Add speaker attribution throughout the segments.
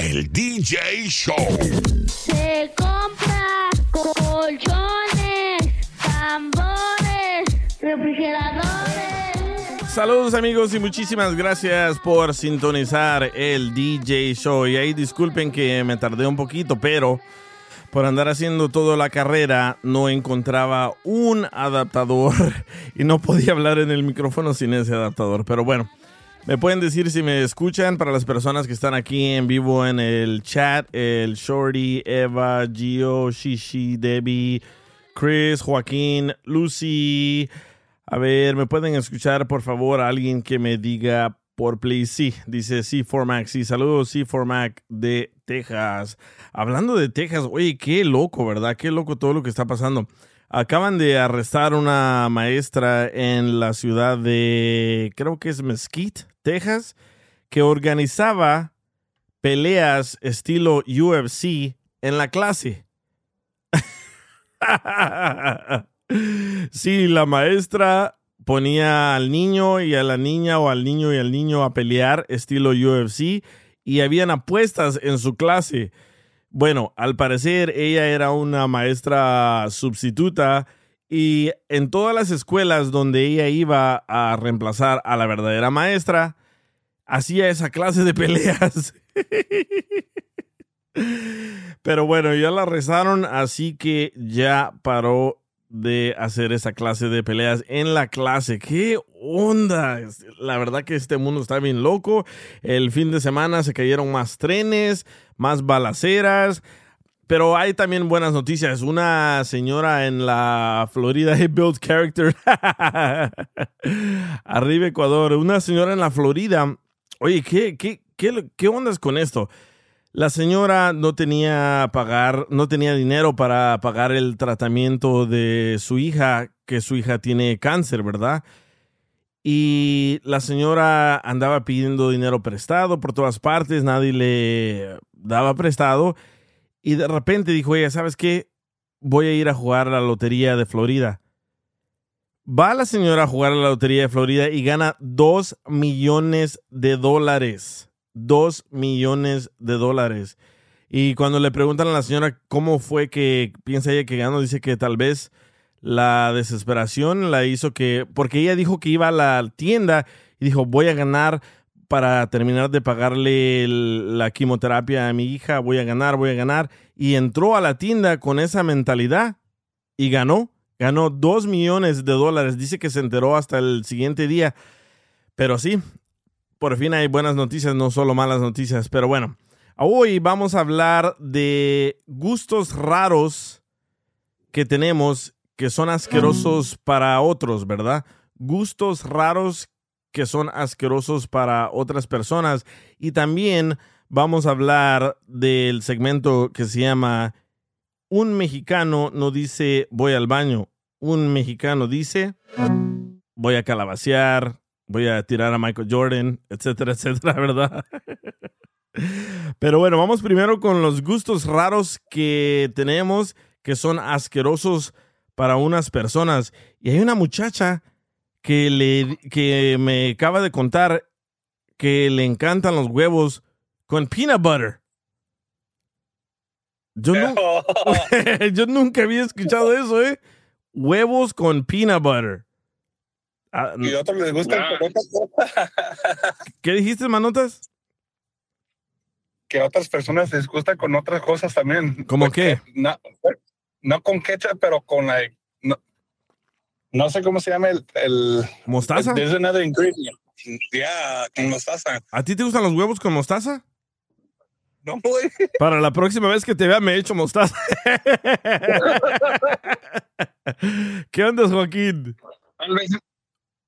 Speaker 1: El DJ Show.
Speaker 2: Se compra colchones, tambores, refrigeradores.
Speaker 3: Saludos amigos y muchísimas gracias por sintonizar el DJ Show. Y ahí disculpen que me tardé un poquito, pero por andar haciendo toda la carrera no encontraba un adaptador y no podía hablar en el micrófono sin ese adaptador. Pero bueno, me pueden decir si me escuchan para las personas que están aquí en vivo en el chat, el Shorty, Eva, Gio, Shishi, Debbie, Chris, Joaquín, Lucy. A ver, ¿me pueden escuchar por favor alguien que me diga por please? Sí, dice C4Mac. Sí, saludos C4Mac de Texas. Hablando de Texas, oye, qué loco, ¿verdad? Qué loco todo lo que está pasando. Acaban de arrestar una maestra en la ciudad de, creo que es Mesquite, Texas, que organizaba peleas estilo UFC en la clase. sí, la maestra ponía al niño y a la niña o al niño y al niño a pelear estilo UFC y habían apuestas en su clase. Bueno, al parecer ella era una maestra sustituta y en todas las escuelas donde ella iba a reemplazar a la verdadera maestra, hacía esa clase de peleas. Pero bueno, ya la rezaron, así que ya paró de hacer esa clase de peleas en la clase. ¿Qué onda? La verdad que este mundo está bien loco. El fin de semana se cayeron más trenes, más balaceras. Pero hay también buenas noticias. Una señora en la Florida, he built character. Arriba Ecuador. Una señora en la Florida. Oye, ¿qué, qué, qué, qué ondas con esto? La señora no tenía pagar, no tenía dinero para pagar el tratamiento de su hija, que su hija tiene cáncer, ¿verdad? Y la señora andaba pidiendo dinero prestado por todas partes, nadie le daba prestado. Y de repente dijo ella, ¿sabes qué? Voy a ir a jugar a la lotería de Florida. Va la señora a jugar a la lotería de Florida y gana dos millones de dólares. Dos millones de dólares. Y cuando le preguntan a la señora cómo fue que piensa ella que ganó, dice que tal vez la desesperación la hizo que, porque ella dijo que iba a la tienda y dijo, voy a ganar para terminar de pagarle la quimioterapia a mi hija, voy a ganar, voy a ganar. Y entró a la tienda con esa mentalidad y ganó. Ganó dos millones de dólares. Dice que se enteró hasta el siguiente día. Pero sí, por fin hay buenas noticias, no solo malas noticias. Pero bueno, hoy vamos a hablar de gustos raros que tenemos que son asquerosos para otros, ¿verdad? Gustos raros que son asquerosos para otras personas. Y también vamos a hablar del segmento que se llama Un mexicano no dice voy al baño. Un mexicano dice voy a calabacear, voy a tirar a Michael Jordan, etcétera, etcétera, ¿verdad? Pero bueno, vamos primero con los gustos raros que tenemos que son asquerosos para unas personas. Y hay una muchacha que, le, que me acaba de contar que le encantan los huevos con peanut butter. Yo, nu- Yo nunca había escuchado eso, ¿eh? Huevos con peanut butter. Ah,
Speaker 4: Y otros les gusta el
Speaker 3: ¿Qué dijiste, manotas?
Speaker 5: que a otras personas les gusta con otras cosas también.
Speaker 3: ¿Cómo
Speaker 5: Pues
Speaker 3: qué?
Speaker 5: que- No, no con ketchup, pero con like, no, no sé cómo se llama el, el
Speaker 3: ¿Mostaza?
Speaker 5: There's another ingredient. Yeah, con mostaza.
Speaker 3: ¿A ti te gustan los huevos con mostaza?
Speaker 5: No, güey.
Speaker 3: Para la próxima vez que te vea me echo mostaza. ¿Qué onda, Joaquín?
Speaker 6: Tal vez,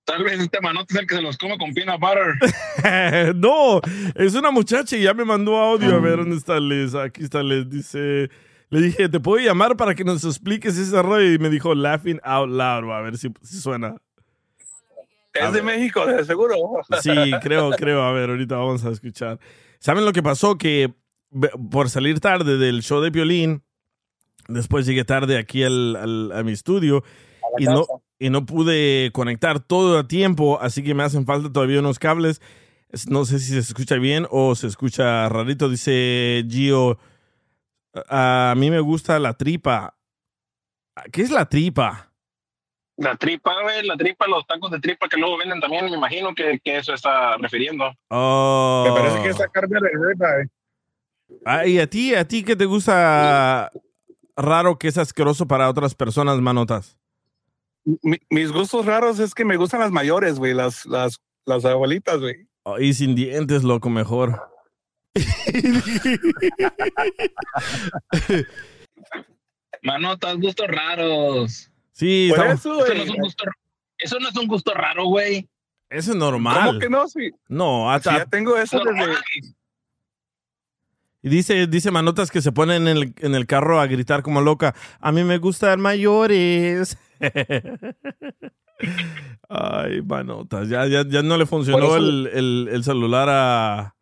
Speaker 6: tal vez este manote es el que se los come con peanut butter.
Speaker 3: no, es una muchacha y ya me mandó audio. A ver, ¿dónde está Liz? Aquí está Liz. Dice, le dije, ¿te puedo llamar para que nos expliques ese rollo? Y me dijo, laughing out loud. A ver si, si suena.
Speaker 5: Es de México, de seguro.
Speaker 3: Sí, creo, creo. A ver, ahorita vamos a escuchar. ¿Saben lo que pasó? Que por salir tarde del show de Piolín, después llegué tarde aquí al, al- a mi estudio y no, y no pude conectar todo a tiempo, así que me hacen falta todavía unos cables. Es- No sé si se escucha bien o se escucha rarito. Dice Gio, a mí me gusta la tripa. ¿Qué es la tripa?
Speaker 6: La tripa, güey, la tripa, los tacos de tripa que luego venden también, me imagino que, que eso está refiriendo.
Speaker 3: Oh.
Speaker 5: Me parece que esa carne de.
Speaker 3: Ah, ¿Y a ti, a ti qué te gusta raro que es asqueroso para otras personas, manotas?
Speaker 5: Mi- mis gustos raros es que me gustan las mayores, güey, las, las, las abuelitas, güey.
Speaker 3: Oh, y sin dientes, loco, mejor.
Speaker 6: Manotas, gustos raros.
Speaker 3: Sí,
Speaker 5: Por eso,
Speaker 6: Eso no
Speaker 5: güey.
Speaker 6: es un gusto, eso no es un gusto raro, güey.
Speaker 3: eso es
Speaker 5: ¿Cómo
Speaker 3: normal.
Speaker 5: que no? Sí,
Speaker 3: No,
Speaker 5: si
Speaker 3: hasta,
Speaker 5: ya tengo eso desde...
Speaker 3: Y dice, dice manotas que se ponen en el, en el carro a gritar como loca. A mí me gustan mayores. Ay, manotas. Ya, ya, ya no le funcionó
Speaker 5: eso-
Speaker 3: el, el- el celular a,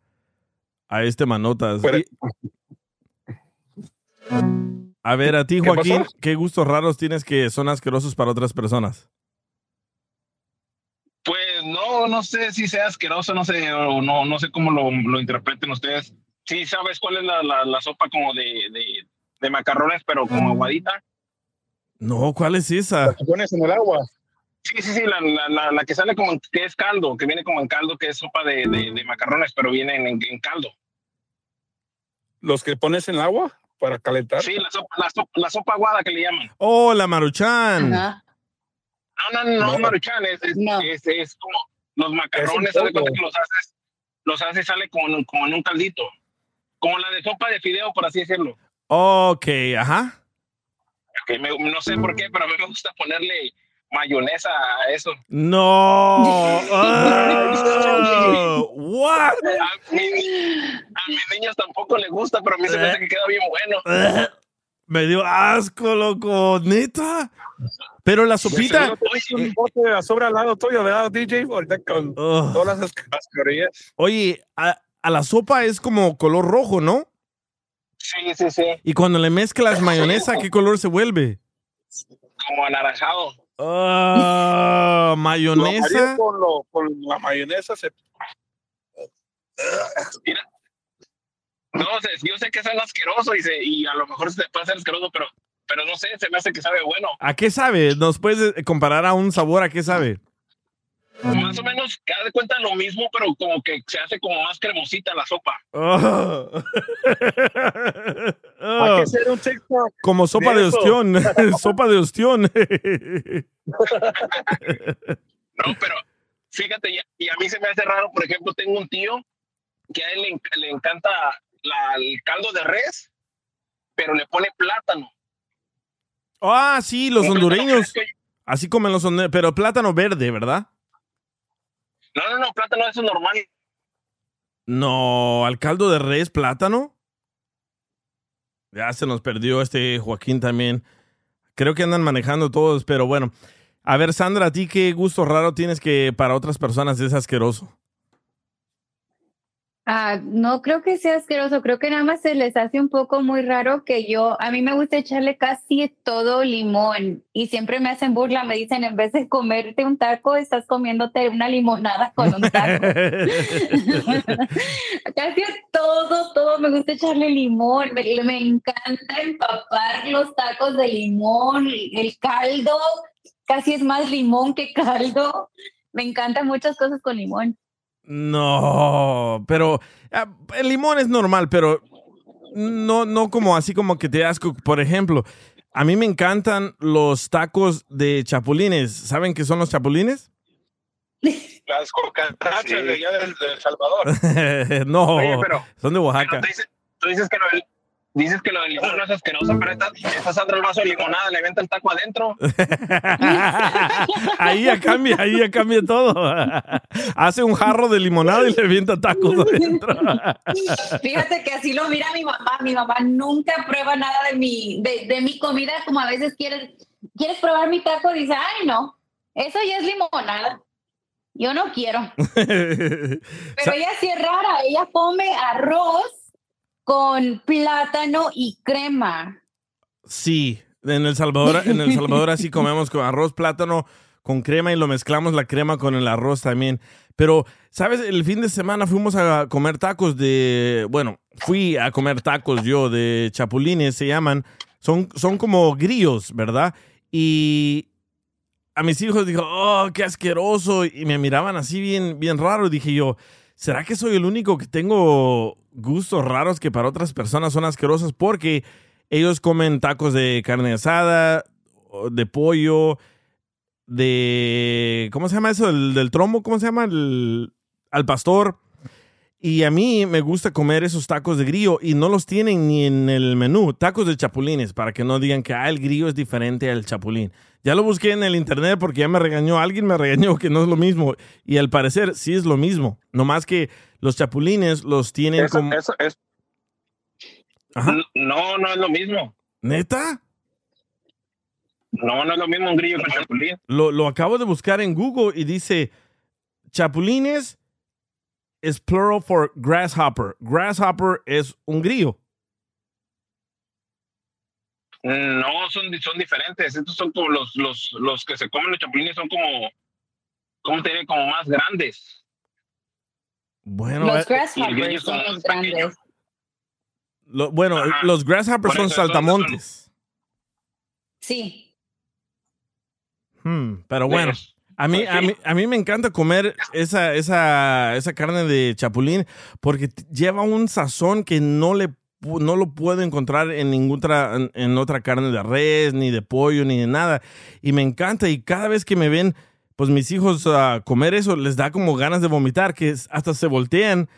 Speaker 3: a este manotas.
Speaker 5: Pero-
Speaker 3: a ver, a ti,
Speaker 5: ¿Qué
Speaker 3: Joaquín? ¿qué gustos raros tienes que son asquerosos para otras personas?
Speaker 6: Pues no, no sé si sea asqueroso, no sé, o no, no sé cómo lo, lo interpreten ustedes. Sí, ¿sabes cuál es la, la, la sopa como de, de, de macarrones, pero como aguadita?
Speaker 3: No, ¿cuál es esa?
Speaker 5: Te pones en el agua.
Speaker 6: Sí, sí, sí, la, la, la, la que sale como que es caldo, que viene como en caldo, que es sopa de, de, de macarrones, pero viene en, en caldo.
Speaker 5: Los que pones en el agua para calentar.
Speaker 6: Sí, la sopa, la sopa, la sopa aguada que le llaman.
Speaker 3: Oh, la maruchan.
Speaker 7: Ajá.
Speaker 6: No, no, no,
Speaker 5: No.
Speaker 6: no, Maruchan, es, es,
Speaker 7: No.
Speaker 6: es, es como los macarrones, que los haces, los haces, sale como en un caldito. Como la de sopa de fideo, por así decirlo.
Speaker 3: Ok, ajá.
Speaker 6: Que me- no sé por qué, pero a mí me gusta ponerle mayonesa a eso.
Speaker 3: No. Ah, what?
Speaker 6: A, mi- a mis niños tampoco les gusta, pero a mí se me hace que queda bien bueno.
Speaker 3: Me dio asco, loco. Neta. Pero la sopita.
Speaker 5: Es un bote de sobra al lado tuyo, ¿verdad, DJ? Ahorita con todas las cascarillas.
Speaker 3: Oye, a, a la sopa es como color rojo, ¿no?
Speaker 6: Sí, sí, sí.
Speaker 3: Y cuando le mezclas mayonesa, ¿qué color se vuelve?
Speaker 6: Como anaranjado.
Speaker 3: Ah,
Speaker 5: Lo
Speaker 3: mayonesa.
Speaker 5: amarillo Con, lo, con la mayonesa se...
Speaker 6: No, sé, yo sé que es asqueroso y, se, y a lo mejor se puede hacer asqueroso, pero, pero no sé, se me hace que sabe bueno.
Speaker 3: ¿A qué sabe? ¿Nos puedes eh, comparar a un sabor? ¿A qué sabe?
Speaker 6: Más o menos, cada de cuenta lo mismo, pero como que se hace como más cremosita la sopa.
Speaker 5: Hay que hacer un TikTok.
Speaker 3: Como sopa de
Speaker 5: de
Speaker 3: ostión. sopa de ostión.
Speaker 6: No, pero fíjate, y a- y a mí se me hace raro, por ejemplo, tengo un tío que a él le, le encanta la- el caldo de res, pero le pone plátano.
Speaker 3: ah, sí, los hondureños. Así comen los hondureños. Pero plátano verde, ¿verdad?
Speaker 6: No, no, no, plátano eso es normal.
Speaker 3: No, al caldo de res, plátano. Ya se nos perdió este Joaquín también. Creo que andan manejando todos, pero bueno. A ver, Sandra, ¿a ti qué gusto raro tienes que para otras personas es asqueroso?
Speaker 7: Ah, no creo que sea asqueroso, creo que nada más se les hace un poco muy raro que yo, a mí me gusta echarle casi todo limón y siempre me hacen burla, me dicen en vez de comerte un taco, estás comiéndote una limonada con un taco. Casi todo, todo me gusta echarle limón. Me, me encanta empapar los tacos de limón, el caldo, casi es más limón que caldo. Me encantan muchas cosas con limón.
Speaker 3: No, pero ah, el limón es normal, pero no, no como así como que te asco. Por ejemplo, a mí me encantan los tacos de chapulines. ¿Saben qué son los chapulines?
Speaker 5: Las cucarachas de allá del, del Salvador.
Speaker 3: no,
Speaker 6: Oye, pero-
Speaker 3: son de Oaxaca.
Speaker 6: Pero tú dices, tú dices que del, dices que lo del limón no es asqueroso, pero esta, esta Sandra el vaso de limonada, le aventa el taco adentro.
Speaker 3: ahí ya cambia, ahí ya cambia todo. Hace un jarro de limonada y le avienta tacos adentro.
Speaker 7: Fíjate que así lo mira mi mamá. Mi mamá nunca prueba nada de mi, de, de mi comida, como a veces quieres, quieres probar mi taco, dice, ay no, eso ya es limonada. Yo no quiero. Pero ella sí es rara, ella come arroz con plátano y crema.
Speaker 3: Sí, en El Salvador, en El Salvador así comemos con arroz, plátano, con crema y lo mezclamos la crema con el arroz también. Pero, ¿sabes? El fin de semana fuimos a comer tacos de, bueno, fui a comer tacos yo de chapulines, se llaman. Son, son como grillos, ¿verdad? Y a mis hijos dijo, oh, qué asqueroso. Y me miraban así bien, bien raro. Y dije yo, ¿será que soy el único que tengo gustos raros que para otras personas son asquerosos? Porque ellos comen tacos de carne asada, de pollo, de... ¿Cómo se llama eso? El, del trombo, ¿cómo se llama? El, al pastor. Y a mí me gusta comer esos tacos de grillo y no los tienen ni en el menú. Tacos de chapulines, para que no digan que ah, el grillo es diferente al chapulín. Ya lo busqué en el internet porque ya me regañó, alguien me regañó que no es lo mismo. Y al parecer sí es lo mismo. No más que los chapulines los tienen
Speaker 5: Eso,
Speaker 3: como...
Speaker 5: eso, es,
Speaker 3: Ajá.
Speaker 6: No, no es lo mismo.
Speaker 3: ¿Neta?
Speaker 6: No, no es lo mismo un grillo que un chapulín.
Speaker 3: Lo, lo acabo de buscar en Google y dice chapulines es plural for grasshopper. Grasshopper es un grillo.
Speaker 6: No, son, son diferentes. Estos son como los, los, los que se comen los chapulines, son como, ¿cómo te diré? Como más grandes.
Speaker 3: Bueno,
Speaker 7: Los
Speaker 3: eh,
Speaker 7: grasshoppers
Speaker 6: grillos
Speaker 7: son los
Speaker 6: más pequeños.
Speaker 7: grandes.
Speaker 3: lo- bueno
Speaker 6: Ajá.
Speaker 3: los grasshoppers son saltamontes.
Speaker 7: Sí.
Speaker 3: Hmm, pero bueno,
Speaker 6: Pues,
Speaker 3: a mí, a, mí, a mí me encanta comer esa, esa, esa carne de chapulín porque lleva un sazón que no le no lo puedo encontrar en ninguna en, en otra carne de res, ni de pollo, ni de nada. Y me encanta. Y cada vez que me ven, pues mis hijos a comer eso, les da como ganas de vomitar, que hasta se voltean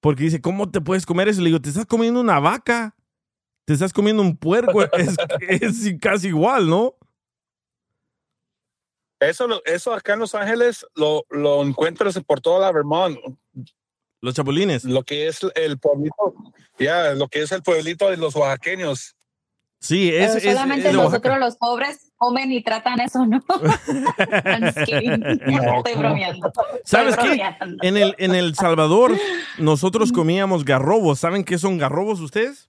Speaker 3: porque dice, ¿cómo te puedes comer eso? Le digo, te estás comiendo una vaca, te estás comiendo un puerco, es, es casi igual, ¿no?
Speaker 5: Eso, lo- eso acá en Los Ángeles lo, lo encuentras por toda la Vermont.
Speaker 3: Los chapulines.
Speaker 5: Lo que es el pueblito, ya, lo que es el pueblito de los oaxaqueños.
Speaker 3: Sí, es,
Speaker 7: Pero solamente
Speaker 3: es
Speaker 7: nosotros los pobres comen y tratan eso, ¿no? I'm just kidding.
Speaker 5: No,
Speaker 7: Estoy bromeando.
Speaker 3: ¿Sabes
Speaker 7: Estoy
Speaker 3: qué?
Speaker 7: bromeando.
Speaker 3: En el, en El Salvador, nosotros comíamos garrobos. ¿Saben qué son garrobos ustedes?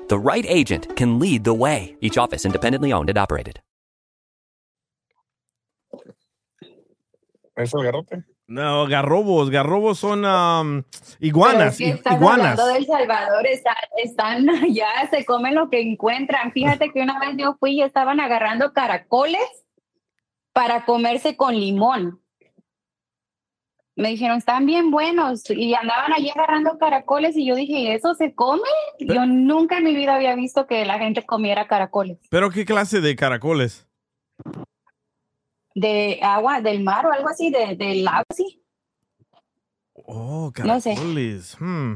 Speaker 8: The right agent can lead the way. Each office independently owned and operated.
Speaker 5: ¿Es el garrote?
Speaker 3: No, garrobos. Garrobos son um, iguanas.
Speaker 7: Pero es que
Speaker 3: i-
Speaker 7: estás
Speaker 3: iguanas.
Speaker 7: hablando del Salvador, está- están allá, se comen lo que encuentran. Fíjate que una vez yo fui y estaban agarrando caracoles para comerse con limón. Me dijeron, están bien buenos. Y andaban allí agarrando caracoles y yo dije, ¿y eso se come? Yo nunca en mi vida había visto que la gente comiera caracoles.
Speaker 3: ¿Pero qué clase de caracoles?
Speaker 7: De agua, del mar o algo así, de, del agua así.
Speaker 3: Oh,
Speaker 7: No sé.
Speaker 3: caracoles. Hmm.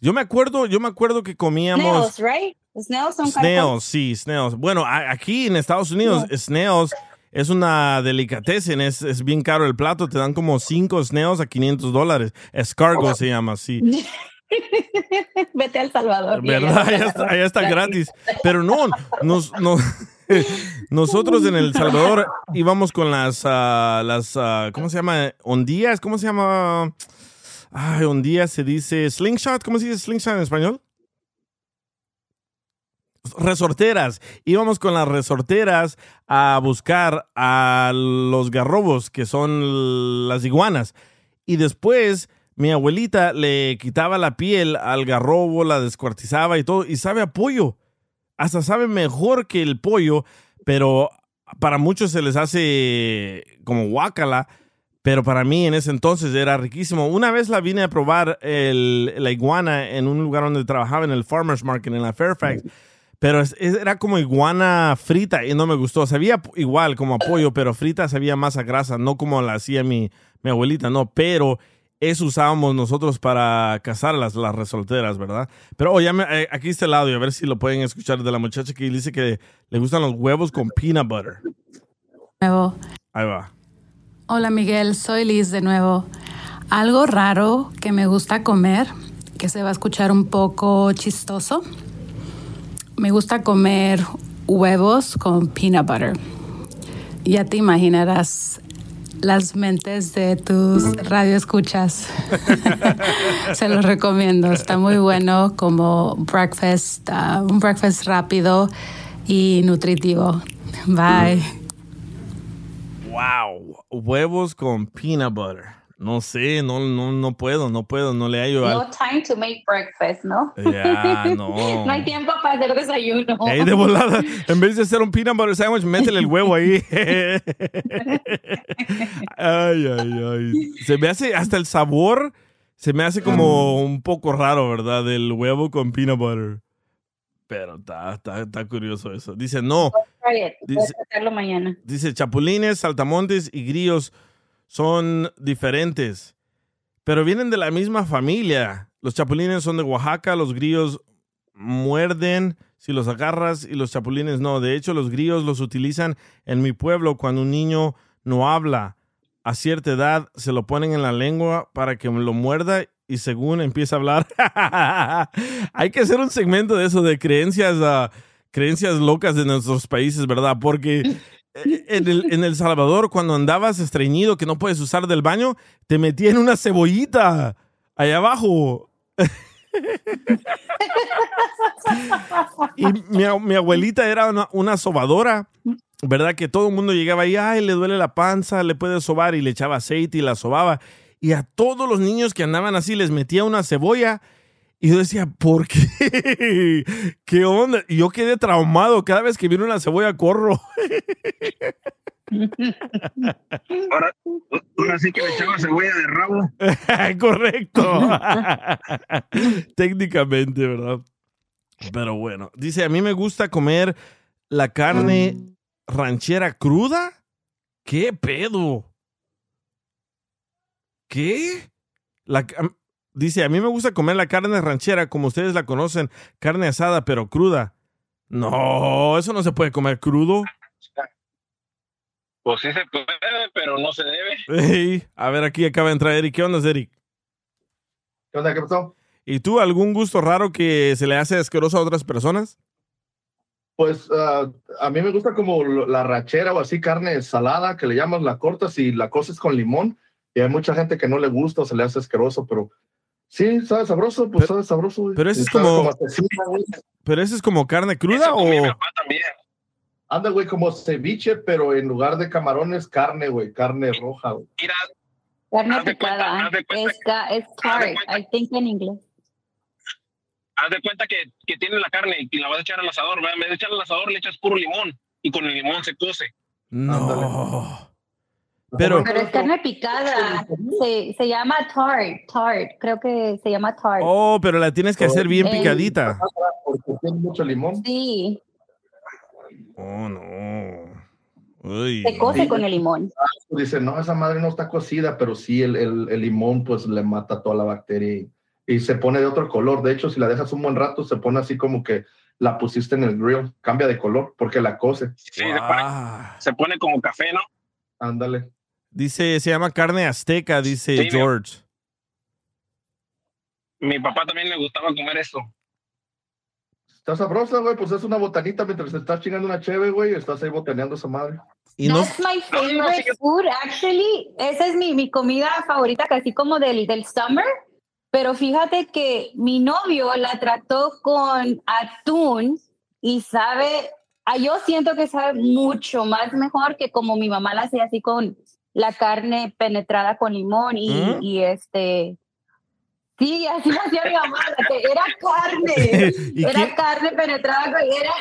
Speaker 3: Yo me acuerdo, yo me acuerdo que comíamos
Speaker 9: Snails, right? Snails son
Speaker 3: snails,
Speaker 9: caracoles.
Speaker 3: sí, snails. Bueno, aquí en Estados Unidos, snails es una delicatessen, es, es bien caro el plato, te dan como cinco snails a 500 dólares. Escargot se llama, sí.
Speaker 9: Vete al Salvador.
Speaker 3: ¿Verdad?
Speaker 9: allá
Speaker 3: está, allá está gratis. Pero no, nos, no- nosotros en El Salvador íbamos con las, ah, las ah, ¿cómo se llama? Ondías, ¿cómo se llama? Ay, ondías se dice slingshot, ¿cómo se dice slingshot en español? Resorteras. Íbamos con las resorteras a buscar a los garrobos, que son las iguanas. Y después mi abuelita le quitaba la piel al garrobo, la descuartizaba y todo, y sabe a pollo. Hasta sabe mejor que el pollo, pero para muchos se les hace como guácala, pero para mí en ese entonces era riquísimo. Una vez la vine a probar la iguana en un lugar donde trabajaba en el Farmers Market en la Fairfax. Pero es- era como iguana frita y no me gustó. Sabía igual como a pollo, pero frita sabía más a grasa, no como la hacía mi, mi abuelita, no. Pero eso usábamos nosotros para cazar las, las resolteras, ¿verdad? Pero oh, ya me- eh, aquí está el audio, a ver si lo pueden escuchar de la muchacha que dice que le gustan los huevos con peanut butter.
Speaker 10: nuevo.
Speaker 3: Ahí va.
Speaker 10: Hola Miguel, soy Liz de nuevo. Algo raro que me gusta comer, que se va a escuchar un poco chistoso. Me gusta comer huevos con peanut butter. Ya te imaginarás las mentes de tus radioescuchas. se los recomiendo. Está muy bueno como breakfast, ah, un breakfast rápido y nutritivo. Bye.
Speaker 3: Wow. Huevos con peanut butter. No sé, no, no, no puedo, no puedo, no le hallo
Speaker 9: No
Speaker 3: al...
Speaker 9: time to make breakfast, ¿no?
Speaker 3: Ya, no.
Speaker 9: no hay tiempo para hacer desayuno.
Speaker 3: Ahí de volada, en vez de hacer un peanut butter sandwich, métele el huevo ahí. ay, ay, ay. Se me hace, hasta el sabor, se me hace como un poco raro, ¿verdad? Del huevo con peanut butter. Pero está, está, está curioso eso. Dice, no.
Speaker 9: Puedes
Speaker 3: Dice-
Speaker 9: hacerlo mañana.
Speaker 3: Dice, chapulines, saltamontes y grillos son diferentes, pero vienen de la misma familia. Los chapulines son de Oaxaca, los grillos muerden si los agarras y los chapulines no. De hecho, los grillos los utilizan en mi pueblo cuando un niño no habla. A cierta edad se lo ponen en la lengua para que lo muerda y según empieza a hablar. Hay que hacer un segmento de eso, de creencias, ah, creencias locas de nuestros países, ¿verdad? Porque en el, en El Salvador, cuando andabas estreñido que no puedes usar del baño, te metían una cebollita allá abajo. Y mi, mi abuelita era una, una sobadora, ¿verdad? Que todo el mundo llegaba ahí, ay, le duele la panza, le puede sobar y le echaba aceite y la sobaba. Y a todos los niños que andaban así les metía una cebolla. Y yo decía, ¿por qué? ¿Qué onda? Y yo quedé traumado. Cada vez que viene una cebolla, corro.
Speaker 6: Ahora, ahora sí que le echaba cebolla de rabo.
Speaker 3: Correcto. Técnicamente, ¿verdad? Pero bueno, dice, a mí me gusta comer la carne ranchera cruda. ¿Qué pedo? ¿Qué? La, dice, a mí me gusta comer la carne ranchera como ustedes la conocen, carne asada pero cruda. No, eso no se puede comer crudo.
Speaker 6: Pues sí se puede, pero no se debe.
Speaker 3: A ver, aquí acaba de entrar Eric. ¿Qué onda, Eric?
Speaker 11: ¿Qué onda? ¿Qué pasó?
Speaker 3: ¿Y tú algún gusto raro que se le hace asqueroso a otras personas?
Speaker 11: Pues ah, a mí me gusta como la rachera o así, carne salada, que le llamas, la cortas y la coces con limón. Y hay mucha gente que no le gusta o se le hace asqueroso, pero sí, sabe sabroso, pues sabe sabroso. güey.
Speaker 3: pero ese es como-
Speaker 11: güey.
Speaker 3: ¿Pero ese es como carne cruda o...?
Speaker 11: Anda, güey, como ceviche, pero en lugar de camarones, carne, güey, carne roja, güey.
Speaker 9: Carne picada. Es, ga- es tart, I think en inglés.
Speaker 6: Haz de cuenta que, que tienes la carne y la vas a echar al asador. ¿verdad? En vez de echar al asador, le echas puro limón y con el limón se cose.
Speaker 3: No. Pero,
Speaker 9: Pero es carne picada. Se, se llama tart, tart. Creo que se llama tart.
Speaker 3: oh, pero la tienes que hacer bien
Speaker 9: Eh,
Speaker 3: picadita.
Speaker 11: Porque tiene mucho limón.
Speaker 9: Sí,
Speaker 3: Oh, no. Uy.
Speaker 9: se cose con el limón.
Speaker 11: Dice, no, esa madre no está cocida, pero sí, el, el, el limón pues le mata toda la bacteria y, y se pone de otro color. De hecho, si la dejas un buen rato, se pone así como que la pusiste en el grill, cambia de color porque la cose.
Speaker 6: Sí, se, pone, se pone como café, ¿no?
Speaker 11: Ándale.
Speaker 3: Dice, se llama carne azteca, dice
Speaker 6: Sí,
Speaker 3: George.
Speaker 6: Mi papá también le gustaba comer esto.
Speaker 11: Está sabrosa, güey, pues es una botanita mientras estás chingando una cheve, güey, estás ahí botaneando esa madre.
Speaker 3: Y no,
Speaker 9: That's my favorite food, actually. Esa es mi, mi comida favorita, casi como del, del summer. Pero fíjate que mi novio la trató con atún y sabe, ah, yo siento que sabe mucho más mejor que como mi mamá la hacía así con la carne penetrada con limón y,
Speaker 3: ¿Mm?
Speaker 9: y este... Sí, así lo hacía mi mamá, era carne,
Speaker 3: ¿Y
Speaker 9: era
Speaker 3: quién-
Speaker 9: carne penetrada con... Era,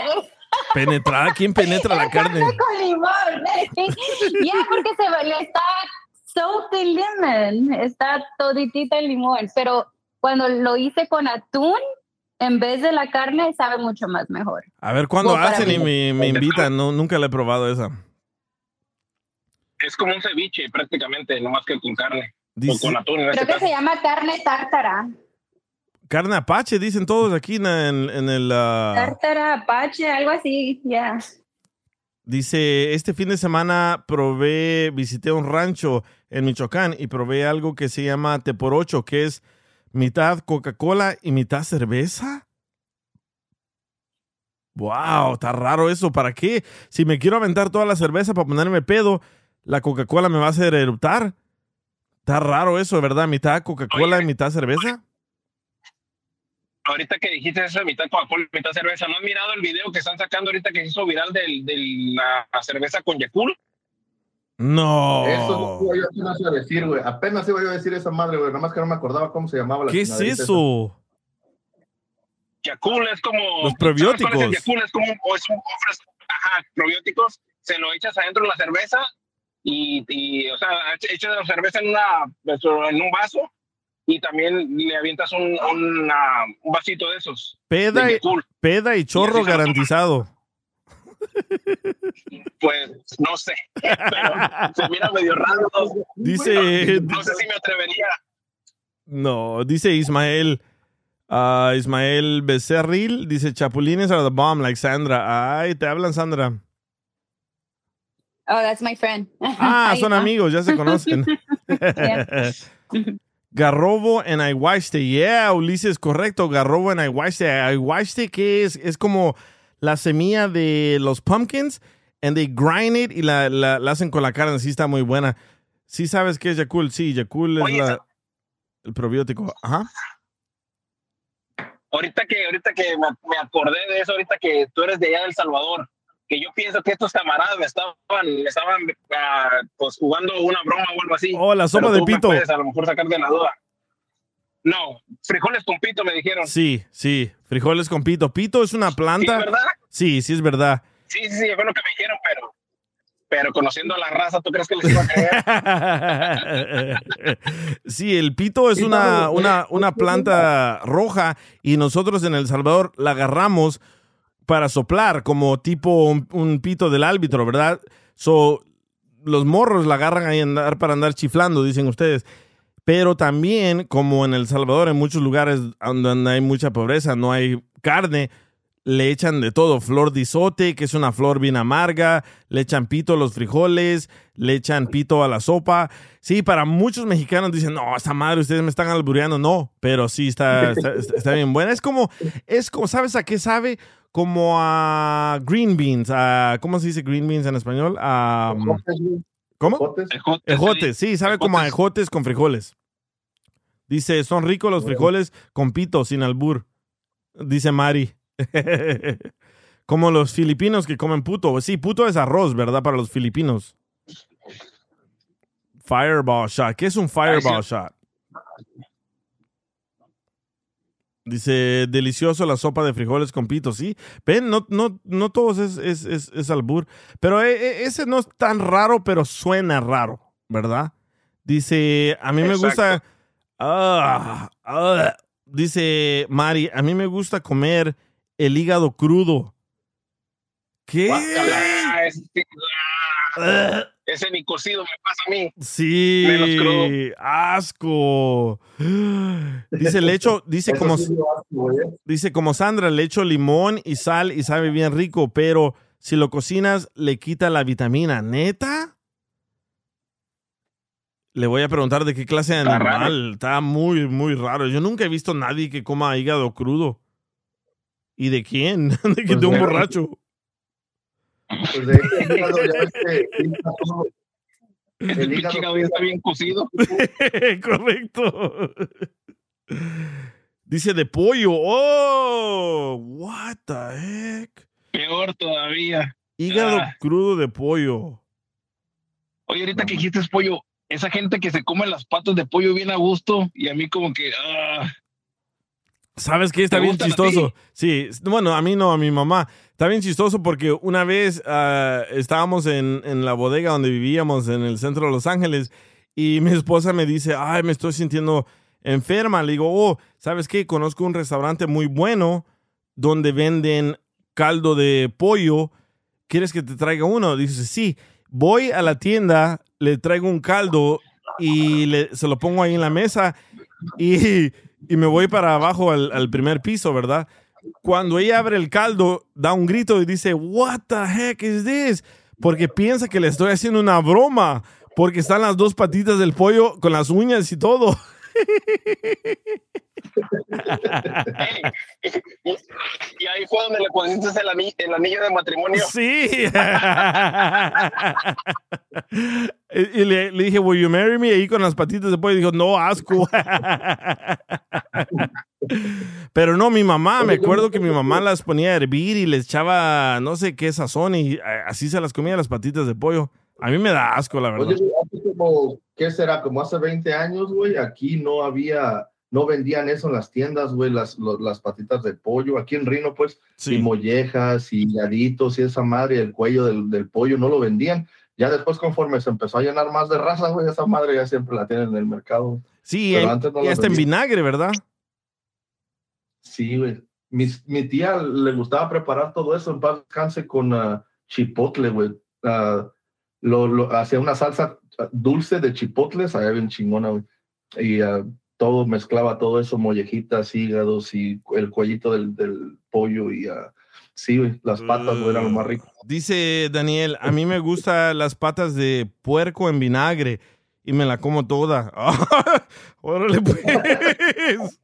Speaker 3: Penetrada, ¿quién penetra la carne?
Speaker 9: con limón. ya, porque se le está soaked in lemon, está toditita el limón, pero cuando lo hice con atún, en vez de la carne, sabe mucho más mejor.
Speaker 3: A ver, ¿cuándo hacen y me, me invitan? No, nunca la he probado esa.
Speaker 6: Es como un ceviche prácticamente, no más que con carne.
Speaker 3: Dice-
Speaker 6: o con atún en este
Speaker 9: Creo que
Speaker 6: caso.
Speaker 9: se llama carne tártara.
Speaker 3: Carne apache, dicen todos aquí en, en- en el... ah,
Speaker 9: Tártara, apache, algo así, ya.
Speaker 3: Dice, este fin de semana probé, visité un rancho en Michoacán y probé algo que se llama te por ocho, que es mitad Coca-Cola y mitad cerveza. Wow, está raro eso. ¿Para qué? Si me quiero aventar toda la cerveza para ponerme pedo, la Coca-Cola me va a hacer eruptar. Está raro eso, ¿verdad? Mitad Coca-Cola y mitad cerveza.
Speaker 6: Ahorita que dijiste eso de mitad Coca-Cola, mitad cerveza, ¿no has mirado el video que están sacando ahorita que se hizo viral de la, la cerveza con Yakul?
Speaker 3: No.
Speaker 11: Eso no yo apenas iba a decir, güey. Apenas iba yo a decir esa madre, güey. Nada más que no me acordaba cómo se llamaba la
Speaker 3: ¿Qué es eso?
Speaker 6: Yakul es como...
Speaker 3: Los
Speaker 6: ¿sabes cuál es
Speaker 3: probióticos.
Speaker 6: Yakult? Es como un, o es un ajá, probióticos, se lo echas adentro de la cerveza y, y, o sea, ech- echas la cerveza en, una, en un vaso y también le avientas un, una- un vasito de esos.
Speaker 3: Peda
Speaker 6: de
Speaker 3: y, peda y chorro garantizado.
Speaker 6: Pues no sé, pero se mira medio raro.
Speaker 3: Dice-
Speaker 6: No sé si me atrevería.
Speaker 3: No, dice Ismael. ah, Ismael Becerril dice Chapulines are the bomb, like Sandra. Ay, te hablan, Sandra.
Speaker 9: Oh, that's my friend.
Speaker 3: Ah, son amigos, ya se conocen. Garrobo en Aguaste. Yeah, Ulises, correcto. Garrobo en Aguaste. Aguaste, ¿qué es? Es como la semilla de los pumpkins and they grind it y la, la- la hacen con la carne. Sí, está muy buena. Sí, sabes qué es Yakul. Sí, Yakul es
Speaker 6: Oye,
Speaker 3: la- el probiótico. Ajá.
Speaker 6: Ahorita que, ahorita que me, me acordé de eso, ahorita que tú eres de allá del Salvador, que yo pienso que estos camaradas me estaban, me estaban ah, pues jugando una broma o algo así.
Speaker 3: Oh, la sopa de pito.
Speaker 6: puedes a lo mejor sacar de la duda. No, frijoles con pito me dijeron.
Speaker 3: Sí, sí. Frijoles con pito. Pito es una planta.
Speaker 6: ¿Sí, verdad?
Speaker 3: Sí, sí, es verdad.
Speaker 6: Sí, sí, sí, fue lo que me dijeron, pero, pero conociendo a la raza, ¿tú crees que les iba a creer?
Speaker 3: Sí, el pito es una, una, una planta roja y nosotros en El Salvador la agarramos para soplar como tipo un, pito del árbitro, ¿verdad? So, los morros la agarran ahí andar para andar chiflando, dicen ustedes. Pero también, como en El Salvador, en muchos lugares donde hay mucha pobreza, no hay carne, le echan de todo. Flor de isote, que es una flor bien amarga, le echan pito a los frijoles, le echan pito a la sopa. Sí, para muchos mexicanos dicen, no, esta madre, ustedes me están albureando. No, pero sí, está, está, está bien buena. Es como, es como, ¿sabes a qué sabe? Como a green beans. A, ¿Cómo se dice green beans en español? A, ¿Cómo? Ejotes, sí, sabe como a ejotes con frijoles. Dice, son ricos los frijoles con pito, sin albur. Dice Mari. como los filipinos que comen puto. Sí, puto es arroz, ¿verdad? Para los filipinos. Fireball shot. ¿Qué es un fireball shot? Dice, delicioso la sopa de frijoles con pito, ¿sí? Ven, no, no, no todos es, es, es, es albur. Pero e- e- ese no es tan raro, pero suena raro, ¿verdad? Dice, a mí me gusta... Ah, ah. dice Mari, a mí me gusta comer el hígado crudo. ¿Qué?
Speaker 6: Es-
Speaker 3: Ah,
Speaker 6: ese ni cocido me pasa a mí.
Speaker 3: Sí,
Speaker 6: Menos crudo.
Speaker 3: asco. Dice, le echo, dice como,
Speaker 11: sí hace, güey.
Speaker 3: dice como Sandra, le echo limón y sal y sabe bien rico, pero si lo cocinas le quita la vitamina. ¿Neta? Le voy a preguntar de qué clase de
Speaker 6: Está raro.
Speaker 3: animal. Está muy, muy raro. Yo nunca he visto a nadie que coma hígado crudo. ¿Y de quién? ¿De, que
Speaker 11: Pues
Speaker 3: de un borracho?
Speaker 11: Pues de hecho, el hígado ya ves que pinta todo.
Speaker 6: El
Speaker 11: hígado
Speaker 6: hígado ya está bien cocido.
Speaker 3: Correcto. Dice de pollo. Oh, what the heck.
Speaker 6: Peor todavía.
Speaker 3: Hígado
Speaker 6: Ah.
Speaker 3: crudo de pollo.
Speaker 6: Oye, ahorita que dijiste es pollo, esa gente que se come las patas de pollo bien a gusto y a mí como que... ah,
Speaker 3: ¿Sabes qué? Está
Speaker 6: ¿Te
Speaker 3: bien chistoso. Sí, bueno, a mí no, a mi mamá. Está bien chistoso porque una vez ah, estábamos en, en la bodega donde vivíamos en el centro de Los Ángeles y mi esposa me dice, ay, me estoy sintiendo enferma. Le digo, oh, ¿sabes qué? Conozco un restaurante muy bueno donde venden caldo de pollo. ¿Quieres que te traiga uno? Dice, sí. Voy a la tienda, le traigo un caldo y le- se lo pongo ahí en la mesa y, y me voy para abajo al, primer piso, ¿verdad? Cuando ella abre el caldo, da un grito y dice, What the heck is this? Porque piensa que le estoy haciendo una broma, porque están las dos patitas del pollo con las uñas y todo.
Speaker 6: y ahí fue donde le pusiste el, ani- el anillo de matrimonio.
Speaker 3: Sí. y y le, le dije, Will you marry me? Ahí con las patitas de pollo. Y dijo, no, asco. Pero no, mi mamá, me acuerdo que mi mamá las ponía a hervir y les echaba no sé qué sazón y eh, así se las comía las patitas de pollo. A mí me da asco, la verdad.
Speaker 11: Oye, hace como, ¿qué será? Como hace 20 años, güey, aquí no había, no vendían eso en las tiendas, güey, las, las patitas de pollo. Aquí en Rino, pues,
Speaker 3: Sí.
Speaker 11: y mollejas y gaditos y esa madre, el cuello del, del pollo, no lo vendían. Ya después, conforme se empezó a llenar más de raza, güey, esa madre ya siempre la tienen en el mercado.
Speaker 3: Sí,
Speaker 11: Pero
Speaker 3: en-
Speaker 11: antes no
Speaker 3: y
Speaker 11: las
Speaker 3: hasta en vinagre, ¿verdad?
Speaker 11: Sí, güey. Mi, mi tía le gustaba preparar todo eso en paz descanse con ah, chipotle, güey. Ah, lo, lo- hacía una salsa dulce de chipotles, allá bien chingona, güey. Y ah, todo, mezclaba todo eso, mollejitas, hígados y el cuellito del, del pollo y ah, sí, las patas, eran lo más rico.
Speaker 3: Dice Daniel, a mí me gustan las patas de puerco en vinagre y me la como toda. Órale, pues.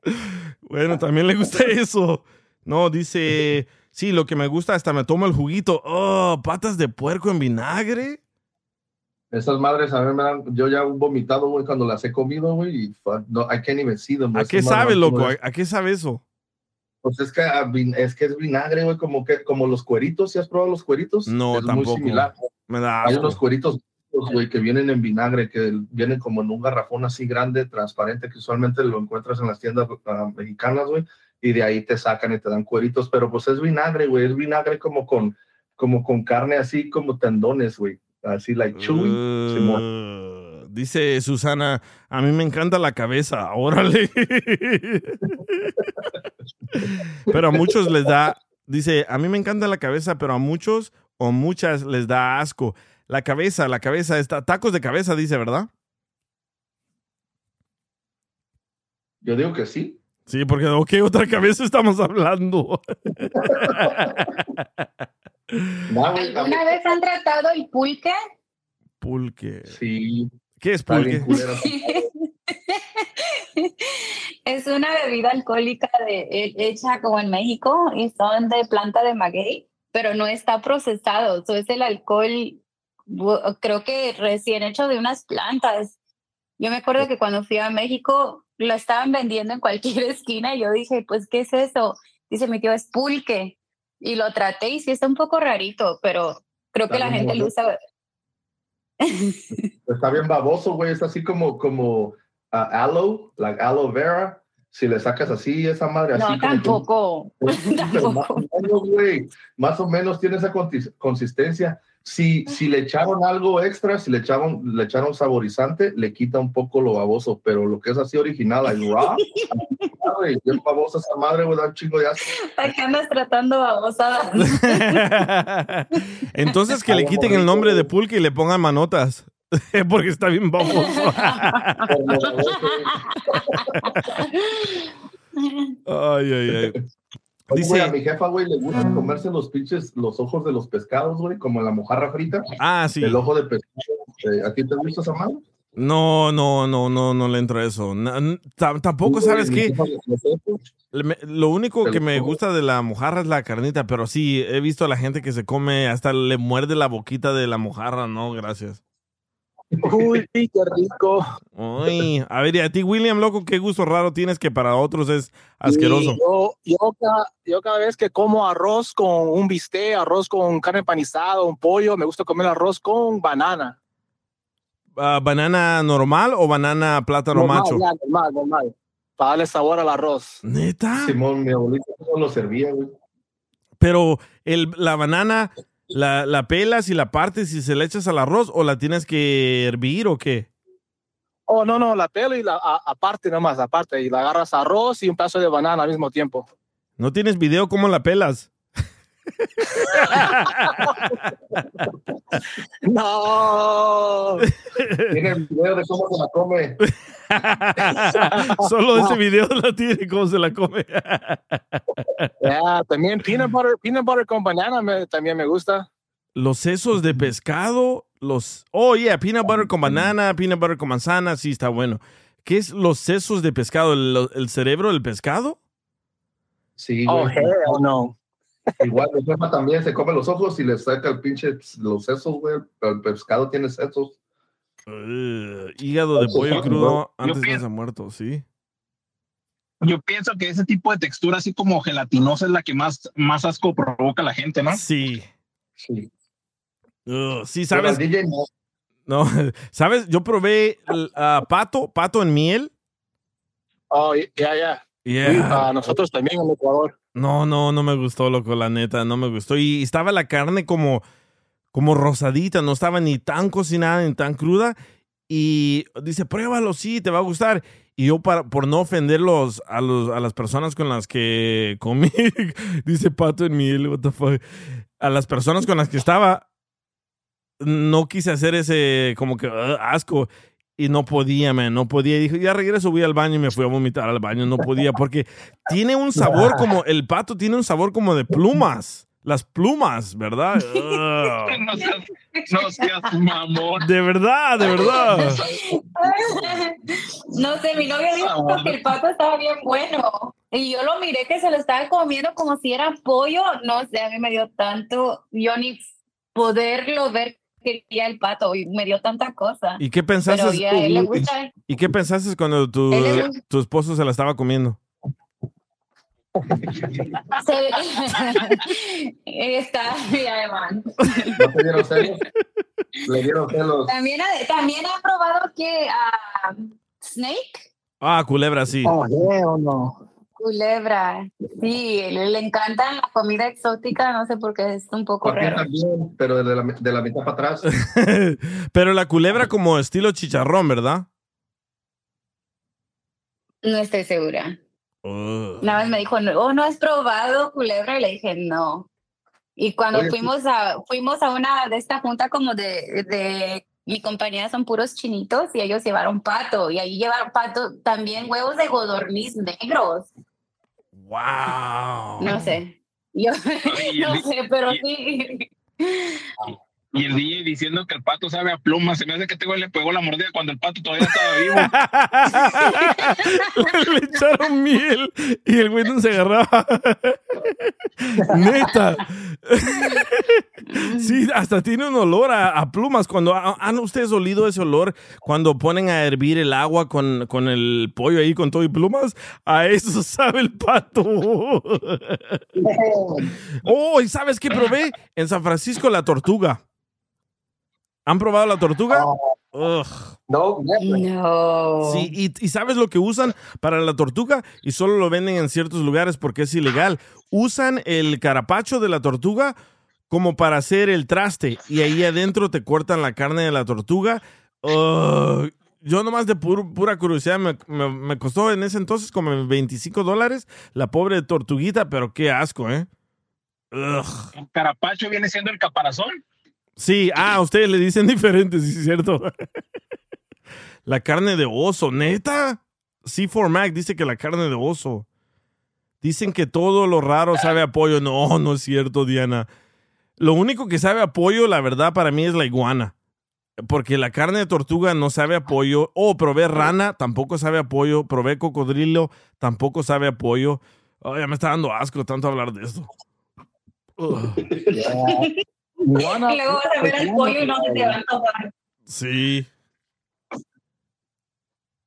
Speaker 3: Bueno, también le gusta eso. No, dice, sí, lo que me gusta hasta me tomo el juguito. Oh, patas de puerco en vinagre.
Speaker 11: Esas madres a mí me dan, yo ya he vomitado, güey, cuando las he comido, güey, y no, I can't even see them.
Speaker 3: ¿A qué sabe, loco? ¿A, a qué sabe eso?
Speaker 11: Pues es que, ah, es que es vinagre, güey, como que como los cueritos. ¿Sí has probado los cueritos?
Speaker 3: No,
Speaker 11: es
Speaker 3: tampoco.
Speaker 11: Muy similar.
Speaker 3: Me da
Speaker 11: Hay unos cueritos, güey, que vienen en vinagre, que vienen como en un garrafón así grande, transparente, que usualmente lo encuentras en las tiendas ah, mexicanas, güey, y de ahí te sacan y te dan cueritos, pero pues es vinagre, güey, es vinagre como con, como con carne así como tendones, güey, así like chewy. Simón.
Speaker 3: Uh, dice Susana, a mí me encanta la cabeza, órale. pero a muchos les da, dice, a mí me encanta la cabeza, pero a muchos o muchas les da asco. La cabeza, la cabeza, está, tacos de cabeza, dice, ¿verdad?
Speaker 11: Yo digo que sí.
Speaker 3: Sí, porque ¿de qué otra cabeza estamos hablando?
Speaker 9: ¿Alguna vez han tratado el pulque?
Speaker 3: Pulque.
Speaker 11: Sí.
Speaker 3: ¿Qué es pulque?
Speaker 9: es una bebida alcohólica de, he- hecha como en México y son de planta de maguey, pero no está procesado. So, es el alcohol, creo que recién hecho de unas plantas. Yo me acuerdo que cuando fui a México lo estaban vendiendo en cualquier esquina y yo dije, pues, ¿qué es eso? Dice mi tío, es pulque. Y lo traté y sí está un poco rarito, pero creo que
Speaker 11: Está
Speaker 9: la
Speaker 11: bien
Speaker 9: gente lo usa.
Speaker 11: Está bien baboso, güey. Es así como, como ah, aloe, like aloe vera. Si le sacas así, esa madre así.
Speaker 9: No,
Speaker 11: como que-
Speaker 9: tampoco.
Speaker 11: Más o menos, güey, más o menos tiene esa consistencia. Si, si le echaron algo extra, si le echaron, le echaron saborizante, le quita un poco lo baboso, pero lo que es así original, like raw, madre, bien babosa esa madre, güey, un chingo de asco.
Speaker 7: ¿Para qué andas tratando babosadas?
Speaker 3: Entonces que le quiten el nombre de pulque y le pongan manotas. Porque está bien baboso. Ay, ay, ay.
Speaker 11: Güey,
Speaker 3: Dice-
Speaker 11: a mi jefa, güey, le gusta comerse los pinches, los ojos de los pescados, güey, como la mojarra frita.
Speaker 3: Ah, sí.
Speaker 11: El ojo de pescado. eh, ¿A ti te gusta esa madre?
Speaker 3: No, no, no, no, no le entro a eso. Tampoco, ¿sabes qué? Lo único que me gusta de la mojarra es la carnita, pero sí, he visto a la gente que se come, hasta le muerde la boquita de la mojarra, no, gracias.
Speaker 5: Uy, qué rico.
Speaker 3: Uy, a ver, y a ti, William, loco, qué gusto raro tienes que para otros es asqueroso.
Speaker 5: Yo, yo, cada, yo cada vez que como arroz con un bistec, arroz con carne empanizada, un pollo, me gusta comer arroz con banana.
Speaker 3: Ah, ¿Banana normal o banana plátano
Speaker 5: Normal,
Speaker 3: macho?
Speaker 5: ya, normal, normal. Para darle sabor al arroz.
Speaker 3: ¿Neta?
Speaker 11: Simón, mi abuelita no lo servía, güey.
Speaker 3: Pero el, la banana, la, la pelas y la partes y se la echas al arroz o la tienes que hervir o qué?
Speaker 5: Oh, no, no, la pelo y la a- aparte nomás, aparte. Y la agarras arroz y un pedazo de banana al mismo tiempo.
Speaker 3: ¿No tienes video cómo la pelas?
Speaker 5: No.
Speaker 11: Tiene el video de cómo se la come.
Speaker 3: Solo ese video la tiene cómo se la come.
Speaker 5: Ya, también peanut butter, peanut butter con banana me- también me gusta.
Speaker 3: los sesos de pescado, los... Oh, yeah, peanut butter con banana, peanut butter con manzana, sí, está bueno. ¿Qué es los sesos de pescado? ¿El, el cerebro del pescado?
Speaker 11: Sí,
Speaker 5: Oh, hell no.
Speaker 11: Igual mi jefa también se come los ojos y le saca el pinche los sesos, güey. Pero el pescado tiene sesos.
Speaker 3: Uh, hígado de pollo crudo antes no
Speaker 6: pienso-
Speaker 3: se ha muerto, sí.
Speaker 6: Yo pienso que ese tipo de textura así como gelatinosa es la que más, más asco provoca a la gente, ¿no?
Speaker 3: Sí.
Speaker 11: Sí.
Speaker 3: Uh, sí,
Speaker 11: Pero
Speaker 3: ¿sabes?
Speaker 11: DJ no.
Speaker 3: No, ¿sabes? Yo probé pato, pato en miel.
Speaker 5: Oh, ya, ya.
Speaker 3: Yeah.
Speaker 5: A nosotros también en Ecuador.
Speaker 3: No, no, no me gustó, loco, la neta, no me gustó. Y estaba la carne como, como rosadita, no estaba ni tan cocinada ni tan cruda. Y dice, pruébalo, sí, te va a gustar. Y yo, para, por no ofenderlos a, los, a las personas con las que comí, dice pato en miel, what the fuck. A las personas con las que estaba, no quise hacer ese como que "Ugh", asco. Y no podía, man, no podía. Y dije, ya regreso, voy al baño y me fui a vomitar al baño. No podía, porque tiene un sabor como, el pato tiene un sabor como de plumas. Las plumas, ¿verdad?
Speaker 6: No seas, no seas mamón.
Speaker 3: De verdad, de verdad.
Speaker 7: No sé, mi novio dijo que el pato estaba bien bueno. Y yo lo miré que se lo estaba comiendo como si era pollo. No sé, a mí me dio tanto, yo ni poderlo ver quería el pato y me dio tanta cosa.
Speaker 3: ¿Y qué pensaste?
Speaker 7: Pero ya, a él le gusta.
Speaker 3: ¿Y qué pensaste cuando tu,
Speaker 7: gusta-
Speaker 3: tu esposo se la estaba comiendo?
Speaker 7: Se- Está, ya, man.
Speaker 11: ¿No dieron celos? Le dieron celos.
Speaker 7: También, ha- también ha probado que ah, Snake,
Speaker 3: Ah, culebra, sí.
Speaker 5: Oh, hell no.
Speaker 7: Culebra. Sí, le, le encanta la comida exótica, no sé por qué es un poco raro.
Speaker 11: también, pero de la, de la mitad para atrás.
Speaker 3: Pero la culebra como estilo chicharrón, ¿verdad?
Speaker 7: No estoy segura.
Speaker 3: Ugh.
Speaker 7: Nada más me dijo, no, oh, ¿no has probado culebra? Y le dije, no. Y cuando
Speaker 11: Oye,
Speaker 7: fuimos a, fuimos a una de esta junta como de, de mi compañía son puros chinitos y ellos llevaron pato y ahí llevaron pato también huevos de godorniz negros.
Speaker 3: Wow.
Speaker 7: No sé. Yo no sé, pero
Speaker 6: y-
Speaker 7: sí.
Speaker 6: Y el DJ diciendo que el pato sabe a pluma. Se me hace que este güey le pegó la mordida cuando el pato todavía estaba vivo.
Speaker 3: Le echaron miel y el güey no se agarraba. Neta. Sí, hasta tiene un olor a, a plumas. Cuando han ustedes olido ese olor cuando ponen a hervir el agua con, con el pollo ahí con todo y plumas, a eso sabe el pato. Oh, ¿y sabes qué probé? En San Francisco la tortuga. ¿Han probado la tortuga? Ugh.
Speaker 5: No,
Speaker 7: No.
Speaker 3: Sí, y, y ¿sabes lo que usan para la tortuga? Y solo lo venden en ciertos lugares porque es ilegal. Usan el carapacho de la tortuga como para hacer el traste y ahí adentro te cortan la carne de la tortuga. Ugh. yo nomás de pur- pura curiosidad me, me- me costó en ese entonces como 25 dólares la pobre tortuguita, pero qué asco, ¿eh? Ugh.
Speaker 6: El carapacho viene siendo el caparazón.
Speaker 3: Sí, ah, ustedes le dicen diferentes, sí cierto. la carne de oso, neta. C4 Mac dice que la carne de oso. Dicen que todo lo raro sabe a pollo. No, no es cierto, Diana. Lo único que sabe a pollo, la verdad, para mí es la iguana. Porque la carne de tortuga no sabe a pollo. Oh, probé rana, tampoco sabe a pollo. Probé cocodrilo, tampoco sabe a pollo. Oh, ya me está dando asco tanto hablar de esto.
Speaker 9: Y luego vas a ver el pollo y no se te va a antojar.
Speaker 3: Sí.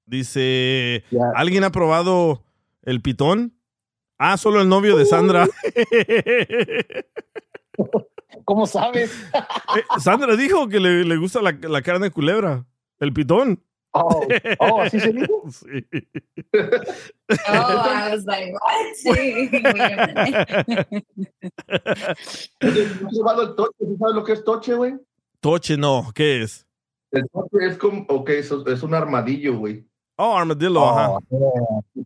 Speaker 3: Dice, ¿alguien ha probado el pitón? Ah, solo el novio de Sandra.
Speaker 5: ¿Cómo sabes?
Speaker 3: Eh, Sandra dijo que le, le gusta la, la carne de culebra, el pitón.
Speaker 5: Oh, oh, ¿así se dijo?
Speaker 3: Sí.
Speaker 9: Oh, I was like, what? Sí.
Speaker 11: ¿No has el toche? ¿Tú sabes lo que es toche, güey?
Speaker 3: Toche no, ¿qué es?
Speaker 11: El toche es como, ok, eso es un armadillo, güey.
Speaker 3: Oh, armadillo, ajá.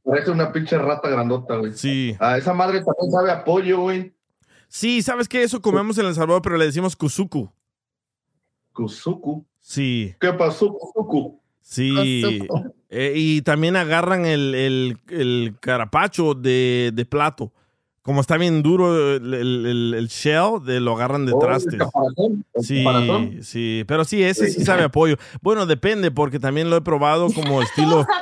Speaker 11: Parece una pinche rata grandota, güey.
Speaker 3: Sí.
Speaker 11: Ah, esa madre también sabe a pollo, güey.
Speaker 3: Sí, ¿sabes qué? Eso comemos en El Salvador, pero le decimos kuzuku.
Speaker 11: Kuzuku.
Speaker 3: Sí.
Speaker 11: ¿Qué pasó, Kuzuku?
Speaker 3: Sí. Eh, y también agarran el, el- el carapacho de, de plato. Como está bien duro el, el- el- el shell, de, lo agarran de
Speaker 11: Oh,
Speaker 3: trastes. Sí, sí. Pero sí, ese sí sabe a pollo. Bueno, depende, porque también lo he probado como estilo.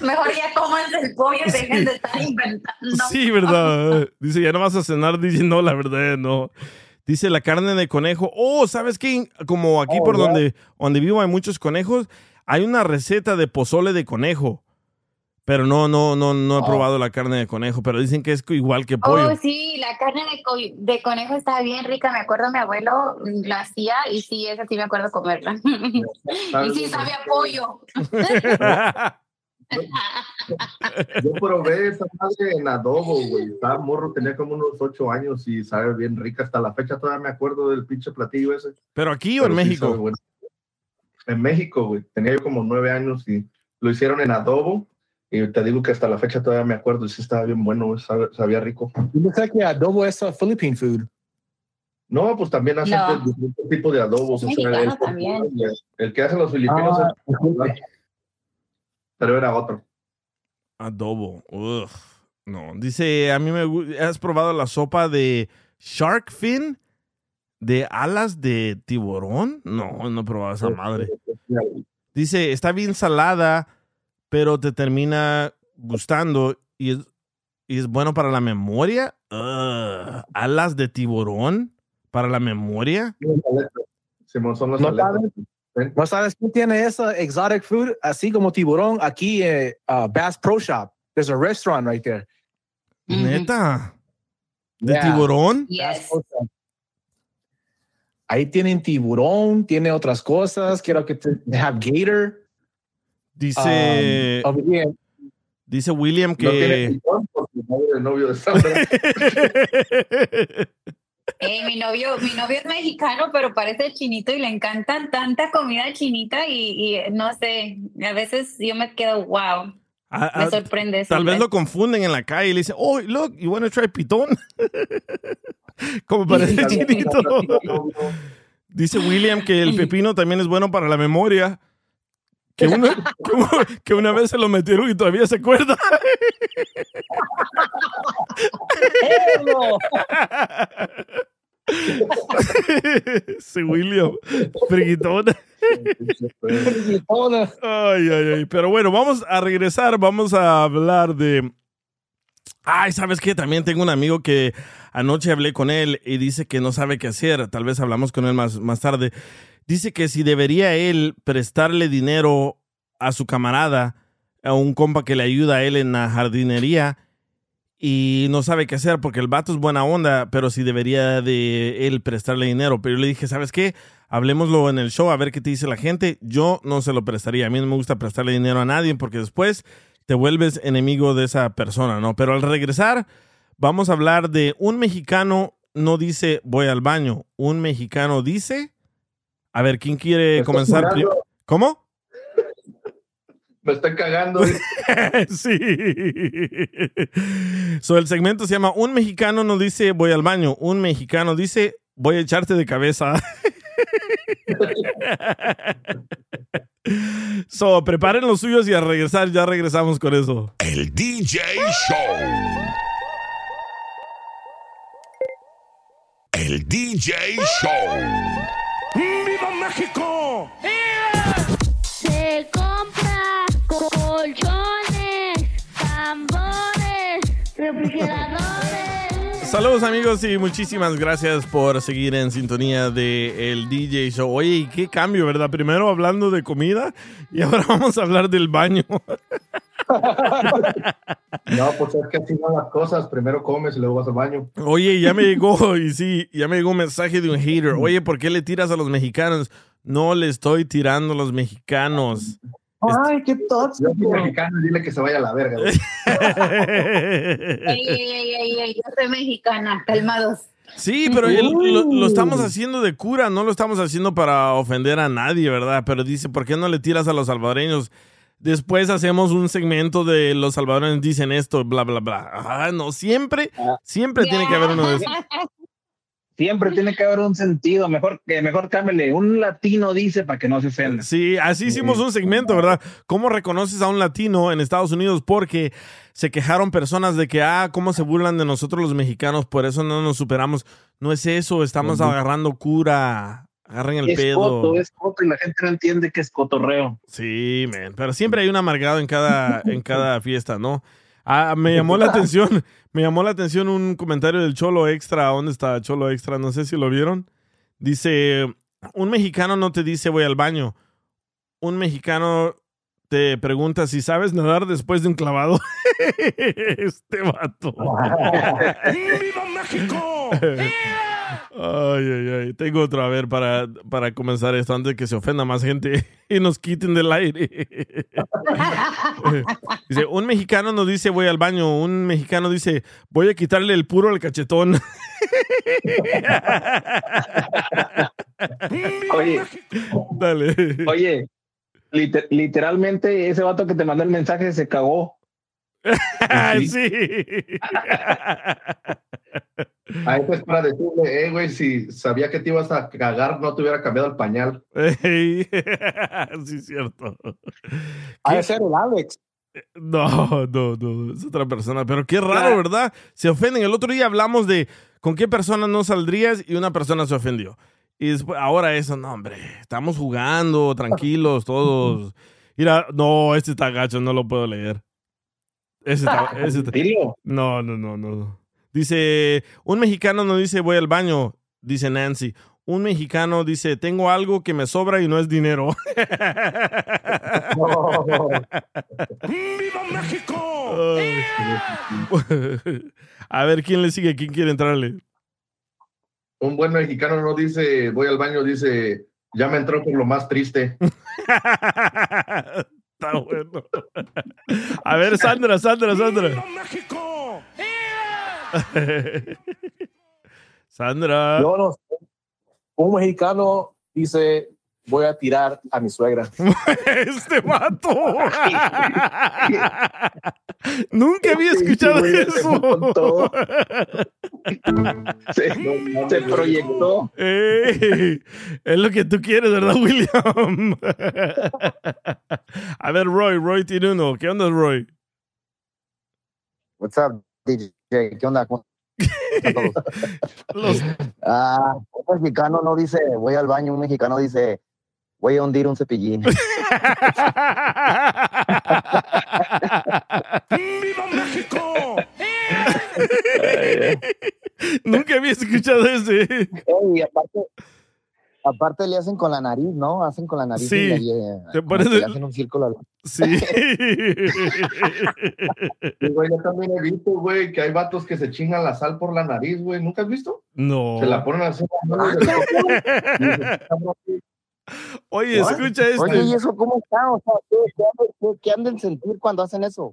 Speaker 9: Mejor ya coman el pollo y dejen de estar inventando.
Speaker 3: Sí, verdad. Dice, ya no vas a cenar. Dice, no, la verdad, no. Dice la carne de conejo. Oh, ¿sabes qué? Como aquí
Speaker 5: Oh,
Speaker 3: por donde, donde vivo hay muchos conejos, hay una receta de pozole de conejo. Pero no, no, no, no he probado la carne de conejo, pero dicen que es igual que pollo.
Speaker 9: Oh, sí, la carne de, co- de conejo está bien rica. Me acuerdo, mi abuelo la hacía y sí, esa sí me acuerdo comerla. y sí, sabe a pollo.
Speaker 11: Yo probé esa madre en adobo, güey. Estaba morro, tenía como unos ocho años y sabe bien rica. Hasta la fecha todavía me acuerdo del pinche platillo ese.
Speaker 3: ¿Pero aquí o en
Speaker 11: sí
Speaker 3: México?
Speaker 11: sabe bueno. En México, güey. Tenía yo como nueve años y lo hicieron en adobo. Y te digo que hasta la fecha todavía me acuerdo y sí estaba bien bueno, sabe- sabía rico.
Speaker 5: Yo pensé que adobo es uh, Philippine food.
Speaker 11: No, pues también hacen
Speaker 5: No.
Speaker 11: de diferentes tipos de adobos.
Speaker 5: Es
Speaker 11: o sea, el,
Speaker 5: mexicano también.
Speaker 11: el- el que hacen los filipinos
Speaker 5: Ah,
Speaker 11: es- pero era otro.
Speaker 3: Adobo. Ugh. No. Dice, a mí me ¿Has probado la sopa de shark fin? ¿De alas de tiburón? No, no he probado esa madre. Dice, está bien salada, pero te termina gustando y es, y es bueno para la memoria. Ugh. ¿Alas de tiburón? ¿Para la memoria?
Speaker 11: Simón, son los
Speaker 5: ¿No
Speaker 11: aletas.
Speaker 5: ¿No sabes quién tiene esa exotic food? Así como tiburón, aquí eh, uh, Bass Pro Shop. There's a restaurant right there.
Speaker 3: ¿Neta? ¿De
Speaker 5: Yeah.
Speaker 3: tiburón?
Speaker 5: Shop. Ahí tienen tiburón, tiene otras cosas. Quiero que te they have gator.
Speaker 3: Dice,
Speaker 5: Um, here.
Speaker 3: dice William
Speaker 11: No tiene
Speaker 3: que...
Speaker 11: pitón porque el novio de.
Speaker 9: Eh, mi novio, mi novio es mexicano, pero parece chinito y le encanta tanta comida chinita y, y no sé, a veces yo me quedo wow.
Speaker 3: Ah,
Speaker 9: Me
Speaker 3: ah,
Speaker 9: sorprende eso.
Speaker 3: Tal vez lo confunden en la calle y le dicen, oh, look, you want to try pitón? Como parece chinito. Dice William que el pepino también es bueno para la memoria. Que una, que una- vez se lo metieron y todavía se acuerda. Sí, William. Friguitona. Ay, ay, ay. Pero bueno, vamos a regresar. Vamos a hablar de. Ay, ¿sabes qué? También tengo un amigo que anoche hablé con él y dice que no sabe qué hacer. Tal vez hablamos con él más, más tarde. Dice que si debería él prestarle dinero a su camarada, a un compa que le ayuda a él en la jardinería y no sabe qué hacer porque el vato es buena onda, pero si debería de él prestarle dinero. Pero yo le dije, ¿sabes qué? Hablemoslo en el show a ver qué te dice la gente. Yo no se lo prestaría. A mí no me gusta prestarle dinero a nadie porque después te vuelves enemigo de esa persona, ¿no? Pero al regresar, Vamos a hablar de un mexicano no dice voy al baño, un mexicano dice. A ver, ¿quién quiere comenzar?
Speaker 11: cagando.
Speaker 3: ¿Cómo?
Speaker 11: Me estoy cagando.
Speaker 3: sí. So, el segmento se llama Un mexicano no dice voy al baño, un mexicano dice voy a echarte de cabeza. so, preparen los suyos y a regresar ya regresamos con eso.
Speaker 1: El DJ Show. El DJ Show.
Speaker 2: ¡Viva México! Se compra colchones, tambores, refrigeradores.
Speaker 3: Saludos amigos y muchísimas gracias por seguir en sintonía de el DJ Show. Oye, ¿y qué cambio, verdad? Primero hablando de comida y ahora vamos a hablar del baño.
Speaker 11: No, pues es que así van las cosas. Primero comes y luego vas al baño.
Speaker 3: Oye, ya me llegó, y sí, ya me llegó un mensaje de un hater. Oye, ¿por qué le tiras a los mexicanos? No le estoy tirando a los mexicanos.
Speaker 11: Ay, qué tóxico. Yo soy mexicano, dile que se vaya a la verga. güey.
Speaker 9: Ey, ey, ey, ey, ey, yo soy mexicana, calmados.
Speaker 3: Sí, pero el- lo, lo estamos haciendo de cura, no lo estamos haciendo para ofender a nadie, ¿verdad? Pero dice, ¿por qué no le tiras a los salvadoreños? Después hacemos un segmento de los salvadoreños dicen esto, bla, bla, bla. Ah, no, siempre, siempre tiene que haber uno de esos.
Speaker 6: Siempre tiene que haber un sentido. Mejor que mejor cámbiale. Un latino dice para que no se ofenda.
Speaker 3: Sí, así hicimos un segmento, ¿verdad? ¿Cómo reconoces a un latino en Estados Unidos? Porque se quejaron personas de que, ah, cómo se burlan de nosotros los mexicanos, por eso no nos superamos. No es eso, estamos agarrando cura. Agarren el
Speaker 6: es
Speaker 3: pedo.
Speaker 6: coto, es coto y la gente no entiende que es cotorreo.
Speaker 3: Sí, man. Pero siempre hay un amargado en cada, en cada fiesta, ¿no? Ah, me llamó la atención, me llamó la atención un comentario del Cholo Extra. ¿Dónde está Cholo Extra? No sé si lo vieron. Dice, un mexicano no te dice voy al baño. Un mexicano te pregunta si sabes nadar después de un clavado. este vato.
Speaker 2: ¡Viva México!
Speaker 3: Ay, ay, ay. Tengo otro, a ver, para, para comenzar esto antes de que se ofenda más gente y nos quiten del aire. dice, un mexicano no dice voy al baño, un mexicano dice voy a quitarle el puro al cachetón.
Speaker 6: Oye,
Speaker 3: Dale.
Speaker 6: oye, liter- literalmente ese vato que te mandó el mensaje se cagó.
Speaker 3: sí.
Speaker 11: A eso es para decirle, eh, güey, si sabía que te ibas a cagar, no te hubiera cambiado el pañal.
Speaker 3: Ey, sí, es cierto.
Speaker 5: Ha de ser el Alex.
Speaker 3: No, no, no, es otra persona. Pero qué raro, ¿verdad? Se ofenden. El otro día hablamos de con qué persona no saldrías y una persona se ofendió. Y después, ahora eso, no, hombre, estamos jugando, tranquilos, todos. Mira, no, este está gacho, no lo puedo leer. Ese está, ese está-. No, no, no, no. Dice, un mexicano no dice voy al baño, dice Nancy. Un mexicano dice, tengo algo que me sobra y no es dinero.
Speaker 2: ¡Viva México!
Speaker 3: Ay. A ver, ¿quién le sigue? ¿Quién quiere entrarle?
Speaker 11: Un buen mexicano no dice, voy al baño, dice, ya me entró por lo más triste.
Speaker 3: Está bueno. A ver, Sandra, Sandra, Sandra.
Speaker 2: México!
Speaker 3: Sandra.
Speaker 5: Yo no sé. Un mexicano dice, voy a tirar a mi suegra.
Speaker 3: este vato. Nunca había escuchado eso.
Speaker 6: Se, se proyectó.
Speaker 3: Ey, es lo que tú quieres, ¿verdad, William? A ver, Roy, Roy tiene uno. ¿Qué onda, Roy?
Speaker 12: What's up, DJ? ¿Qué onda?
Speaker 3: Los-
Speaker 12: Ah, un mexicano no dice voy al baño, un mexicano dice voy a hundir un cepillín.
Speaker 2: ¡Viva México!
Speaker 3: Nunca había escuchado ese.
Speaker 12: Ey, aparte, aparte le hacen con la nariz, ¿no? Hacen con la nariz
Speaker 3: Sí,
Speaker 12: y le, eh,
Speaker 3: te
Speaker 12: como que
Speaker 3: parece-
Speaker 12: le hacen un círculo. al-
Speaker 3: Sí.
Speaker 11: Y, güey, yo también he visto, güey, que hay vatos que se chingan la sal por la nariz, güey. ¿Nunca has visto?
Speaker 3: No.
Speaker 11: Se la ponen así.
Speaker 3: Oye,
Speaker 12: What?
Speaker 3: escucha este.
Speaker 12: Oye, ¿y eso cómo está? O sea, ¿qué, qué qué- qué han de sentir cuando hacen eso?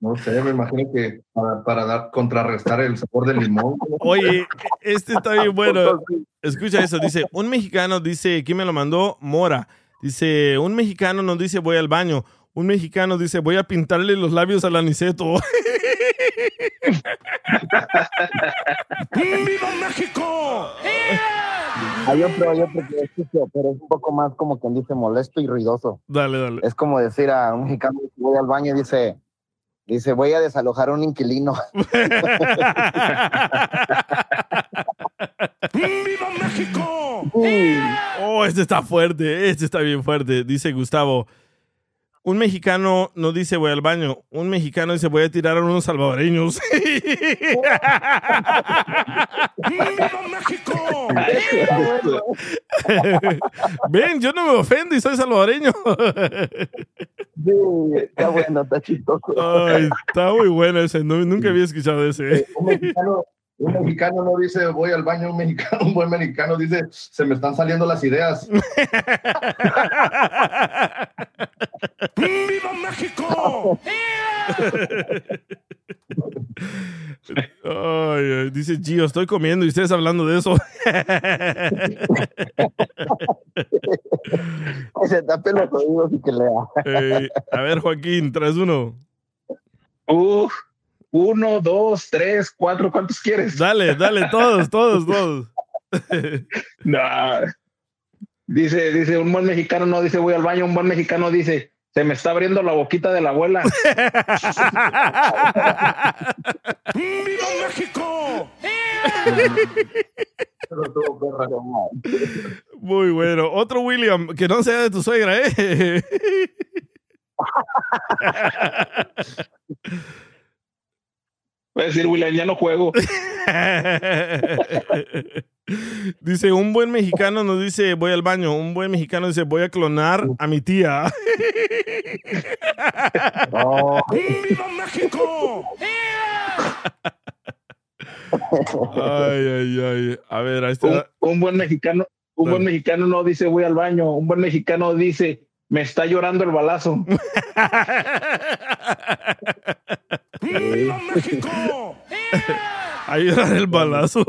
Speaker 11: No sé, me imagino que para, para dar, contrarrestar el sabor del limón.
Speaker 3: Oye, este está bien bueno. Escucha eso, dice, un mexicano dice, ¿quién me lo mandó? Mora. Dice, un mexicano nos dice, voy al baño. Un mexicano dice, voy a pintarle los labios al aniceto.
Speaker 2: ¡Viva México!
Speaker 12: Hay otro, hay otro que es sucio, pero es un poco más como quien dice molesto y ruidoso.
Speaker 3: Dale, dale.
Speaker 12: Es como decir a un mexicano que voy al baño y dice, dice, voy a desalojar a un inquilino.
Speaker 2: ¡Viva México!
Speaker 3: Oh, este está fuerte, este está bien fuerte. Dice Gustavo, un mexicano no dice voy al baño, un mexicano dice voy a tirar a unos salvadoreños.
Speaker 2: ¡Viva México!
Speaker 3: Ven, yo no me ofendo y soy salvadoreño.
Speaker 12: está bueno, está chistoso.
Speaker 3: Ay, está muy bueno ese, no- nunca había escuchado ese.
Speaker 11: Un mexicano, un mexicano no dice voy al baño, un mexicano, un buen mexicano dice se me están saliendo las ideas.
Speaker 2: ¡Viva México!
Speaker 3: Ay, ay, dice Gio, estoy comiendo y ustedes hablando de eso.
Speaker 12: Que se tape los oídos y que lea.
Speaker 3: A ver, Joaquín, traes uno.
Speaker 6: Uf, uno, dos, tres, cuatro, ¿cuántos quieres?
Speaker 3: Dale, dale, todos, todos, todos.
Speaker 6: No. Dice, dice, un buen mexicano no dice voy al baño, un buen mexicano dice, se me está abriendo la boquita de la abuela.
Speaker 2: ¡Viva México!
Speaker 3: Muy bueno. Otro William, que no sea de tu suegra, ¿eh?
Speaker 6: Voy a decir, William, ya no juego.
Speaker 3: Dice, un buen mexicano nos dice, voy al baño. Un buen mexicano dice, voy a clonar a mi tía.
Speaker 2: ¡Viva México!
Speaker 3: Ay, ay, ay. A ver, ahí
Speaker 6: Un,
Speaker 3: está.
Speaker 6: un buen mexicano, un buen mexicano no dice voy al baño, un buen mexicano dice me está llorando el balazo.
Speaker 2: ¡Viva México!
Speaker 3: Ahí era el balazo.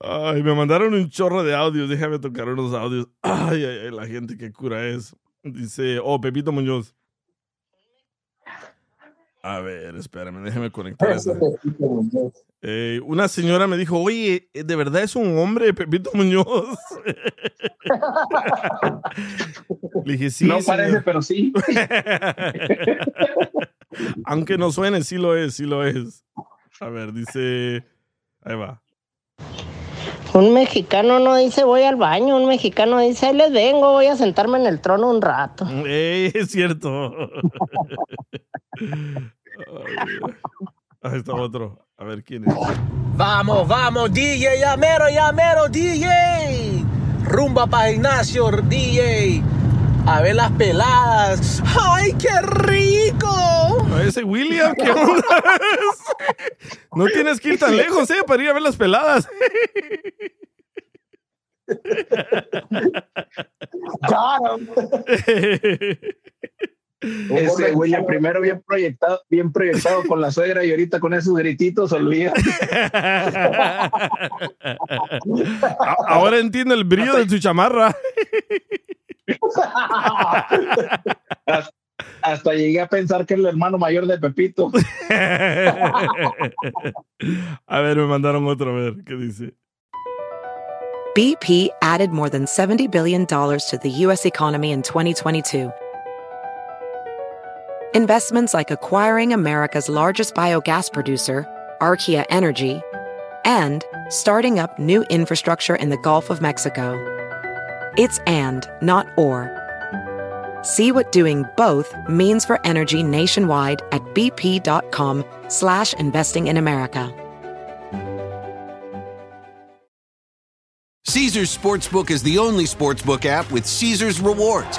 Speaker 3: Ay, me mandaron un chorro de audios. Déjame tocar unos audios. Ay, ay, ay, la gente que cura es. Dice, oh, Pepito Muñoz. A ver, espérame, déjame conectar esto. Eh, una señora me dijo, oye, ¿de verdad es un hombre, Pepito Muñoz? Le dije, sí.
Speaker 6: no parece,
Speaker 3: señor".
Speaker 6: pero sí.
Speaker 3: Aunque no suene, sí lo es, sí lo es. A ver, dice. Ahí va.
Speaker 13: Un mexicano no dice voy al baño, un mexicano dice ahí les vengo, voy a sentarme en el trono un rato.
Speaker 3: Ey, es cierto. Ahí está otro. A ver quién es.
Speaker 14: Vamos, vamos, DJ, llamero, llamero, DJ. Rumba para gimnasio, DJ. A ver las peladas. ¡Ay, qué rico!
Speaker 3: A ese William, ¿qué onda? No tienes que ir tan lejos, ¿eh? Para ir a ver las peladas.
Speaker 6: Ese William primero bien proyectado, bien proyectado con la suegra y ahorita con esos grititos, olvida.
Speaker 3: Ahora entiendo el brillo de tu chamarra.
Speaker 6: Hasta, hasta llegué a pensar que era el hermano mayor de Pepito.
Speaker 3: A ver, me mandaron otro, a ver, ¿qué dice?
Speaker 15: BP added more than $70 billion to the U.S. economy in 2022. Investments like acquiring America's largest biogas producer, Archaea Energy, and starting up new infrastructure in the Gulf of Mexico. It's and, not or. See what doing both means for energy nationwide at bp.com slash investing in America.
Speaker 16: Caesar's Sportsbook is the only sportsbook app with Caesar's rewards.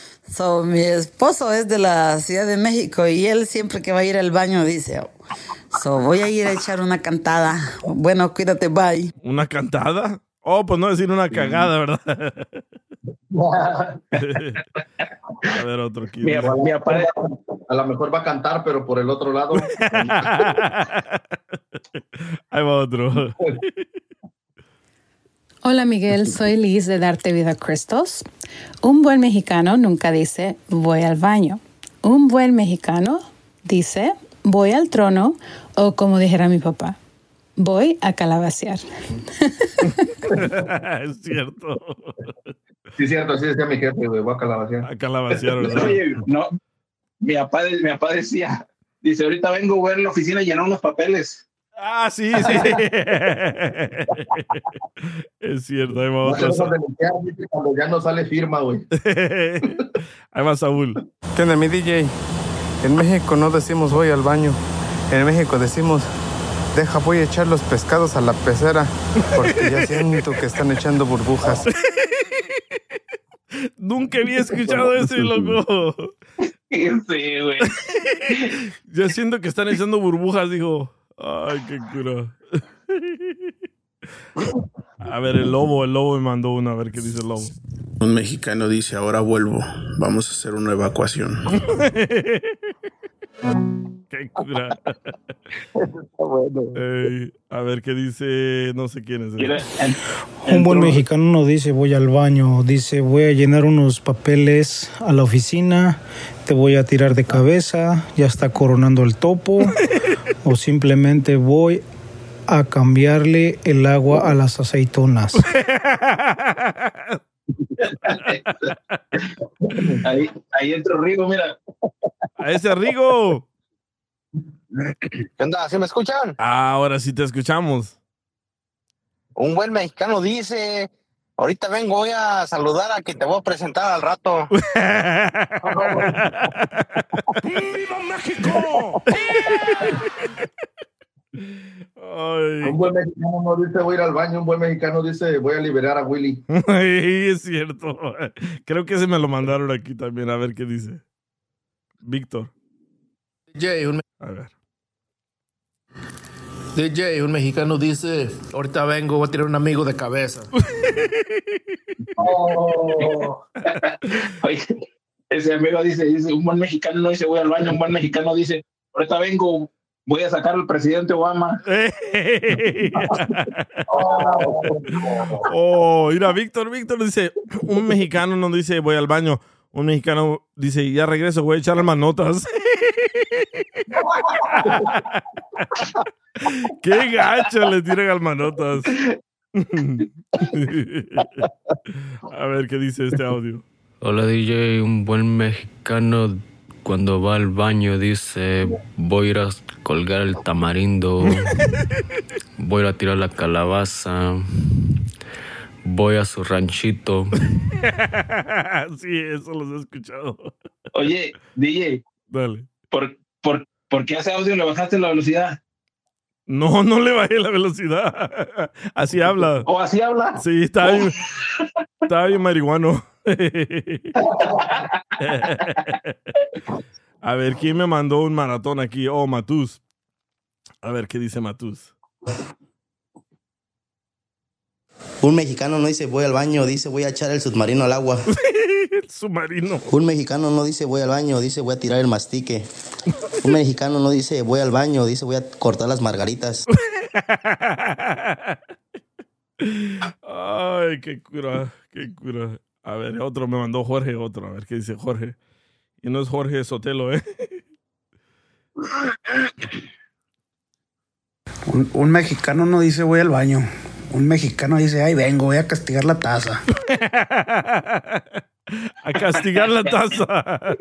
Speaker 17: so, mi esposo es de la Ciudad de México y él siempre que va a ir al baño dice, so, voy a ir a echar una cantada. Bueno, cuídate, bye.
Speaker 3: ¿Una cantada? Oh, pues no decir una cagada, ¿verdad? a ver, otro aquí.
Speaker 11: Mi mi papá a lo mejor va a cantar, pero por el otro lado.
Speaker 3: Ahí va otro.
Speaker 10: Hola Miguel, soy Liz de Darte Vida Cristos. Un buen mexicano nunca dice voy al baño. Un buen mexicano dice voy al trono o como dijera mi papá, voy a calabacear.
Speaker 3: es cierto.
Speaker 11: Sí, cierto, así decía mi jefe, güey, voy a calabacear.
Speaker 3: A calabacear, ¿verdad?
Speaker 6: Oye, no, mi papá, mi papá decía, dice, ahorita vengo a ver la oficina y llenar unos papeles.
Speaker 3: Ah, sí, sí. es cierto, ahí va
Speaker 11: No te
Speaker 3: otro.
Speaker 11: vas a denunciar, dice, cuando ya no sale firma, güey.
Speaker 3: Ahí va Saúl.
Speaker 18: ¿Qué onda, mi DJ? En México no decimos voy al baño. En México decimos, deja, voy a echar los pescados a la pecera, porque ya siento que están echando burbujas.
Speaker 3: Nunca había escuchado ese, loco.
Speaker 6: Sí, güey.
Speaker 3: Yo siento que están echando burbujas, dijo. Ay, qué cura. A ver, el lobo, el lobo me mandó uno, a ver qué dice el lobo.
Speaker 19: Un mexicano dice, ahora vuelvo, vamos a hacer una evacuación.
Speaker 3: qué cura. Ey, a ver qué dice, no sé quién es. eh.
Speaker 20: Un buen mexicano no dice voy al baño, dice voy a llenar unos papeles a la oficina, te voy a tirar de cabeza, ya está coronando el topo, o simplemente voy a cambiarle el agua a las aceitonas.
Speaker 6: Ahí, ahí entra Rigo, mira.
Speaker 3: A ese Rigo.
Speaker 21: ¿Qué onda? ¿Sí me escuchan?
Speaker 3: Ah, ahora sí te escuchamos.
Speaker 21: Un buen mexicano dice, ahorita vengo, voy a saludar a quien te voy a presentar al rato.
Speaker 2: ¡Viva México!
Speaker 11: Un buen mexicano no dice voy a ir al baño, un buen mexicano dice voy a liberar a Willy.
Speaker 3: Ay, es cierto. Creo que ese me lo mandaron aquí también, a ver qué dice. Víctor.
Speaker 22: Un,
Speaker 3: A ver.
Speaker 22: DJ, un mexicano dice, ahorita vengo, voy a tirar un amigo de cabeza.
Speaker 6: Oye, ese amigo dice, dice, un buen mexicano no dice voy al baño, un buen mexicano dice, ahorita vengo, voy a sacar al presidente Obama.
Speaker 3: Oh, mira, Víctor, Víctor dice, un mexicano no dice voy al baño, un mexicano dice ya regreso, voy a echar manotas. Qué gacho le tiran al manotas. a ver qué dice este audio.
Speaker 23: Hola DJ, un buen mexicano cuando va al baño dice voy a ir a colgar el tamarindo, voy a tirar la calabaza, voy a su ranchito.
Speaker 3: sí, eso los he escuchado.
Speaker 6: Oye, DJ,
Speaker 3: Dale.
Speaker 6: ¿por, por, ¿por qué a ese audio le bajaste la velocidad?
Speaker 3: No, no le bajé la velocidad. Así habla.
Speaker 6: ¿O así habla?
Speaker 3: Sí, está bien, está bien marihuano. A ver, ¿quién me mandó un maratón aquí? Oh, Matus. A ver, ¿qué dice Matus?
Speaker 24: Un mexicano no dice voy al baño, dice voy a echar el submarino al agua.
Speaker 3: el submarino.
Speaker 24: Un mexicano no dice voy al baño, dice voy a tirar el mastique. Un mexicano no dice voy al baño, dice voy a cortar las margaritas.
Speaker 3: Ay, qué cura, qué cura. A ver, otro me mandó Jorge, otro. A ver qué dice Jorge. Y no es Jorge Sotelo, ¿eh?
Speaker 25: Un, un mexicano no dice voy al baño. Un mexicano dice, ay, vengo, voy a castigar la taza.
Speaker 3: A castigar la taza.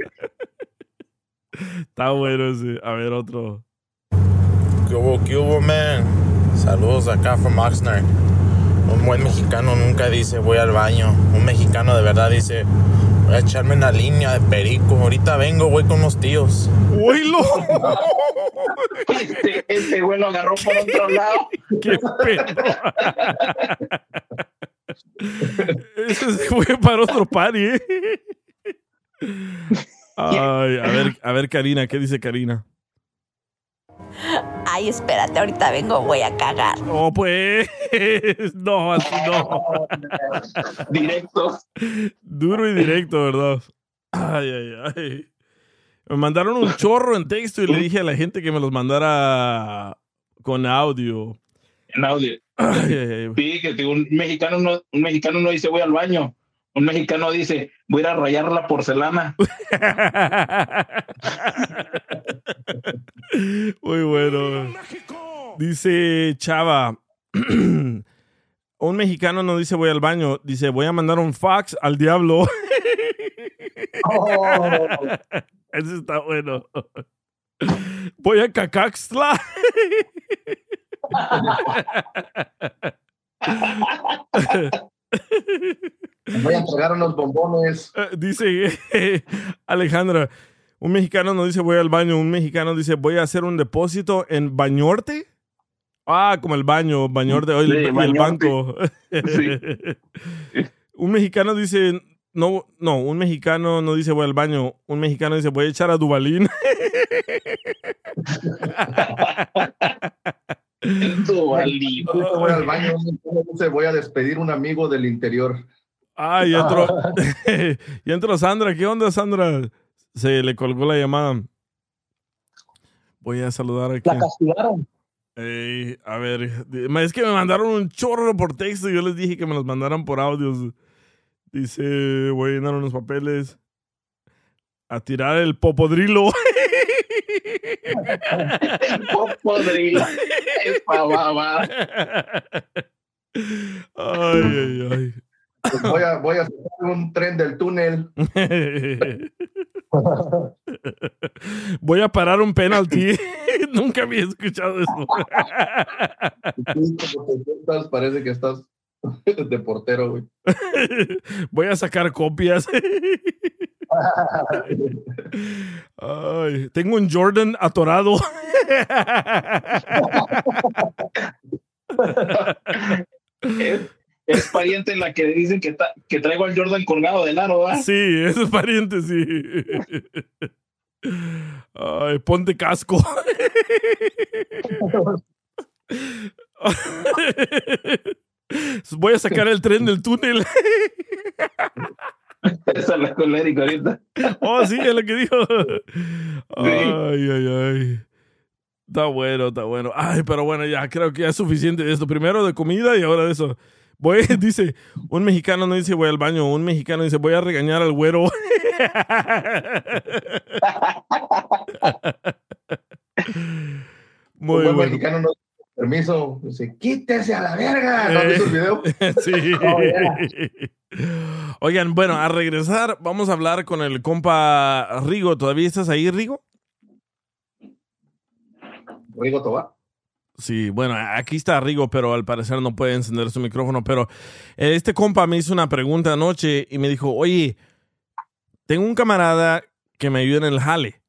Speaker 3: Está bueno ese. A ver, otro.
Speaker 26: ¿Qué hubo, qué hubo, man? Saludos acá from Oxnard. Un buen mexicano nunca dice voy al baño. Un mexicano de verdad dice voy a echarme una línea de perico. Ahorita vengo, voy con unos tíos.
Speaker 3: ¡Oílo!
Speaker 6: Este, este güey lo agarró por otro lado.
Speaker 3: ¡Qué pedo! Ese se fue para otro party, ¿eh? Ay, a ver, a ver, Karina, ¿qué dice Karina?
Speaker 27: Ay, espérate, ahorita vengo, voy a cagar.
Speaker 3: No, pues. No, así no.
Speaker 6: Directo.
Speaker 3: Duro y directo, ¿verdad? Ay, ay, ay. Me mandaron un chorro en texto y le dije a la gente que me los mandara con audio.
Speaker 6: En audio.
Speaker 3: Ay, ay, ay.
Speaker 6: Sí, que un mexicano no, un mexicano no dice voy al baño. Un mexicano dice voy a rayar la porcelana.
Speaker 3: Muy bueno. Dice Chava. Un mexicano no dice voy al baño, dice voy a mandar un fax al diablo. Ese está bueno. Voy a Cacaxtla.
Speaker 11: Voy a entregar unos bombones.
Speaker 3: Eh, Dice Alejandra, un mexicano no dice voy al baño, un mexicano dice voy a hacer un depósito en Bañorte. Ah, como el baño, Bañorte, oye,
Speaker 6: Sí,
Speaker 3: el, el banco.
Speaker 6: Sí.
Speaker 3: un mexicano dice, no, no, un mexicano no dice voy al baño, un mexicano dice voy a echar a Dubalín.
Speaker 6: Duvalín.
Speaker 11: Justo voy al baño, dice, voy a despedir un amigo del interior.
Speaker 3: Ah, y entró, y entró Sandra. ¿Qué onda, Sandra? Se le colgó la llamada. Voy a saludar aquí.
Speaker 5: La castigaron.
Speaker 3: Ey, a ver, es que me mandaron un chorro por texto y yo les dije que me los mandaran por audios. Dice, voy a llenar unos papeles. A tirar el popodrilo.
Speaker 6: Popodrilo. Es pa' baba.
Speaker 3: Ay, ay, ay.
Speaker 11: Pues voy a, voy a sacar un tren del túnel.
Speaker 3: Voy a parar un penalti. Nunca había escuchado eso.
Speaker 11: Parece que estás de portero, güey.
Speaker 3: Voy a sacar copias. Ay, tengo un Jordan atorado.
Speaker 6: Es, pariente en la que dicen que, ta- que traigo al Jordan colgado del aro, ¿verdad?
Speaker 3: Sí, eso es pariente, sí. Ay, ponte casco. Voy a sacar el tren del túnel.
Speaker 6: Esa es la colérica ahorita.
Speaker 3: Oh, sí, es lo que dijo. Ay, ay, ay. Está bueno, está bueno. Ay, pero bueno, ya creo que ya es suficiente de esto. Primero de comida y ahora de eso. Voy, dice, un mexicano no dice voy al baño, un mexicano dice voy a regañar al güero. Muy
Speaker 11: un buen
Speaker 3: bueno.
Speaker 11: mexicano no permiso. Dice, quítese a la verga. ¿No visto el video?
Speaker 3: sí.
Speaker 11: Oh, yeah.
Speaker 3: Oigan, bueno, a regresar, vamos a hablar con el compa Rigo. ¿Todavía estás ahí, Rigo?
Speaker 11: Rigo Tobar.
Speaker 3: Sí, bueno, aquí está Rigo, pero al parecer no puede encender su micrófono. Pero eh, este compa me hizo una pregunta anoche y me dijo, oye, tengo un camarada que me ayuda en el jale.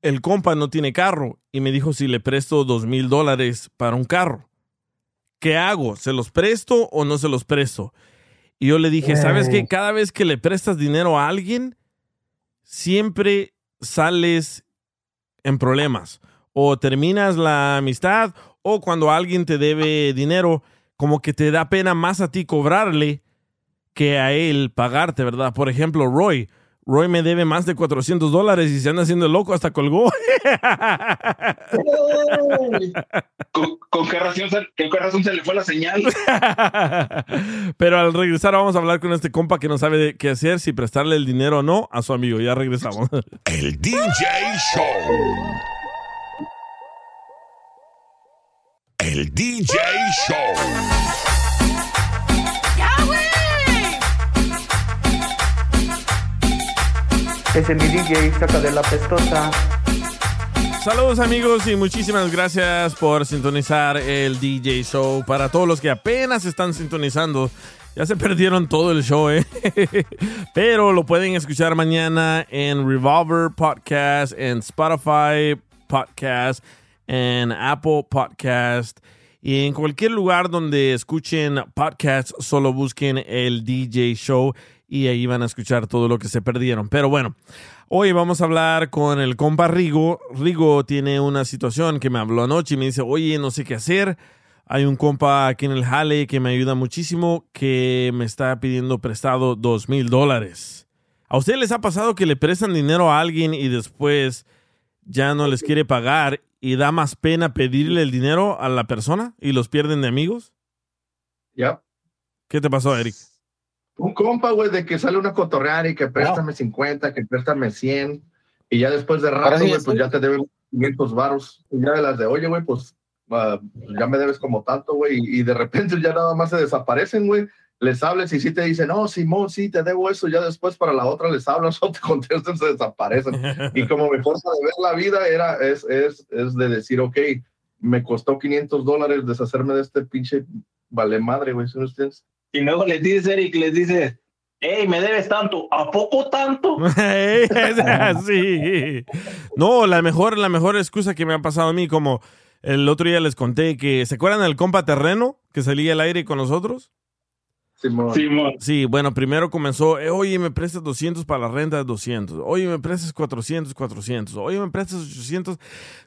Speaker 3: El compa no tiene carro y me dijo si le presto dos mil dólares para un carro. ¿Qué hago? ¿Se los presto o no se los presto? Y yo le dije, ¿sabes qué? Cada vez que le prestas dinero a alguien, siempre sales en problemas. O terminas la amistad, o cuando alguien te debe dinero, como que te da pena más a ti cobrarle que a él pagarte, ¿verdad? Por ejemplo, Roy. Roy me debe más de 400 dólares y se anda haciendo loco hasta colgó.
Speaker 6: ¿Con, con qué razón, se- con qué razón se le fue la señal?
Speaker 3: Pero al regresar vamos a hablar con este compa que no sabe de qué hacer, si prestarle el dinero o no a su amigo. Ya regresamos.
Speaker 2: El DJ Show. El DJ Show.
Speaker 28: Ese es mi DJ, saca de la pestosa.
Speaker 3: Saludos amigos y muchísimas gracias por sintonizar el DJ Show. Para todos los que apenas están sintonizando, ya se perdieron todo el show, ¿eh? Pero lo pueden escuchar mañana en Revolver Podcast, en Spotify Podcast, en Apple Podcast y en cualquier lugar donde escuchen podcasts, solo busquen el DJ Show y ahí van a escuchar todo lo que se perdieron. Pero bueno, hoy vamos a hablar con el compa Rigo. Rigo tiene una situación que me habló anoche y me dice, oye, no sé qué hacer. Hay un compa aquí en el Jale que me ayuda muchísimo que me está pidiendo prestado dos mil dólares. ¿A ustedes les ha pasado que le prestan dinero a alguien y después ya no les quiere pagar y da más pena pedirle el dinero a la persona y los pierden de amigos?
Speaker 11: Ya.
Speaker 3: ¿Qué te pasó, Eric?
Speaker 11: Un compa, güey, de que sale una cotorrear y que préstame 50, que préstame 100. Y ya después de rato, güey, pues ya te deben 500 varos. Y ya de las de, oye, güey, pues ah, ya me debes como tanto, güey. Y, y de repente ya nada más se desaparecen, güey. Les hables y sí te dicen, no, Simón, sí, te debo eso. Ya después para la otra les hablas o te contestan, se desaparecen. y como mi forma de ver la vida era, es, es, es de decir, ok, me costó 500 dólares deshacerme de este pinche vale madre, güey. ¿sí ustedes?
Speaker 6: Y luego les dices, Eric, les dices, hey, me debes tanto. ¿A poco tanto?
Speaker 3: Es así. No, la mejor, la mejor excusa que me ha pasado a mí, como el otro día les conté que, ¿se acuerdan del compa terreno que salía al aire con nosotros?
Speaker 11: Simón.
Speaker 3: Sí, bueno, primero comenzó, eh, oye, me prestas 200 para la renta de 200. Oye, me prestas 400, 400. Oye, me prestas 800.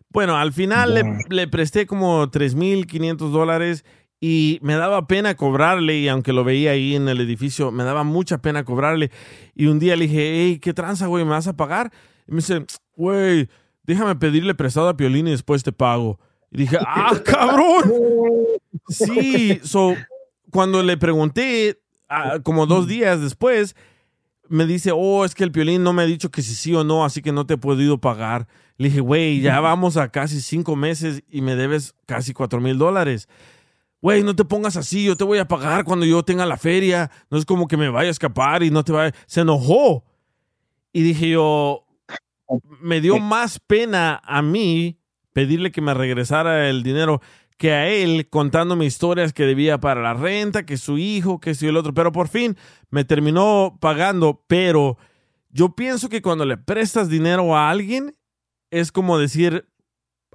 Speaker 3: Bueno, al final le, le presté como 3.500 dólares y me daba pena cobrarle y aunque lo veía ahí en el edificio, me daba mucha pena cobrarle. Y un día le dije, hey, ¿qué tranza, güey? ¿Me vas a pagar? Y me dice, güey, déjame pedirle prestado a Piolín y después te pago. Y dije, ¡ah, cabrón! Sí, so, cuando le pregunté, ah, como dos días después, me dice, oh, es que el Piolín no me ha dicho que si sí o no, así que no te he podido pagar. Le dije, güey, ya vamos a casi cinco meses y me debes casi cuatro mil dólares. Güey, no te pongas así, yo te voy a pagar cuando yo tenga la feria. No es como que me vaya a escapar y no te vaya. Se enojó. Y dije yo, me dio más pena a mí pedirle que me regresara el dinero que a él contándome historias que debía para la renta, que su hijo, que si el otro. Pero por fin me terminó pagando. Pero yo pienso que cuando le prestas dinero a alguien, es como decir,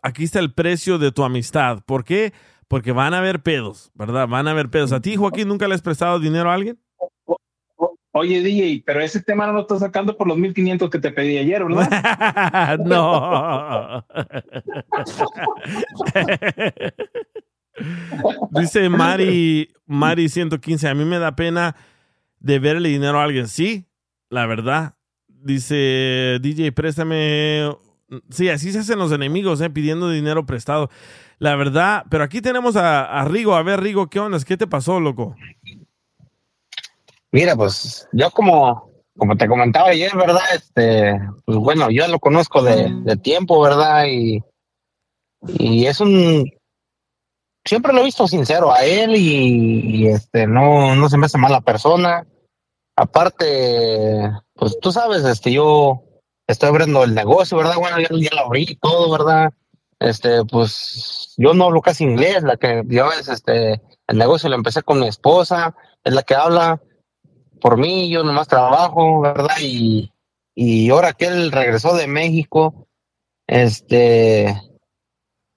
Speaker 3: aquí está el precio de tu amistad. ¿Por qué? Porque van a haber pedos, ¿verdad? Van a haber pedos. ¿A ti, Joaquín, nunca le has prestado dinero a alguien?
Speaker 6: Oye, DJ, pero ese tema no lo estás sacando por los 1500 que te pedí ayer, ¿verdad?
Speaker 3: no. Dice Mari, Mari 115, a mí me da pena deberle dinero a alguien. Sí, la verdad. Dice DJ, préstame. Sí, así se hacen los enemigos, ¿eh? pidiendo dinero prestado. La verdad, pero aquí tenemos a, a Rigo. A ver, Rigo, ¿qué onda? ¿Qué te pasó, loco?
Speaker 21: Mira, pues yo como, como te comentaba ayer, ¿verdad? Este, pues bueno, yo lo conozco de, de tiempo, ¿verdad? Y, y es un, siempre lo he visto sincero a él y, este, no, no se me hace mala persona. Aparte, pues tú sabes, este, yo estoy abriendo el negocio, ¿verdad? Bueno, ya, ya lo abrí todo, ¿verdad? Este, pues yo no hablo casi inglés, la que yo es, este, el negocio lo empecé con mi esposa, es la que habla por mí, yo nomás trabajo, ¿verdad? Y, y ahora que él regresó de México, este,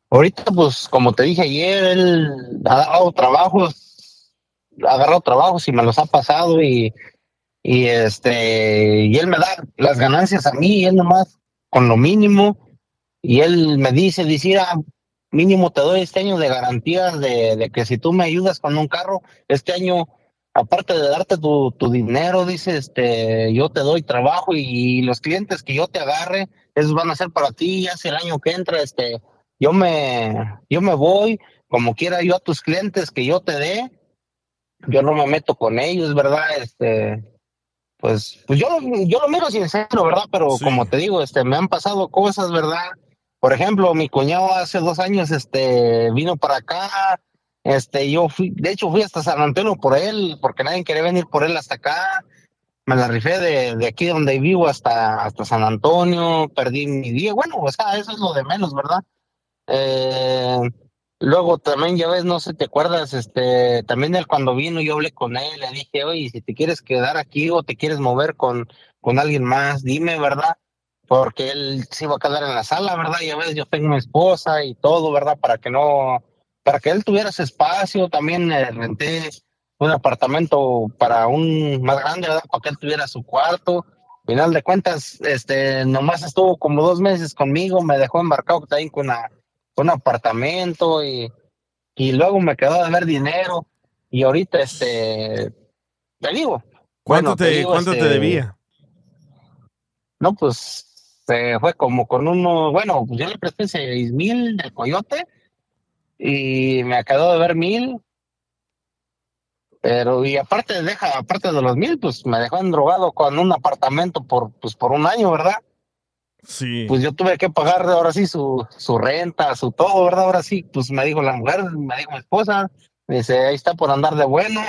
Speaker 21: ahorita pues como te dije ayer, él ha dado trabajos, ha agarrado trabajos y me los ha pasado y, y este, y él me da las ganancias a mí, y él nomás con lo mínimo, y él me dice, dice, "Ah, mínimo te doy este año de garantías de, de que si tú me ayudas con un carro, este año aparte de darte tu, tu dinero, dice, este, yo te doy trabajo y, los clientes que yo te agarre, esos van a ser para ti, ya si el año que entra, este, yo me, yo me voy, como quiera yo a tus clientes que yo te dé, yo no me meto con ellos, ¿verdad? Este, pues, pues yo, lo- yo lo miro sincero, ¿verdad? Pero como te digo, este, me han pasado cosas, ¿verdad? Por ejemplo, mi cuñado hace dos años, este, vino para acá, este, yo fui, de hecho fui hasta San Antonio por él, porque nadie quería venir por él hasta acá. me la rifé de, de aquí donde vivo hasta, hasta San Antonio, perdí mi día, bueno, o sea, eso es lo de menos, ¿verdad? Eh, luego también, ya ves, no sé, te acuerdas, este, también él cuando vino yo hablé con él, le dije, oye, si te quieres quedar aquí o te quieres mover con, con alguien más, dime, ¿verdad? Porque él se iba a quedar en la sala, ¿verdad? Ya ves, yo tengo mi esposa y todo, ¿verdad? Para que no, para que él tuviera ese espacio, también eh, renté un apartamento para un más grande, ¿verdad? Para que él tuviera su cuarto. Final de cuentas, este, nomás estuvo como dos meses conmigo, me dejó embarcado también con, una, con un apartamento y, y luego me quedó de ver dinero y ahorita, este, te digo.
Speaker 3: ¿Cuánto,
Speaker 21: bueno,
Speaker 3: te,
Speaker 21: digo,
Speaker 3: ¿cuánto te
Speaker 21: este,
Speaker 3: debía?
Speaker 21: No, pues se fue como con uno, bueno, pues yo le presté seis mil del coyote y me quedó de ver mil. Pero, y aparte, deja, aparte de los mil, pues me dejó endrogado con un apartamento por, pues por un año, ¿verdad?
Speaker 3: Sí.
Speaker 21: Pues yo tuve que pagar ahora sí su, su renta, su todo, ¿verdad? Ahora sí, pues me dijo la mujer, me dijo mi esposa, me dice, ahí está por andar de bueno.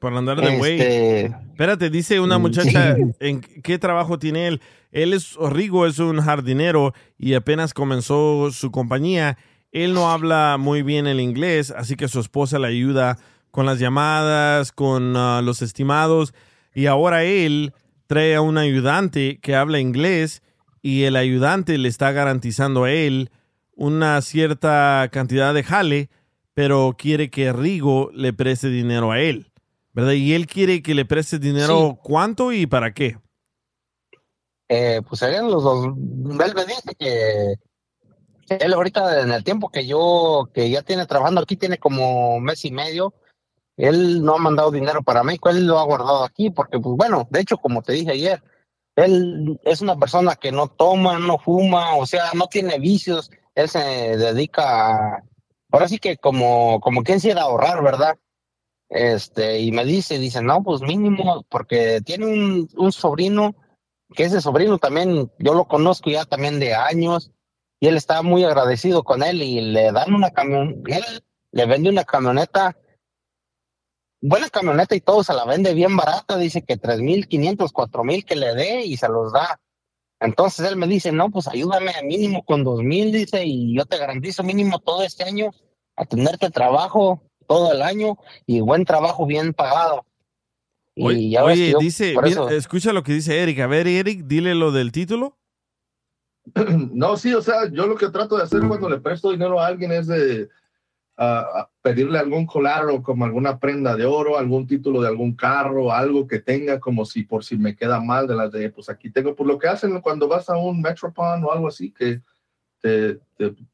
Speaker 3: Por andar de güey.
Speaker 21: Este-
Speaker 3: Espérate, dice una muchacha,
Speaker 21: Sí.
Speaker 3: ¿en qué trabajo tiene él? Él es, Rigo es un jardinero y apenas comenzó su compañía. Él no habla muy bien el inglés, así que su esposa le ayuda con las llamadas, con ah, los estimados. Y ahora él trae a un ayudante que habla inglés y el ayudante le está garantizando a él una cierta cantidad de jale, pero quiere que Rigo le preste dinero a él. ¿Verdad? Y él quiere que le preste dinero, ¿cuánto y para qué?
Speaker 21: eh, pues serían los dos. Él me dice que él ahorita en el tiempo que yo, que ya tiene trabajando aquí, tiene como mes y medio, él no ha mandado dinero para México, él lo ha guardado aquí, porque pues bueno, de hecho, como te dije ayer, él es una persona que no toma, no fuma, o sea, no tiene vicios, él se dedica a, ahora sí que como, como quien se ahorrar, ¿verdad? Este, y me dice, dice, no, pues mínimo, porque tiene un, un sobrino, que ese sobrino también, yo lo conozco ya también de años, y él está muy agradecido con él y le dan una camión, él le vende una camioneta, buena camioneta y todo, se la vende bien barata, dice que tres mil quinientos, cuatro mil que le dé y se los da. Entonces él me dice, no, pues ayúdame mínimo con dos mil, dice, y yo te garantizo mínimo todo este año a tenerte trabajo todo el año y buen trabajo bien pagado. Y
Speaker 3: Oye,
Speaker 21: ya
Speaker 3: oye,
Speaker 21: yo
Speaker 3: dice, mira, escucha lo que dice Eric. A ver, Eric, dile lo del título.
Speaker 11: No, sí, o sea, yo lo que trato de hacer cuando le presto dinero a alguien es de ah, pedirle algún collateral como alguna prenda de oro, algún título de algún carro, algo que tenga como si por si me queda mal de las de, pues aquí tengo, por lo que hacen cuando vas a un Metropon o algo así, que te,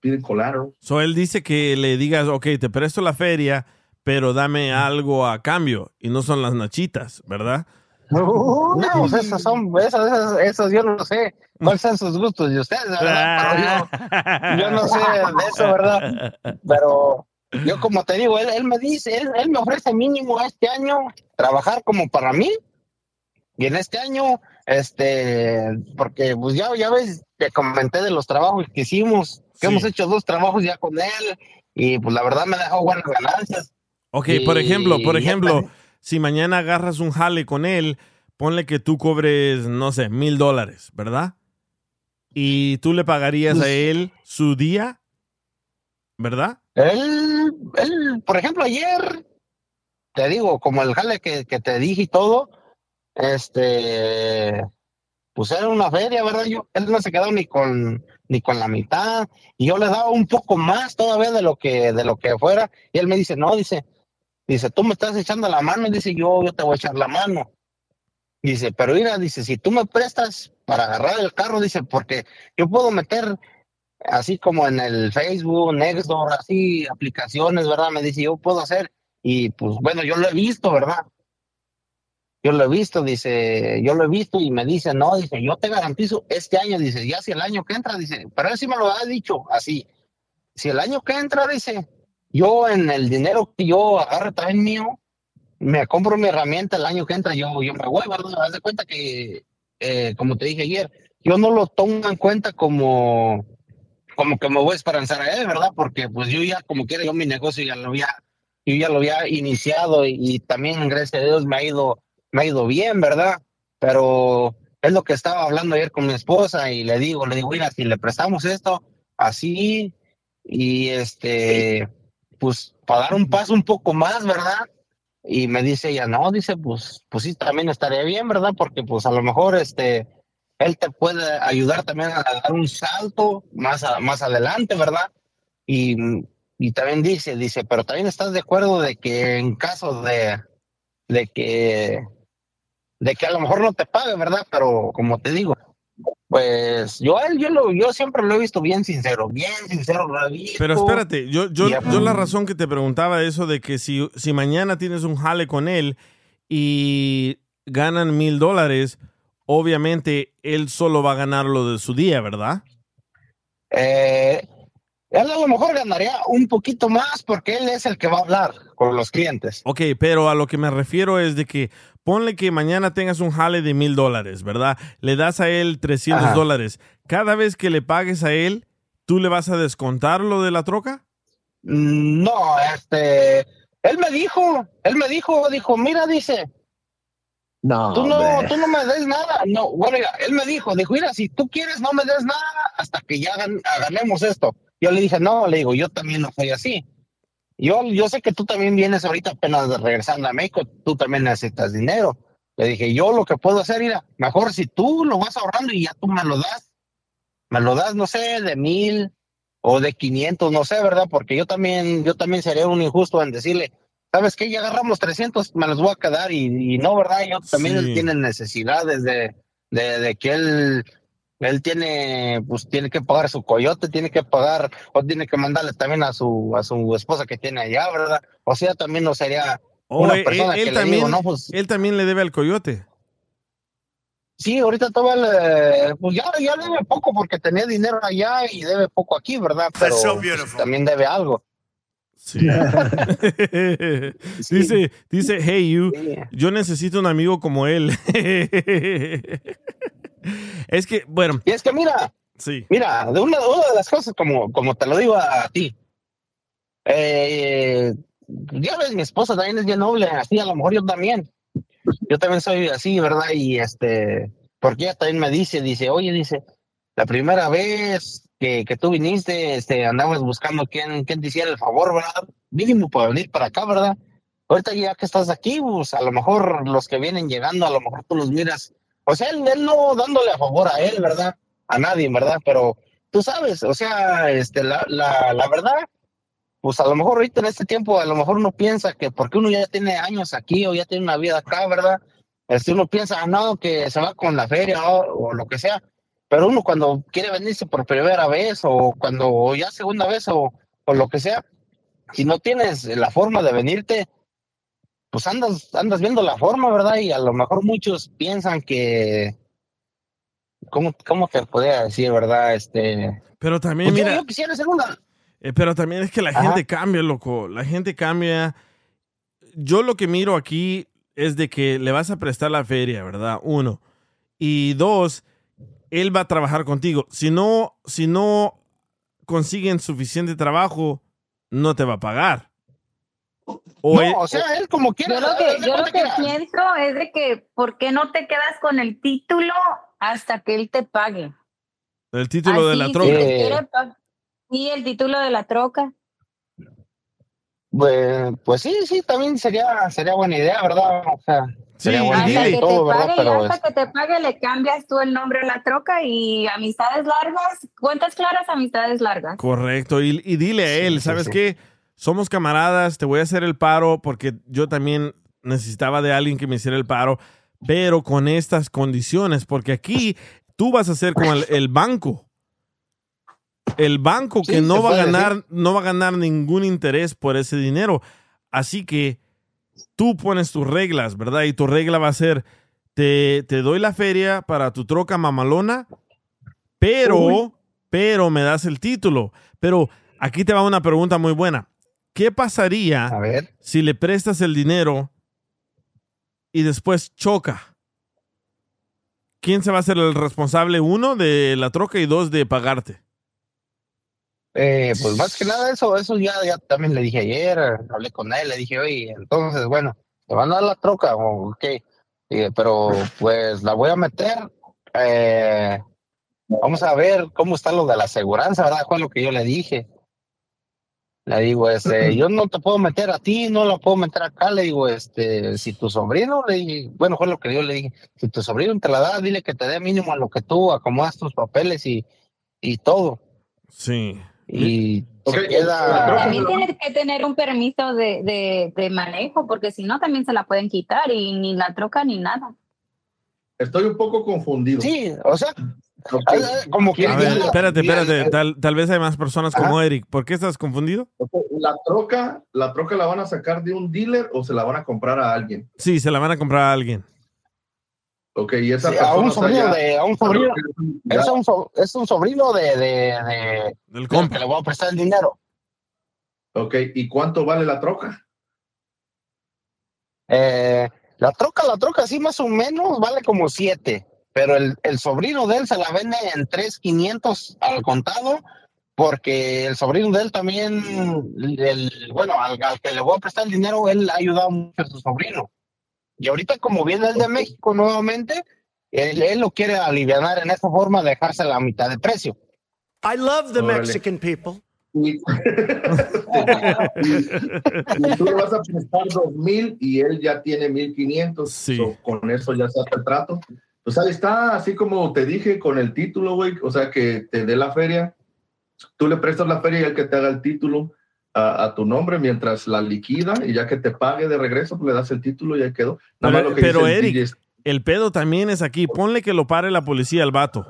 Speaker 11: piden collateral.
Speaker 3: So él dice que le digas, ok, te presto la feria, pero dame algo a cambio. Y no son las nachitas, ¿verdad?
Speaker 21: No, pues esas son, esas, esas, esas yo no sé cuáles son sus gustos de ustedes, ¿verdad? Pero yo, yo no sé de eso, ¿verdad? Pero yo como te digo, él, él me dice, él, él me ofrece mínimo este año trabajar como para mí. Y en este año, este, porque pues ya, ya ves, te comenté de los trabajos que hicimos, que hemos hecho dos trabajos ya con él, y pues la verdad me ha dejado buenas ganancias.
Speaker 3: Ok, por ejemplo, por ejemplo, si mañana agarras un jale con él, ponle que tú cobres, no sé, mil dólares, ¿verdad? Y tú le pagarías a
Speaker 21: Pues-
Speaker 3: él su día, ¿verdad?
Speaker 21: Él, él, por ejemplo, ayer, te digo, como el jale que, que te dije y todo, este, pues era una feria, ¿verdad? Yo, él no se quedó ni con, ni con la mitad, y yo le daba un poco más todavía de lo que, de lo que fuera, y él me dice, no, dice, dice, tú me estás echando la mano, dice, yo, yo te voy a echar la mano. Dice, pero mira, dice, si tú me prestas para agarrar el carro, dice, porque yo puedo meter así como en el Facebook, Nextdoor, así aplicaciones, ¿verdad? Me dice, yo puedo hacer. Y pues bueno, yo lo he visto, ¿verdad? Yo lo he visto, dice, yo lo he visto y me dice, no, dice, yo te garantizo este año, dice, ya si el año que entra, dice, pero él sí me lo ha dicho así, si el año que entra, dice, yo en el dinero que yo agarre también mío, me compro mi herramienta el año que entra, yo, yo me voy, ¿verdad? Haz de cuenta que, eh, como te dije ayer, yo no lo tomo en cuenta como, como que me voy a esperanzar a él, ¿verdad? Porque pues yo ya, como quiera, yo mi negocio ya lo había, yo ya lo había iniciado y, y también, gracias a Dios, me ha ido, me ha ido bien, ¿verdad? Pero es lo que estaba hablando ayer con mi esposa y le digo, le digo, mira, si le prestamos esto así y este, pues para dar un paso un poco más, ¿verdad? Y me dice ella, no, dice, pues, pues sí, también estaría bien, ¿verdad? Porque pues a lo mejor este, él te puede ayudar también a dar un salto más, a- más adelante, ¿verdad? Y, y también dice, dice, pero también estás de acuerdo de que en caso de, de que, de que a lo mejor no te pague, ¿verdad? Pero como te digo, pues yo a él, yo lo, yo siempre lo he visto bien sincero, bien sincero, visto.
Speaker 3: Pero espérate, yo, la razón que te preguntaba eso de que si, si mañana tienes un jale con él y ganan mil dólares, obviamente él solo va a ganar lo de su día, ¿verdad?
Speaker 21: Eh, él a lo mejor ganaría un poquito más porque él es el que va a hablar con los clientes.
Speaker 3: Ok, pero a lo que me refiero es de que ponle que mañana tengas un jale de mil dólares, ¿verdad? Le das a él 300
Speaker 21: Ajá.
Speaker 3: dólares. Cada vez que le pagues a él, ¿tú le vas a descontar lo de la troca?
Speaker 21: Mm, No, este, él me dijo, él me dijo, dijo, mira, dice,
Speaker 29: No,
Speaker 21: tú no, tú no me des nada. No, bueno, mira, él me dijo, dijo, mira, si tú quieres, no me des nada hasta que ya gan- ganemos esto. Yo le dije, no, le digo, yo también no soy así. Yo, yo sé que tú también vienes ahorita apenas regresando a México, tú también necesitas dinero. Le dije, yo lo que puedo hacer, mira, mejor si tú lo vas ahorrando y ya tú me lo das, me lo das, no sé, de mil o de 500, no sé, ¿verdad? Porque yo también, yo también sería un injusto en decirle, ¿sabes qué? Ya agarramos 300, me los voy a quedar y, y no, ¿verdad? Yo también
Speaker 3: Sí.
Speaker 21: él tiene necesidades de, de, de que él, él tiene, pues tiene que pagar su coyote, tiene que pagar, o tiene que mandarle también a su, a su esposa que tiene allá, ¿verdad? O sea, también no sería
Speaker 3: O
Speaker 21: una
Speaker 3: él,
Speaker 21: persona
Speaker 3: él
Speaker 21: que le
Speaker 3: también,
Speaker 21: digo, no, pues
Speaker 3: él también le debe al coyote.
Speaker 21: Sí, ahorita todavía pues ya, ya debe poco porque tenía dinero allá y debe poco aquí, ¿verdad? Pero
Speaker 2: so
Speaker 21: pues, también debe algo.
Speaker 3: Sí. dice, dice, hey you, yo necesito un amigo como él. es que, bueno.
Speaker 21: Y es que mira,
Speaker 3: sí.
Speaker 21: mira, de una, una de las cosas, como, como te lo digo a, ti, eh, ya ves, mi esposa también es bien noble, así a lo mejor yo también. Yo también soy así, ¿verdad? Y este, porque ella también me dice, dice, oye, dice, la primera vez que, que tú viniste, este, andabas buscando quién, quién te hiciera el favor, ¿verdad? Mínimo para venir para acá, ¿verdad? Ahorita ya que estás aquí, pues a lo mejor los que vienen llegando, a lo mejor tú los miras. O sea, él, él no dándole a favor a él, ¿verdad? A nadie, ¿verdad? Pero tú sabes, o sea, este, la, la, la verdad, pues a lo mejor ahorita en este tiempo, a lo mejor uno piensa que porque uno ya tiene años aquí o ya tiene una vida acá, ¿verdad? Este, uno piensa, ah, no, que se va con la feria o, o lo que sea. Pero uno cuando quiere venirse por primera vez o cuando o ya segunda vez o, o lo que sea, si no tienes la forma de venirte, pues andas, andas viendo la forma, ¿verdad? Y a lo mejor muchos piensan que, ¿cómo, cómo te podría decir, verdad? Este,
Speaker 3: Pero también,
Speaker 21: pues yo-
Speaker 3: mira,
Speaker 21: yo quisiera hacer una,
Speaker 3: eh, pero también es que la
Speaker 21: Ajá.
Speaker 3: gente cambia, loco. La gente cambia. Yo lo que miro aquí es de que le vas a prestar la feria, ¿verdad? Uno. Y dos, él va a trabajar contigo. Si no, si no consiguen suficiente trabajo, no te va a pagar. O
Speaker 21: no,
Speaker 3: él-
Speaker 21: o sea, él como quiera.
Speaker 7: Yo lo que, yo lo que pienso es de que, ¿por qué no te quedas con el título hasta que él te pague?
Speaker 3: el título de la
Speaker 7: si
Speaker 3: troca.
Speaker 7: pa- Sí, el título de la troca.
Speaker 21: Pues, pues sí, sí, también sería, sería buena idea, ¿verdad? O sea, sería buena
Speaker 7: Hasta
Speaker 21: idea
Speaker 7: que
Speaker 21: y
Speaker 7: te
Speaker 21: todo, ¿verdad?
Speaker 7: pague, y
Speaker 21: Pero
Speaker 7: hasta que te pague le cambias tú el nombre a la troca y amistades largas, cuentas claras, amistades largas.
Speaker 3: Correcto. Y, y dile a él, ¿sabes qué? Somos camaradas, te voy a hacer el paro porque yo también necesitaba de alguien que me hiciera el paro, pero con estas condiciones, porque aquí tú vas a ser como el, el banco. El banco que
Speaker 21: Sí,
Speaker 3: no va a ganar,
Speaker 21: decir.
Speaker 3: no va a ganar ningún interés por ese dinero. Así que tú pones tus reglas, ¿verdad? Y tu regla va a ser, te, te doy la feria para tu troca mamalona, pero,
Speaker 21: Uy.
Speaker 3: pero me das el título. Pero aquí te va una pregunta muy buena. ¿Qué pasaría si le prestas el dinero y después choca? ¿Quién se va a hacer el responsable? Uno de la troca y dos de pagarte.
Speaker 21: Eh, pues más que nada eso, eso ya, ya también le dije ayer, hablé con él, le dije, oye, entonces, bueno, ¿te van a dar la troca o qué? Y- pero pues la voy a meter. eh, vamos a ver cómo está lo de la aseguranza, ¿verdad? Fue lo que yo le dije. Le digo, este, yo no te puedo meter a ti, no la puedo meter acá. Le digo, este, si tu sobrino, le dije, bueno, fue lo que yo le dije, si tu sobrino te la da, dile que te dé mínimo a lo que tú acomodas tus papeles y, y todo.
Speaker 3: Sí.
Speaker 21: Y se queda.
Speaker 11: troca
Speaker 7: También tienes que tener un permiso de, de, de manejo, porque si no también se la pueden quitar y ni la troca ni nada.
Speaker 11: Estoy un poco confundido.
Speaker 21: Sí, o sea,
Speaker 11: Ok.
Speaker 21: como que
Speaker 3: A ver,
Speaker 21: ya-
Speaker 3: espérate, espérate. Tal, tal vez hay más personas como Eric. ¿Por qué estás confundido?
Speaker 11: La troca, la troca la van a sacar de un dealer o se la van a comprar a alguien.
Speaker 3: Sí, se la van a comprar a alguien.
Speaker 11: Ok, y esa
Speaker 21: Sí, a un
Speaker 11: persona
Speaker 21: de, a un sobrino,
Speaker 11: Ya.
Speaker 21: es un, so- es un sobrino de, de, de-
Speaker 3: Del
Speaker 21: del
Speaker 3: compa.
Speaker 21: que le voy a prestar el dinero.
Speaker 11: Ok, ¿y cuánto vale la troca?
Speaker 21: Eh, la troca, la troca, sí, más o menos, vale como siete, pero el, el sobrino de él se la vende en tres quinientos al contado, porque el sobrino de él también, el, bueno, al, al que le voy a prestar el dinero, él ha ayudado mucho a su sobrino. Y ahorita como viene él de México nuevamente, él, él lo quiere aliviar en esa forma, dejarse la mitad de precio.
Speaker 30: I love the
Speaker 11: Órale.
Speaker 30: Mexican people.
Speaker 11: Y, y tú le vas a prestar dos mil y él ya tiene mil quinientos.
Speaker 3: Sí.
Speaker 11: So, con eso ya se hace el trato. Pues ahí está, así como te dije con el título, güey. O sea, que te dé la feria. Tú le prestas la feria y el que te haga el título a, a tu nombre mientras la liquida y ya que te pague de regreso, pues le das el título y ahí quedó. Nada más
Speaker 3: Pero,
Speaker 11: lo que
Speaker 3: pero,
Speaker 11: el
Speaker 3: Eric, el pedo también es aquí. Ponle que lo pare la policía al vato.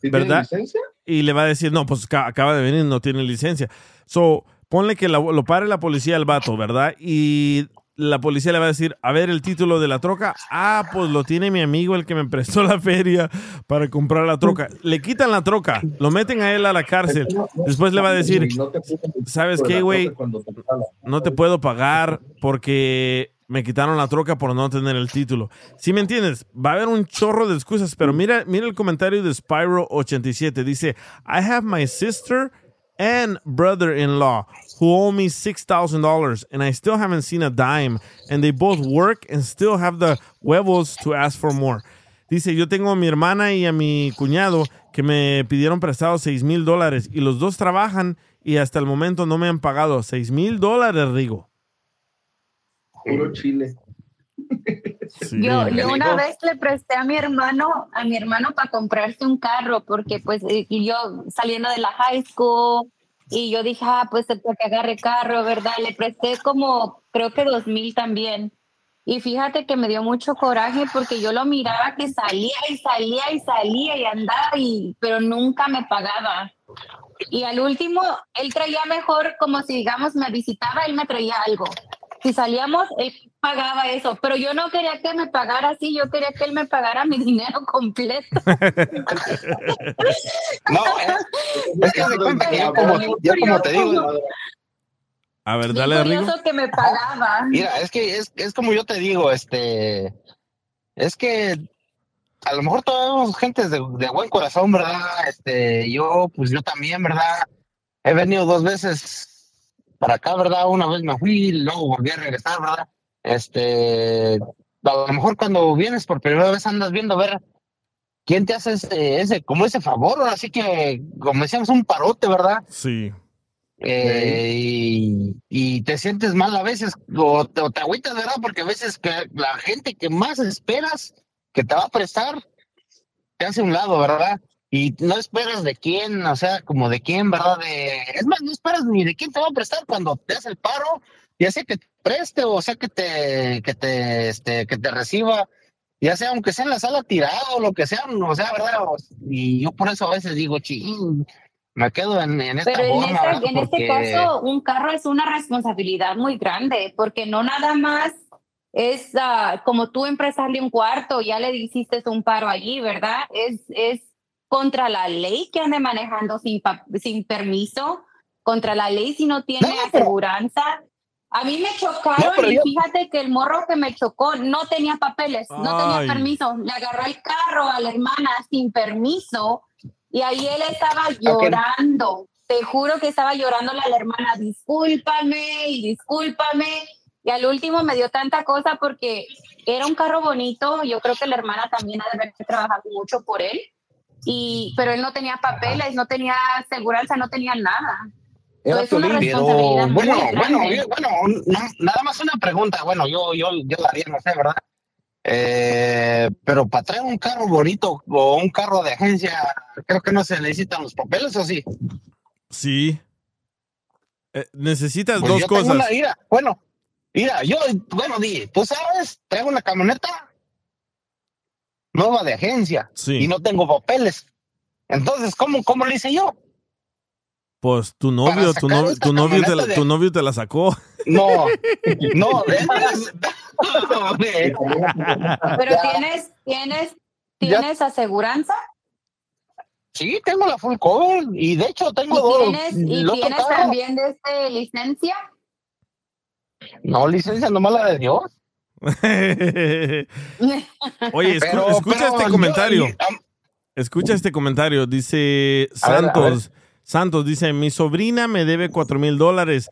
Speaker 11: ¿sí tiene
Speaker 3: ¿verdad?
Speaker 11: licencia?
Speaker 3: Y le va a decir, no, pues ca- acaba de venir, no tiene licencia. So, ponle que la- lo pare la policía al vato, ¿verdad? Y la policía le va a decir, a ver el título de la troca. Ah, pues lo tiene mi amigo, el que me prestó la feria para comprar la troca. Le quitan la troca, lo meten a él a la cárcel. Después le va a decir, ¿sabes qué, güey? no te puedo pagar porque me quitaron la troca por no tener el título. ¿Sí me entiendes? Va a haber un chorro de excusas, pero mira, mira el comentario de Spyro87. Dice, I have my sister and brother-in-law who owe me $6,000 and I still haven't seen a dime and they both work and still have the huevos to ask for more. Dice, yo tengo a mi hermana y a mi cuñado que me pidieron prestado seis mil dólares y los dos trabajan y hasta el momento no me han pagado seis mil dólares, Rigo.
Speaker 11: Puro chile.
Speaker 3: Sí.
Speaker 7: Yo, yo una vez le presté a mi hermano, a mi hermano para comprarse un carro, porque pues eh, y yo saliendo de la high school y yo dije, ah, pues para que agarre carro, ¿verdad? Le presté como, creo que dos mil también. Y fíjate que me dio mucho coraje porque yo lo miraba que salía y salía y salía y andaba, y, pero nunca me pagaba. Y al último, él traía mejor, como si digamos me visitaba, él me traía algo. Si salíamos, él pagaba eso, pero yo no quería que me pagara así, yo quería que él me pagara mi dinero completo.
Speaker 21: No, eh, es que de cuenta que yo como, yo como te digo,
Speaker 3: A ver, dale,
Speaker 7: curioso que me pagaba.
Speaker 21: mira, es que es, es como yo te digo, este, es que a lo mejor todos gente de, de buen corazón, ¿verdad? Este, yo, pues yo también, ¿verdad? He venido dos veces para acá, ¿verdad? Una vez me fui, luego volví a regresar, ¿verdad? Este, a lo mejor cuando vienes por primera vez andas viendo a ver quién te hace ese, ese como ese favor, así que, como decíamos, un parote, ¿verdad?
Speaker 3: Sí.
Speaker 21: Eh, y, y te sientes mal a veces, o te, o te agüitas, ¿verdad? Porque a veces que la gente que más esperas que te va a prestar, te hace un lado, ¿verdad? Y no esperas de quién, o sea, como de quién, ¿verdad? De, es más, no esperas ni de quién te va a prestar cuando te hace el paro, ya sea que te preste o sea que te, que te, este, que te reciba, ya sea aunque sea en la sala tirado o lo que sea, o sea, ¿verdad? Y yo por eso a veces digo, ching, me quedo en, en esta
Speaker 7: Pero en, en este caso, un carro es una responsabilidad muy grande, porque no nada más es ah, como tú en prestarle un cuarto, ya le hiciste un paro allí, ¿verdad? Es, es contra la ley que ande manejando sin, sin permiso, contra la ley si no tiene aseguranza. A mí me chocaron
Speaker 21: No,
Speaker 7: y
Speaker 21: yo-
Speaker 7: fíjate que el morro que me chocó no tenía papeles, no
Speaker 3: Ay.
Speaker 7: tenía permiso. Le agarró el carro a la hermana sin permiso y ahí él estaba llorando. Te juro que estaba llorando a la hermana, discúlpame y discúlpame. Y al último me dio tanta cosa porque era un carro bonito, yo creo que la hermana también ha de haber trabajado mucho por él, y, pero él no tenía papeles, no tenía seguridad, no tenía nada.
Speaker 21: Era
Speaker 7: es una responsabilidad muy
Speaker 21: bueno,
Speaker 7: grande.
Speaker 21: bueno, bueno, no- nada más una pregunta, bueno, yo, yo, yo la haría, no sé, ¿verdad? Eh, pero para traer un carro bonito o un carro de agencia, creo que no se necesitan los papeles, ¿o sí?
Speaker 3: Sí. Eh, necesitas
Speaker 21: Pues
Speaker 3: dos
Speaker 21: yo tengo
Speaker 3: cosas.
Speaker 21: una- mira, bueno, mira, yo, bueno, di, tú sabes, traigo una camioneta nueva de agencia y no tengo papeles. Entonces, ¿cómo, cómo le hice yo?
Speaker 3: Pues tu novio, tu novio, tu novio, te la,
Speaker 21: de-
Speaker 3: tu novio te la sacó.
Speaker 21: No, no,
Speaker 7: Pero tienes, tienes, tienes aseguranza
Speaker 21: Sí, tengo la full cover y de hecho tengo
Speaker 7: y
Speaker 21: dos.
Speaker 7: tienes, y tienes
Speaker 21: carro-
Speaker 7: también de este licencia.
Speaker 21: No, licencia nomás la de Dios.
Speaker 3: Oye, escu-
Speaker 21: Pero-
Speaker 3: escucha
Speaker 21: pero
Speaker 3: este
Speaker 21: yo-
Speaker 3: comentario. Escucha este comentario. Dice
Speaker 21: A ver, a
Speaker 3: Santos. Santos dice, mi sobrina me debe cuatro mil dólares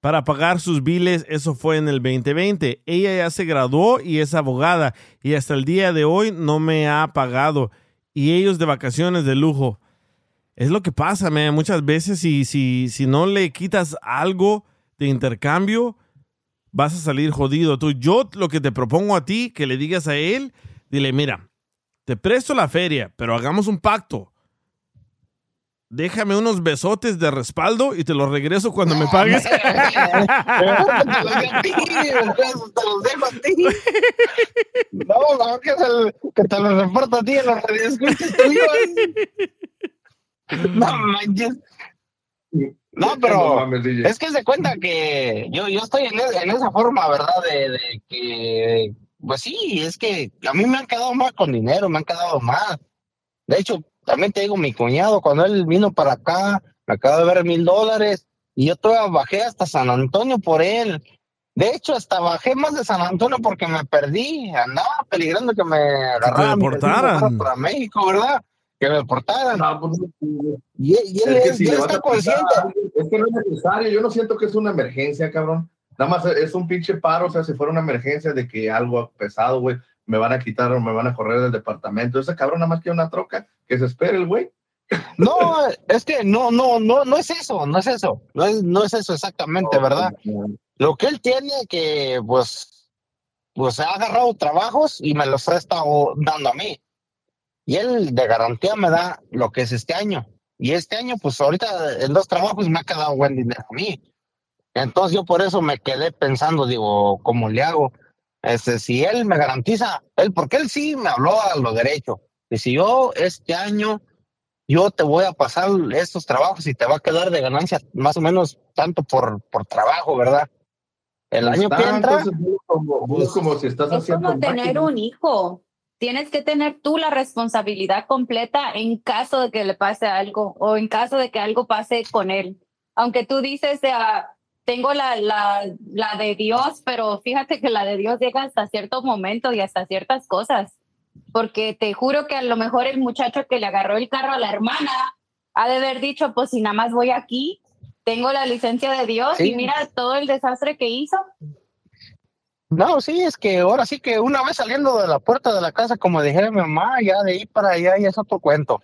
Speaker 3: para pagar sus biles. Eso fue en el 2020. Ella ya se graduó y es abogada y hasta el día de hoy no me ha pagado. Y ellos de vacaciones de lujo. Es lo que pasa, man. Muchas veces si, si, si no le quitas algo de intercambio, vas a salir jodido. Tú, yo lo que te propongo a ti, que le digas a él, dile, mira, te presto la feria, pero hagamos un pacto. Déjame unos besotes de respaldo y te los regreso cuando me pagues.
Speaker 21: No, mejor que, te los reporto a ti en los tuyos. No manches. No, pero
Speaker 11: No mames, DJ.
Speaker 21: es que se cuenta que yo, yo estoy en, en esa forma, ¿verdad? De, de que, pues sí, es que a mí me han quedado más con dinero, me han quedado más. De hecho, también te digo, mi cuñado, cuando él vino para acá, me acaba de ver mil dólares y yo todavía bajé hasta San Antonio por él. De hecho, hasta bajé más de San Antonio porque me perdí. Andaba peligrando que me agarraran
Speaker 3: deportaran.
Speaker 21: para México, ¿verdad? Que me deportaran. y, él- y él,
Speaker 11: Es que si
Speaker 21: él está consciente.
Speaker 11: Es que no es necesario. Yo no siento que es una emergencia, cabrón. Nada más es un pinche paro. O sea, si fuera una emergencia de que algo pesado, güey, me van a quitar o me van a correr del departamento. Ese cabrón nada más quiere una troca. Que se espere el güey.
Speaker 21: No, es que no, no, no, no es eso, no es eso, no es, no es eso exactamente, ¿verdad? Lo que él tiene que, pues, pues ha agarrado trabajos y me los ha estado dando a mí. Y él de garantía me da lo que es este año. Y este año, pues ahorita en dos trabajos me ha quedado buen dinero a mí. Entonces yo por eso me quedé pensando, digo, ¿cómo le hago? Este, si él me garantiza, él, porque él sí me habló a lo derecho. Y si yo este año yo te voy a pasar estos trabajos y te va a quedar de ganancia más o menos tanto por, por trabajo, ¿verdad? El año que entra,
Speaker 11: entonces, es como, es como si estás
Speaker 7: Es
Speaker 11: haciendo
Speaker 7: como tener
Speaker 11: máquina.
Speaker 7: un hijo. Tienes que tener tú la responsabilidad completa en caso de que le pase algo o en caso de que algo pase con él. Aunque tú dices, ah, tengo la, la, la de Dios, pero fíjate que la de Dios llega hasta cierto momento y hasta ciertas cosas. Porque te juro que a lo mejor el muchacho que le agarró el carro a la hermana ha de haber dicho, pues si nada más voy aquí, tengo la licencia de Dios
Speaker 21: Sí.
Speaker 7: y mira todo el desastre que hizo.
Speaker 21: No, sí, es que ahora sí que una vez saliendo de la puerta de la casa, como dijera mi mamá, ya de ahí para allá ya es otro cuento.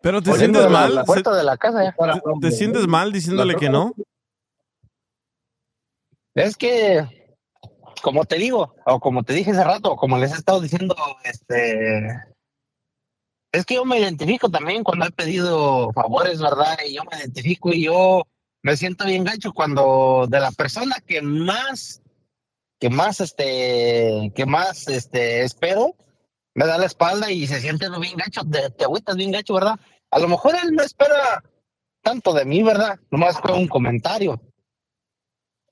Speaker 3: Pero te sientes
Speaker 21: de la-
Speaker 3: mal.
Speaker 21: La puerta de la casa ya.
Speaker 3: ¿Te, te sientes mal diciéndole que no?
Speaker 21: Es que, como te digo, o como te dije hace rato, como les he estado diciendo, este, es que yo me identifico también cuando he pedido favores, ¿verdad? Y yo me identifico y yo me siento bien gacho cuando de la persona que más, que más, este, que más, este, espero, me da la espalda y se siente bien gacho, te, te agüitas bien gacho, ¿verdad? A lo mejor él no espera tanto de mí, ¿verdad? Nomás fue un comentario.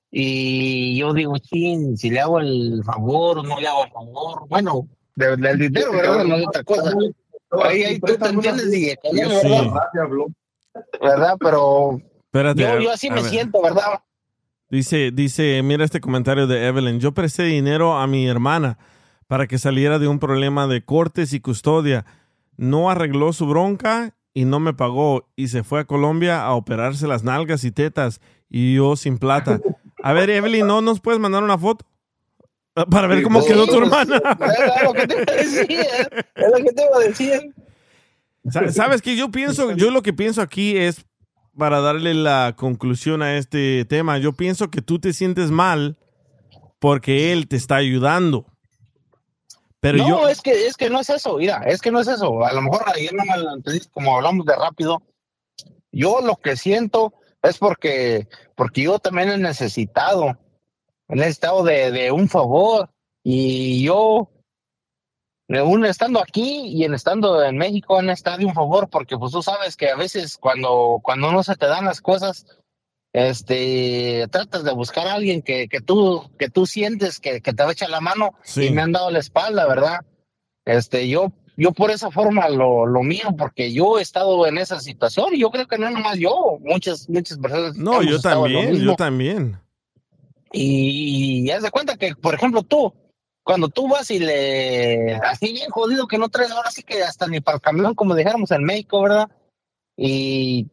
Speaker 21: Y yo digo, chin, si le hago el favor o no le hago el favor. Bueno, de- del dinero, ¿verdad? No es otra cosa. Ahí, ahí tú te entiendes, y
Speaker 3: Sí.
Speaker 21: ¿verdad? ¿Verdad? Pero
Speaker 3: Espérate,
Speaker 21: yo, así me
Speaker 3: ver.
Speaker 21: siento, ¿verdad?
Speaker 3: Dice, dice, mira este comentario de Evelyn. Yo presté dinero a mi hermana para que saliera de un problema de cortes y custodia. No arregló su bronca y no me pagó y se fue a Colombia a operarse las nalgas y tetas y yo sin plata. A ver, Evelyn, ¿no nos puedes mandar una foto? Para ver cómo quedó tu
Speaker 21: pues,
Speaker 3: hermana.
Speaker 21: Es lo que te iba a decir. Es lo que te iba a decir.
Speaker 3: Sa- Sabes que yo pienso, yo lo que pienso aquí es para darle la conclusión a este tema. Yo pienso que tú te sientes mal porque él te está ayudando. Pero
Speaker 21: no,
Speaker 3: yo,
Speaker 21: es que es que no es eso, mira, es que no es eso. A lo mejor ayer no me como hablamos de rápido. Yo lo que siento es porque, porque yo también he necesitado, he necesitado de, de un favor. Y yo, aún estando aquí y en estando en México, he necesitado de un favor, porque pues tú sabes que a veces cuando, cuando no se te dan las cosas, este, tratas de buscar a alguien que, que tú, que tú sientes que, que te va a echar la mano
Speaker 3: Sí.
Speaker 21: y me han dado la espalda, ¿verdad? Este, yo, yo por esa forma lo, lo miro, porque yo he estado en esa situación y yo creo que no nomás yo, muchas, muchas personas.
Speaker 3: no, yo
Speaker 21: estado en
Speaker 3: también, yo también.
Speaker 21: Y, y haz de cuenta que, por ejemplo, tú, cuando tú vas y le, así bien jodido que no traes ahora sí que hasta ni para el camión, como dijéramos en México, ¿verdad? Y,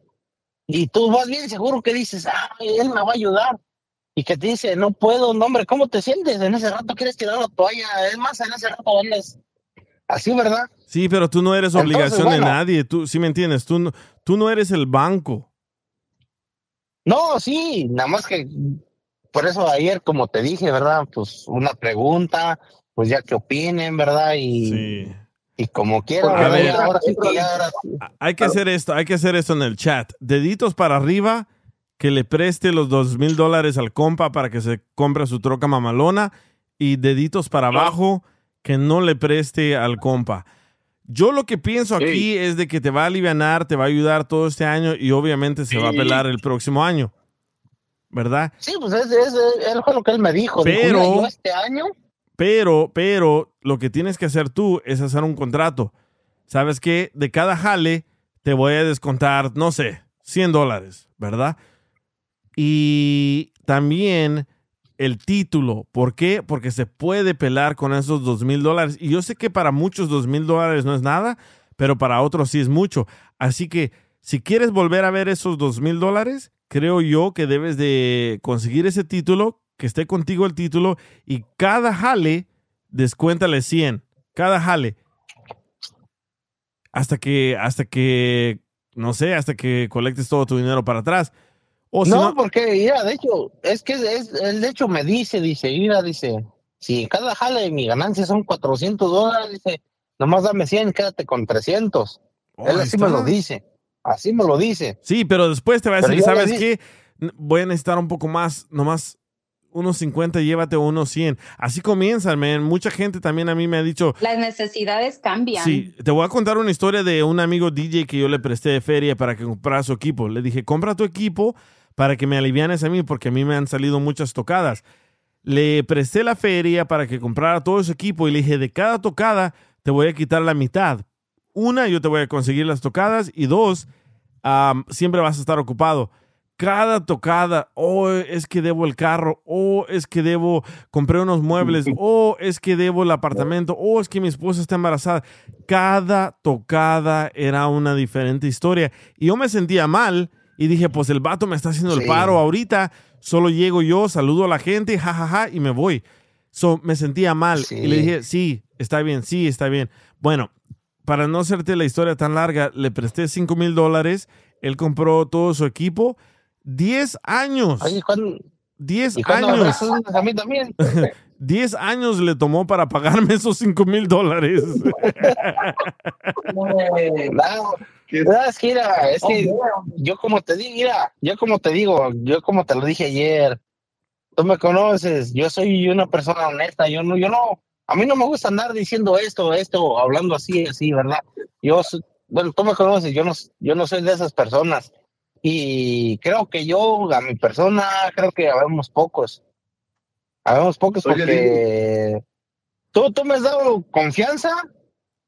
Speaker 21: y tú vas bien seguro que dices, ah, él me va a ayudar. Y que te dice, no puedo, no, hombre, ¿cómo te sientes? En ese rato quieres tirar la toalla, es más, en ese rato andas así, ¿verdad?
Speaker 3: Sí, pero tú no eres
Speaker 21: Entonces,
Speaker 3: obligación
Speaker 21: bueno.
Speaker 3: de nadie. Tú, sí me entiendes. Tú, no- tú no eres el banco.
Speaker 21: No, sí, nada más que por eso ayer, como te dije, ¿verdad? Pues una pregunta, pues ya que opinen, ¿verdad? Y, y como quieran, ahora sí que ya ahora-
Speaker 3: Hay que hacer esto, hay que hacer esto en el chat. Deditos para arriba, que le preste los dos mil dólares al compa para que se compre su troca mamalona. Y deditos para abajo, que no le preste al compa. Yo lo que pienso aquí es de que te va a aliviar, te va a ayudar todo este año y obviamente se va a
Speaker 21: Sí.
Speaker 3: pelar el próximo año. ¿Verdad?
Speaker 21: Sí, pues es, es, es lo que él me dijo.
Speaker 3: Pero-
Speaker 21: "Mira, yo este año,
Speaker 3: Pero, pero, lo que tienes que hacer tú es hacer un contrato. ¿Sabes qué? De cada jale te voy a descontar, no sé, 100 dólares, ¿verdad? Y también el título. ¿Por qué? Porque se puede pelar con esos dos mil dólares. Y yo sé que para muchos dos mil dólares no es nada, pero para otros sí es mucho. Así que si quieres volver a ver esos dos mil dólares, creo yo que debes de conseguir ese título, que esté contigo el título, y cada jale, descuéntale 100. Cada jale. Hasta que, hasta que, no sé, hasta que colectes todo tu dinero para atrás. O si
Speaker 21: no,
Speaker 3: no,
Speaker 21: porque, mira, de hecho, es que es, él de hecho me dice, dice, mira, dice, si cada jale de mi ganancia son 400 dólares, dice, nomás dame 100, quédate con 300.
Speaker 3: Oh,
Speaker 21: él así me lo dice, así me lo dice.
Speaker 3: Sí, pero después te va a decir, ¿sabes qué? Voy a necesitar un poco más, nomás unos 50, llévate unos 100. Así comienzan, man. Mucha gente también a mí me ha dicho,
Speaker 7: Las necesidades cambian.
Speaker 3: sí, te voy a contar una historia de un amigo DJ que yo le presté de feria para que comprara su equipo. Le dije, compra tu equipo para que me alivianes a mí, porque a mí me han salido muchas tocadas. Le presté la feria para que comprara todo su equipo y le dije, de cada tocada te voy a quitar la mitad. Una, yo te voy a conseguir las tocadas y dos, am, siempre vas a estar ocupado. Cada tocada, oh, es que debo el carro, oh, es que debo, compré unos muebles, oh, es que debo el apartamento, oh, es que mi esposa está embarazada. Cada tocada era una diferente historia. Y yo me sentía mal y dije, pues el vato me está haciendo el
Speaker 21: Sí.
Speaker 3: paro ahorita, solo llego yo, saludo a la gente, jajaja, y me voy. So, me sentía mal. Y le dije, sí, está bien, sí, está bien. Bueno, para no hacerte la historia tan larga, le presté 5 mil dólares. Él compró todo su equipo. 10 años.
Speaker 21: Oye, ¿cuándo-
Speaker 3: 10
Speaker 21: ¿Y cuándo
Speaker 3: años.
Speaker 21: a mí también?
Speaker 3: 10 años le tomó para pagarme esos 5 mil dólares.
Speaker 21: Es que mira, es que yo como te digo, mira, yo como te digo, yo como te lo dije ayer, tú me conoces, yo soy una persona honesta, yo no, yo no, a mí no me gusta andar diciendo esto, esto, hablando así, así, ¿verdad? Yo, bueno, tú me conoces, yo no, yo no soy de esas personas y creo que yo, a mi persona, creo que habemos pocos, habemos pocos
Speaker 11: Oye,
Speaker 21: porque tú, tú me has dado confianza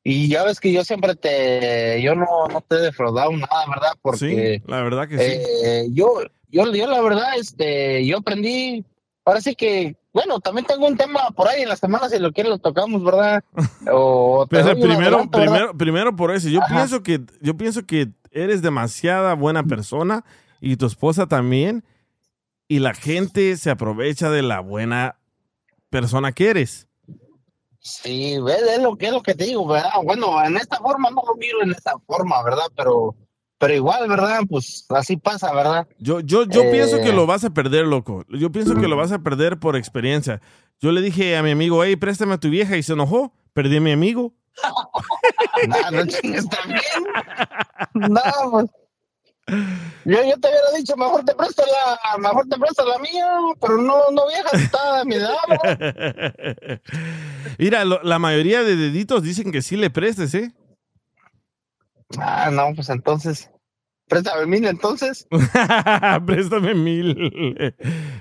Speaker 21: y ya ves que yo siempre te, yo no, no te he defraudado nada, ¿verdad? Porque
Speaker 3: sí, la verdad que sí.
Speaker 21: eh, yo, yo, yo la verdad, este, yo aprendí, parece que, bueno, también tengo un tema por ahí en la semana, si lo quieres lo tocamos, ¿verdad? O un
Speaker 3: primero,
Speaker 21: adelanto, ¿verdad?
Speaker 3: primero, primero por eso. Yo
Speaker 21: Ajá.
Speaker 3: pienso que, yo pienso que eres demasiada buena persona y tu esposa también. Y la gente se aprovecha de la buena persona que eres.
Speaker 21: Sí, es, es lo que es lo que te digo, ¿verdad? Bueno, en esta forma no lo miro en esta forma, ¿verdad? Pero, pero igual, ¿verdad? Pues así pasa, ¿verdad?
Speaker 3: Yo, yo, yo
Speaker 21: Eh.
Speaker 3: pienso que lo vas a perder, loco. Yo pienso que lo vas a perder por experiencia. Yo le dije a mi amigo, hey, préstame a tu vieja y se enojó. Perdí a mi amigo.
Speaker 21: No, no chingues también. No, pues. Yo, yo te hubiera dicho, mejor te presto la, mejor te presto la mía, pero no, no vieja, está de mi edad.
Speaker 3: Mira, lo- la mayoría de deditos dicen que sí le prestes, ¿eh?
Speaker 21: Ah, no, pues entonces, préstame mil entonces.
Speaker 3: Préstame mil.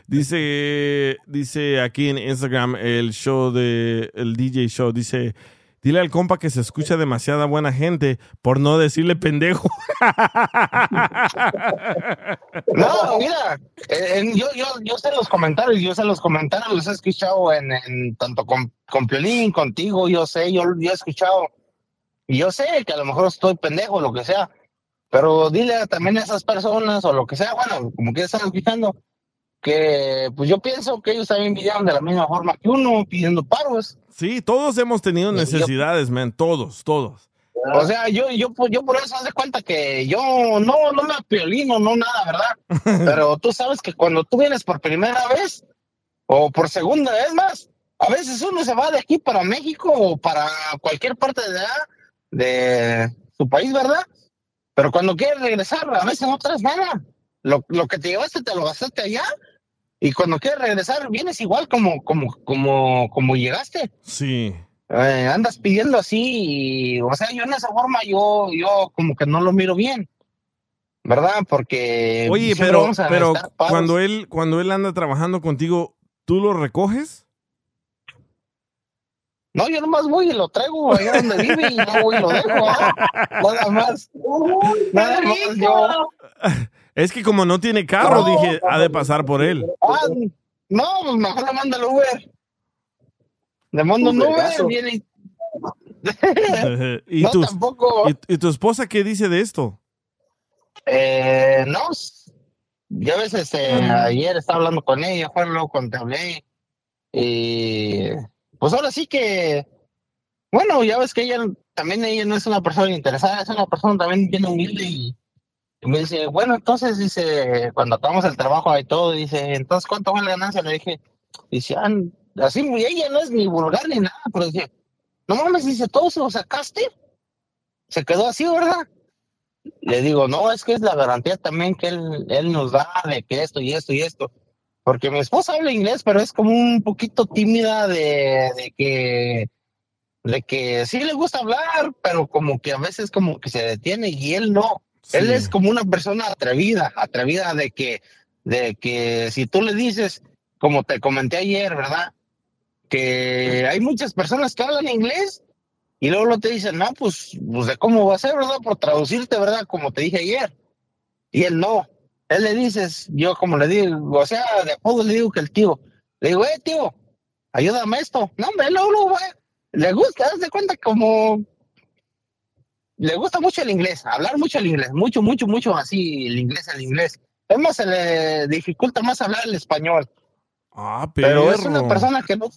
Speaker 3: dice, dice aquí en Instagram el show de el DJ show, dice, dile al compa que se escucha demasiada buena gente por no decirle pendejo.
Speaker 21: No, mira, en- yo, yo, yo sé los comentarios, yo sé los comentarios, los he escuchado en, en tanto con, con Piolín, contigo, yo sé, yo, yo he escuchado, y yo sé que a lo mejor estoy pendejo, lo que sea, pero dile también a esas personas o lo que sea, bueno, como que están escuchando, que pues yo pienso que ellos también vivieron de la misma forma que uno, pidiendo paros.
Speaker 3: sí, todos hemos tenido necesidades, man, todos, todos.
Speaker 21: O sea, yo, yo, pues, yo por eso haz de cuenta que yo no, no me apiolino, no nada, ¿verdad? Pero tú sabes que cuando tú vienes por primera vez o por segunda vez más, a veces uno se va de aquí para México o para cualquier parte de allá, de su país, ¿verdad? Pero cuando quieres regresar, a veces no traes nada. Lo, lo que te llevaste te lo gastaste allá. Y cuando quieres regresar, vienes igual como, como, como, como llegaste.
Speaker 3: Sí.
Speaker 21: Eh, andas pidiendo así, y, o sea, yo en esa forma yo, yo como que no lo miro bien, ¿verdad? Porque
Speaker 3: Oye, pero, pero cuando él, cuando él anda trabajando contigo, ¿tú lo recoges?
Speaker 21: No, yo nomás voy y lo traigo allá donde vive y no voy y lo dejo, ¿ah? nada más, nada más yo.
Speaker 3: Es que como no tiene carro,
Speaker 21: No.
Speaker 3: dije, ha de pasar por él.
Speaker 21: Ah, no, pues mejor le manda el Uber. Le mando un Uber, viene y...
Speaker 3: ¿Y,
Speaker 21: No,
Speaker 3: tu,
Speaker 21: tampoco.
Speaker 3: y, y tu esposa qué dice de esto?
Speaker 21: Eh, no, s- yo a veces eh, ayer estaba hablando con ella, fue luego cuando te hablé, y pues ahora sí que, bueno, ya ves que ella también ella no es una persona interesada, es una persona también bien humilde y, me dice, bueno, entonces dice, cuando acabamos el trabajo y todo, dice, entonces ¿cuánto fue la ganancia? Le dije, dice, ah, así, ella no es ni vulgar ni nada, pero dice, no mames, dice, todo se lo sacaste, se quedó así, ¿verdad? Le digo, no, es que es la garantía también que él, él nos da de que esto y esto y esto. Porque mi esposa habla inglés, pero es como un poquito tímida de, de que de que sí le gusta hablar, pero como que a veces como que se detiene y él no. Él es como una persona atrevida, atrevida de que, de que si tú le dices, como te comenté ayer, ¿verdad? Que hay muchas personas que hablan inglés y luego, luego te dicen, no, pues, pues de cómo va a ser, ¿verdad? Por traducirte, ¿verdad? Como te dije ayer. Y él no. Él le dices, yo como le digo, o sea, de apodo le digo que el tío. Le digo, eh, tío, ayúdame esto. No, hombre, luego, luego, güey. Le gusta, haz de cuenta como... Le gusta mucho el inglés, hablar mucho el inglés, mucho, mucho, mucho así, el inglés, el inglés. Es más, se le dificulta más hablar el español.
Speaker 3: Ah,
Speaker 21: Pero es una
Speaker 3: perro.
Speaker 21: persona que no...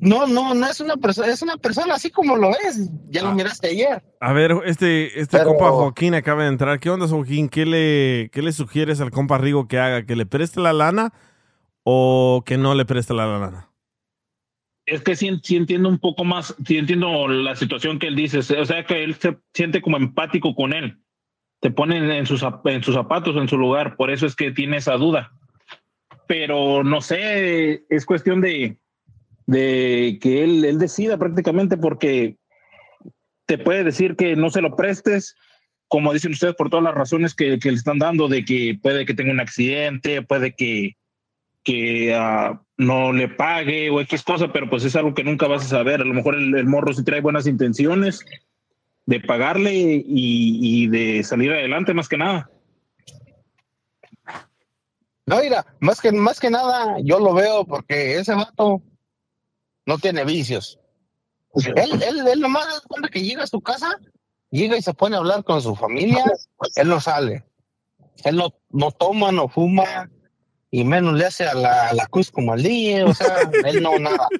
Speaker 21: No, no, no es una persona, es una persona así como lo es. Ya lo miraste ayer.
Speaker 3: A ver, este, este
Speaker 21: Pero-
Speaker 3: compa Joaquín acaba de entrar. ¿Qué onda, Joaquín? ¿Qué le, ¿Qué le sugieres al compa Rigo que haga? ¿Que le preste la lana o que no le preste la lana?
Speaker 6: Es que sí, sí entiendo un poco más, sí entiendo la situación que él dice, o sea que él se siente como empático con él, te pone en sus, en sus zapatos, en su lugar, por eso es que tiene esa duda. Pero no sé, es cuestión de, de que él, él decida prácticamente porque te puede decir que no se lo prestes, como dicen ustedes, por todas las razones que, que le están dando, de que puede que tenga un accidente, puede que, que ah, no le pague o X cosa, pero pues es algo que nunca vas a saber. A lo mejor el, el morro sí trae buenas intenciones de pagarle y, y de salir adelante más que nada.
Speaker 21: No, mira, más que, más que nada, yo lo veo porque ese vato no tiene vicios. Él, él, él nomás cuando que llega a su casa, llega y se pone a hablar con su familia, él no sale. Él no, no toma, no fuma, y menos le hace a la, a la Cruz como al DJ, o sea, él no nada.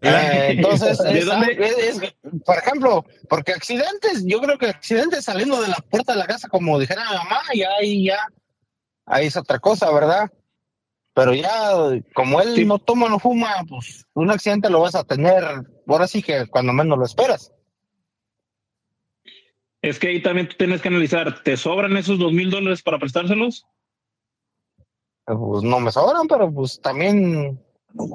Speaker 21: Eh, entonces,
Speaker 6: ¿De
Speaker 21: es- es- es- por ejemplo, porque accidentes, yo creo que accidentes saliendo de la puerta de la casa, como dijera mi mamá, ya ahí ya, ahí es otra cosa, ¿verdad? Pero ya, como él no toma, no fuma, pues un accidente lo vas a tener, ahora sí que cuando menos lo esperas.
Speaker 6: Es que ahí también tú tienes que analizar, ¿te sobran esos dos mil dólares para prestárselos?
Speaker 21: Pues no me sobran, pero pues también,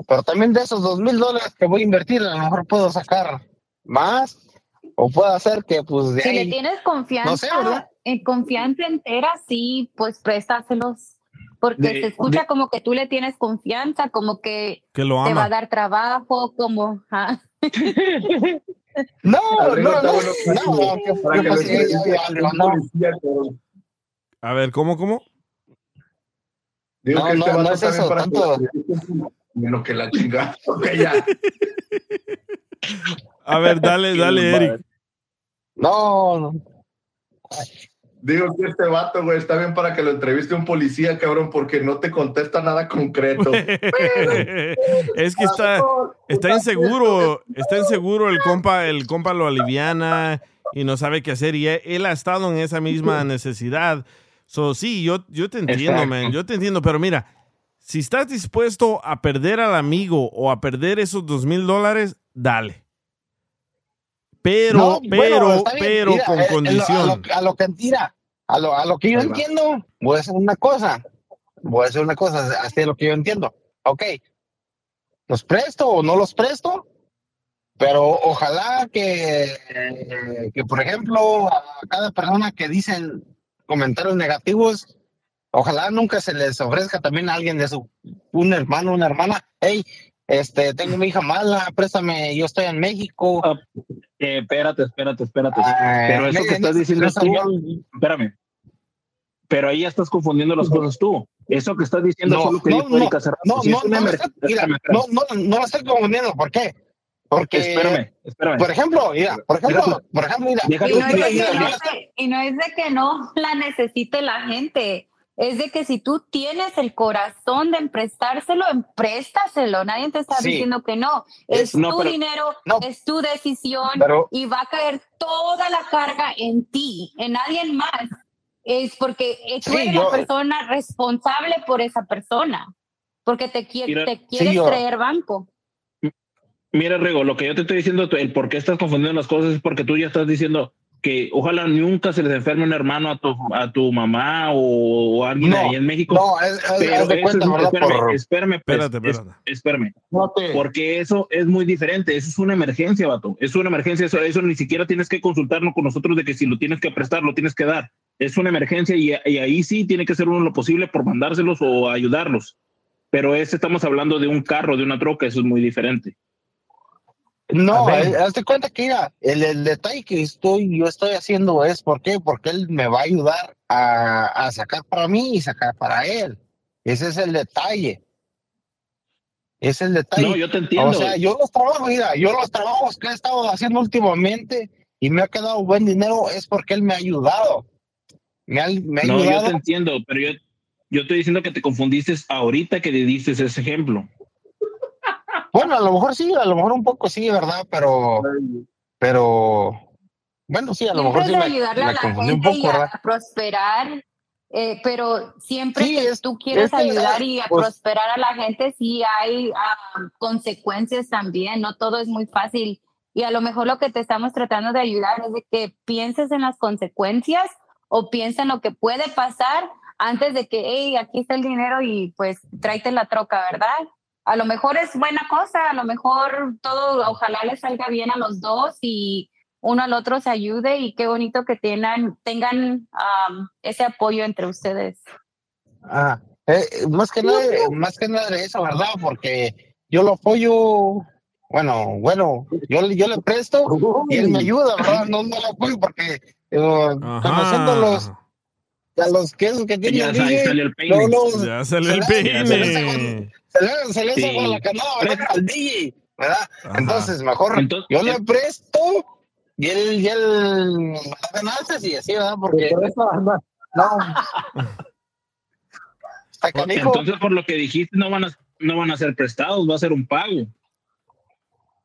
Speaker 21: pero también de esos dos mil dólares que voy a invertir, a lo mejor puedo sacar más, o puedo hacer que pues de
Speaker 7: Si le tienes confianza,
Speaker 21: No sé, ¿verdad?
Speaker 7: en confianza entera, sí, pues préstaselos. Porque
Speaker 21: De-
Speaker 7: se escucha
Speaker 21: de-
Speaker 7: como que tú le tienes confianza, como que
Speaker 3: Que lo
Speaker 7: te va a dar trabajo, como... ah.
Speaker 21: No, no, no, no,
Speaker 11: a
Speaker 21: no.
Speaker 3: ver, ¿cómo, cómo?
Speaker 11: Digo
Speaker 21: No,
Speaker 11: que este
Speaker 21: no, no
Speaker 11: vato
Speaker 21: es eso,
Speaker 11: para
Speaker 21: tanto-
Speaker 11: menos que la chingada. Ok, ya.
Speaker 3: A ver, dale, dale, Eric.
Speaker 21: No, no.
Speaker 11: Digo que este vato, güey, está bien para que lo entreviste un policía, cabrón, porque no te contesta nada concreto.
Speaker 3: es que está, está inseguro, está inseguro el compa, el compa lo aliviana y no sabe qué hacer y él, él ha estado en esa misma necesidad. So, sí, yo, yo te entiendo, man, yo te entiendo, pero mira, si estás dispuesto a perder al amigo o a perder esos dos mil dólares, dale. Pero,
Speaker 21: No,
Speaker 3: pero,
Speaker 21: bueno,
Speaker 3: pero
Speaker 21: Mira,
Speaker 3: con
Speaker 21: eh,
Speaker 3: condición.
Speaker 21: A lo, a lo que tira, a lo, a lo que yo entiendo, voy a hacer una cosa. Voy a hacer una cosa, así es lo que yo entiendo. Ok, los presto o no los presto, pero ojalá que, eh, que por ejemplo, a cada persona que dicen comentarios negativos, ojalá nunca se les ofrezca también a alguien de su, un hermano, una hermana, hey, este, tengo mi hija mala, préstame, yo estoy en México.
Speaker 6: Eh, espérate, espérate, espérate.
Speaker 21: Ay,
Speaker 6: Pero eso
Speaker 21: me-
Speaker 6: que estás diciendo
Speaker 21: eso
Speaker 6: tú,
Speaker 21: yo-
Speaker 6: espérame. Pero ahí ya estás confundiendo las cosas tú. Eso que estás diciendo
Speaker 21: No,
Speaker 6: es lo que
Speaker 21: no,
Speaker 6: dijo
Speaker 21: no,
Speaker 6: Erika hace rato.
Speaker 21: no,
Speaker 6: Si
Speaker 21: no,
Speaker 6: es
Speaker 21: no, mira, no, no, la estoy confundiendo. ¿Por qué? Porque,
Speaker 6: Espérame, espérame.
Speaker 21: por ejemplo, mira, por ejemplo, por ejemplo, mira,
Speaker 7: Y no, es de y no es de que no la necesite la gente. Es de que si tú tienes el corazón de emprestárselo, empréstaselo. Nadie te está
Speaker 21: Sí.
Speaker 7: diciendo que no. Es
Speaker 21: No,
Speaker 7: tu
Speaker 21: pero-
Speaker 7: dinero,
Speaker 21: no.
Speaker 7: es tu decisión
Speaker 21: Pero-
Speaker 7: y va a caer toda la carga en ti, en alguien más. Es porque eh, tú
Speaker 21: Sí,
Speaker 7: eres
Speaker 21: yo-
Speaker 7: la persona responsable por esa persona. Porque te, quie-
Speaker 6: Mira,
Speaker 7: te quieres creer banco.
Speaker 6: Mira, Rego, lo que yo te estoy diciendo, el por qué estás confundiendo las cosas es porque tú ya estás diciendo que ojalá nunca se les enferme un hermano a tu, a tu mamá o, o alguien
Speaker 21: No,
Speaker 6: ahí en México.
Speaker 21: no, es- es- de cuenta,
Speaker 6: es- espérame,
Speaker 21: Por-
Speaker 6: espérame, pues,
Speaker 3: Espérate,
Speaker 6: es-
Speaker 3: espérate.
Speaker 6: espérame.
Speaker 21: no te-
Speaker 6: Porque eso es muy diferente, eso es una emergencia, vato. Es una emergencia, eso, eso ni siquiera tienes que consultarnos con nosotros de que si lo tienes que prestar, lo tienes que dar. Es una emergencia y, y ahí sí tiene que hacer uno lo posible por mandárselos o ayudarlos. Pero ese estamos hablando de un carro, de una troca, eso es muy diferente.
Speaker 21: No, eh, hazte cuenta que mira, el, el detalle que estoy, yo estoy haciendo es ¿por qué? Porque él me va a ayudar a, a sacar para mí y sacar para él. Ese es el detalle. Es el detalle.
Speaker 6: No, yo te entiendo.
Speaker 21: O sea, yo los trabajos, mira, yo los trabajos que he estado haciendo últimamente y me ha quedado buen dinero es porque él me ha ayudado. Me ha, me ha
Speaker 6: No, yo te entiendo, pero yo, yo estoy diciendo que te confundiste ahorita que le dices ese ejemplo.
Speaker 21: Bueno, a lo mejor sí, a lo mejor un poco sí, ¿verdad? Pero, pero, bueno, sí, a lo mejor
Speaker 7: Siempre
Speaker 21: sí
Speaker 7: es de
Speaker 21: me,
Speaker 7: ayudarle a
Speaker 21: me
Speaker 7: la
Speaker 21: confundí un
Speaker 7: gente
Speaker 21: poco,
Speaker 7: y
Speaker 21: ¿verdad?
Speaker 7: a prosperar, eh, pero siempre
Speaker 21: Sí,
Speaker 7: que
Speaker 21: es-
Speaker 7: tú quieres
Speaker 21: es que,
Speaker 7: ayudar y a
Speaker 21: pues-
Speaker 7: prosperar a la gente, sí hay ah, consecuencias también, no todo es muy fácil. Y a lo mejor lo que te estamos tratando de ayudar es de que pienses en las consecuencias o piensa en lo que puede pasar antes de que, hey, aquí está el dinero y pues tráete la troca, ¿verdad? A lo mejor es buena cosa, a lo mejor todo, ojalá les salga bien a los dos y uno al otro se ayude y qué bonito que tengan, tengan ese apoyo entre ustedes.
Speaker 21: Ah, eh, más que nada, más que nada de eso, ¿verdad? Porque yo lo apoyo, bueno, bueno, yo, le- yo le presto y él me ayuda, ¿verdad? No, no lo apoyo porque eh, conociendo los, a los quesos que tiene
Speaker 6: Ya salió el peine.
Speaker 3: Ya salió el peine.
Speaker 21: Se le se le-
Speaker 6: Sí.
Speaker 21: la canada. Al DJ, ¿verdad?
Speaker 3: Ajá.
Speaker 21: Entonces, mejor
Speaker 6: Entonces,
Speaker 21: yo le
Speaker 6: eh,
Speaker 21: presto y él, y él ganancias y así, ¿verdad? Porque no.
Speaker 6: Entonces, por lo que dijiste, no van a, no van a ser prestados, va a ser un pago.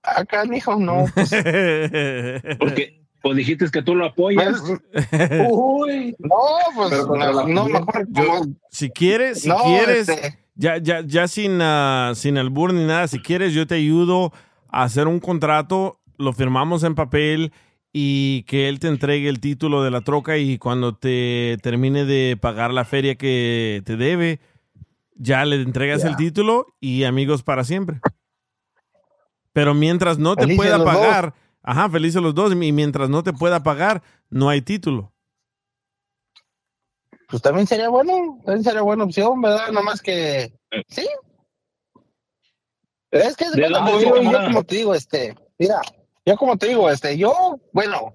Speaker 21: Ah, canijo, no. Pues,
Speaker 6: Porque pues dijiste que tú lo apoyas.
Speaker 21: Uy. No, pues no, mejor
Speaker 3: Yo- Si quieres, si
Speaker 21: No,
Speaker 3: quieres,
Speaker 21: este-
Speaker 3: ya, ya, ya sin, ah, sin albur ni nada, si quieres, yo te ayudo a hacer un contrato, lo firmamos en papel y que él te entregue el título de la troca y cuando te termine de pagar la feria que te debe, ya le entregas el título y amigos para siempre. Pero mientras no te
Speaker 21: Felices
Speaker 3: pueda
Speaker 21: dos.
Speaker 3: pagar, ajá, felices los dos, y mientras no te pueda pagar, no hay título.
Speaker 21: Pues también sería bueno, también sería buena opción, ¿verdad? Nomás que sí. Es que
Speaker 6: ¿De
Speaker 21: bueno, yo, como te digo, este, mira, yo como te digo, este, yo, bueno,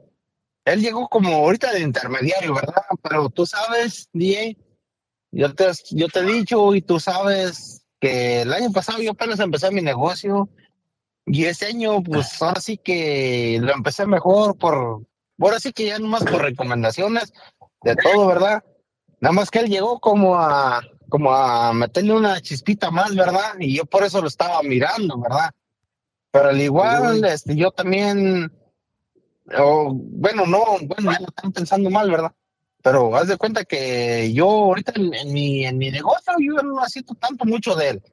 Speaker 21: él llegó como ahorita de intermediario, ¿verdad? Pero tú sabes, DJ, yo te, yo te he dicho y tú sabes que el año pasado yo apenas empecé mi negocio y este año, pues ahora sí que lo empecé mejor por, ahora sí que ya nomás por recomendaciones de todo, ¿verdad? Nada más que él llegó como a, como a meterle una chispita más, ¿verdad? Y yo por eso lo estaba mirando, ¿verdad? Pero al igual, este, yo también, o, bueno, no, bueno, ya lo están pensando mal, ¿verdad? Pero haz de cuenta que yo ahorita en, en mi, en mi negocio, yo no necesito tanto mucho de él.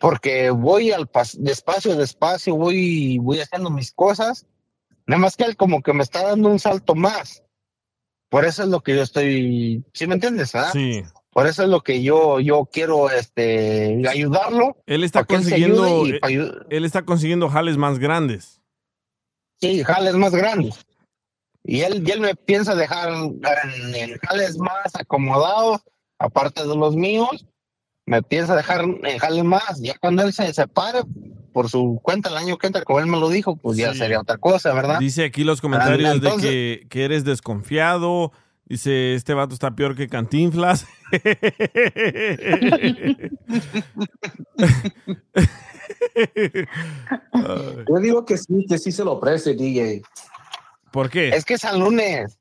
Speaker 21: Porque voy al pas- despacio, despacio, voy, voy haciendo mis cosas. Nada más que él como que me está dando un salto más. Por eso es lo que yo estoy, ¿sí me entiendes? ah?
Speaker 3: Sí.
Speaker 21: Por eso es lo que yo, yo quiero este, ayudarlo.
Speaker 3: Él está
Speaker 21: él
Speaker 3: consiguiendo,
Speaker 21: ayu-
Speaker 3: él está consiguiendo jales más grandes.
Speaker 21: Sí, jales más grandes. Y él, y él me piensa dejar en, en jales más acomodados, aparte de los míos, me piensa dejar en jales más. Ya cuando él se separe por su cuenta el año que entra, como él me lo dijo, pues ya sería otra cosa, ¿verdad?
Speaker 3: Dice aquí los comentarios
Speaker 21: Entonces-
Speaker 3: de que, que eres desconfiado. Dice, este vato está peor que Cantinflas.
Speaker 31: Yo digo que sí, que sí se lo ofrece, DJ.
Speaker 3: ¿Por qué?
Speaker 21: Es que es al lunes.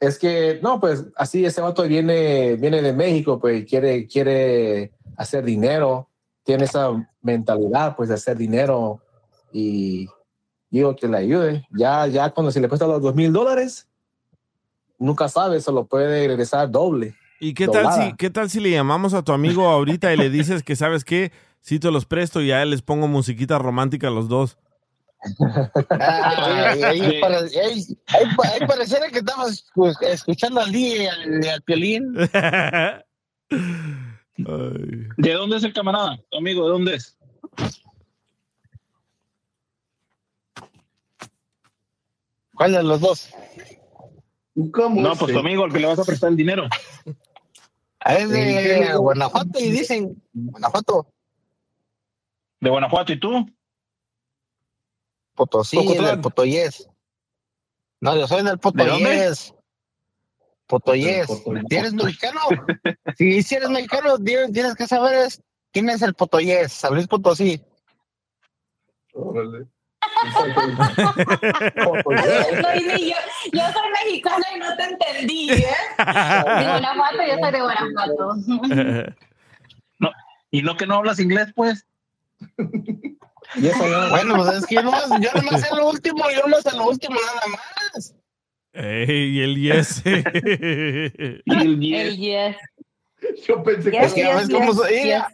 Speaker 31: Es que, no, pues así ese vato viene, viene de México, pues quiere, quiere hacer dinero, tiene esa mentalidad, pues de hacer dinero y digo que le ayude. Ya, ya cuando se le cuesta los dos mil dólares, nunca sabe, se lo puede regresar doble.
Speaker 3: ¿Y qué tal,
Speaker 31: Doblada.
Speaker 3: si, qué tal si le llamamos a tu amigo ahorita y le dices que, ¿sabes qué? Si te los presto y a él les pongo musiquita romántica a los dos.
Speaker 21: Ah, ahí, ahí para- ahí- ahí- ahí pareciera que estamos pues, escuchando al día y al, al piolín.
Speaker 6: ¿De dónde es el camarada? Tu amigo, ¿de dónde es?
Speaker 21: ¿Cuál de los dos?
Speaker 6: No, pues tu amigo, al que le vas a prestar el dinero.
Speaker 21: Ah, Es de Guanajuato y dicen, Guanajuato,
Speaker 6: ¿De Guanajuato y tú?
Speaker 21: Potosí, del Potoyés. No, yo soy del
Speaker 6: ¿De
Speaker 21: Potoyés. Potoyés. ¿Si eres mexicano? si, si eres mexicano, tienes, tienes que saber es, quién es el Potoyés, San Luis Potosí.
Speaker 7: Soy ni yo, yo soy mexicana y no te entendí, ¿eh? De Guanajuato, yo soy de Guanajuato.
Speaker 6: No, y no que no hablas inglés, pues.
Speaker 21: Bueno, pues es que yo nomás, yo nomás sé lo último, yo nomás sé lo último nada más.
Speaker 3: Ey, y el yes.
Speaker 6: el
Speaker 7: El yes.
Speaker 11: Yo pensé
Speaker 7: Yes,
Speaker 21: Es que
Speaker 7: yes, yes,
Speaker 21: ella.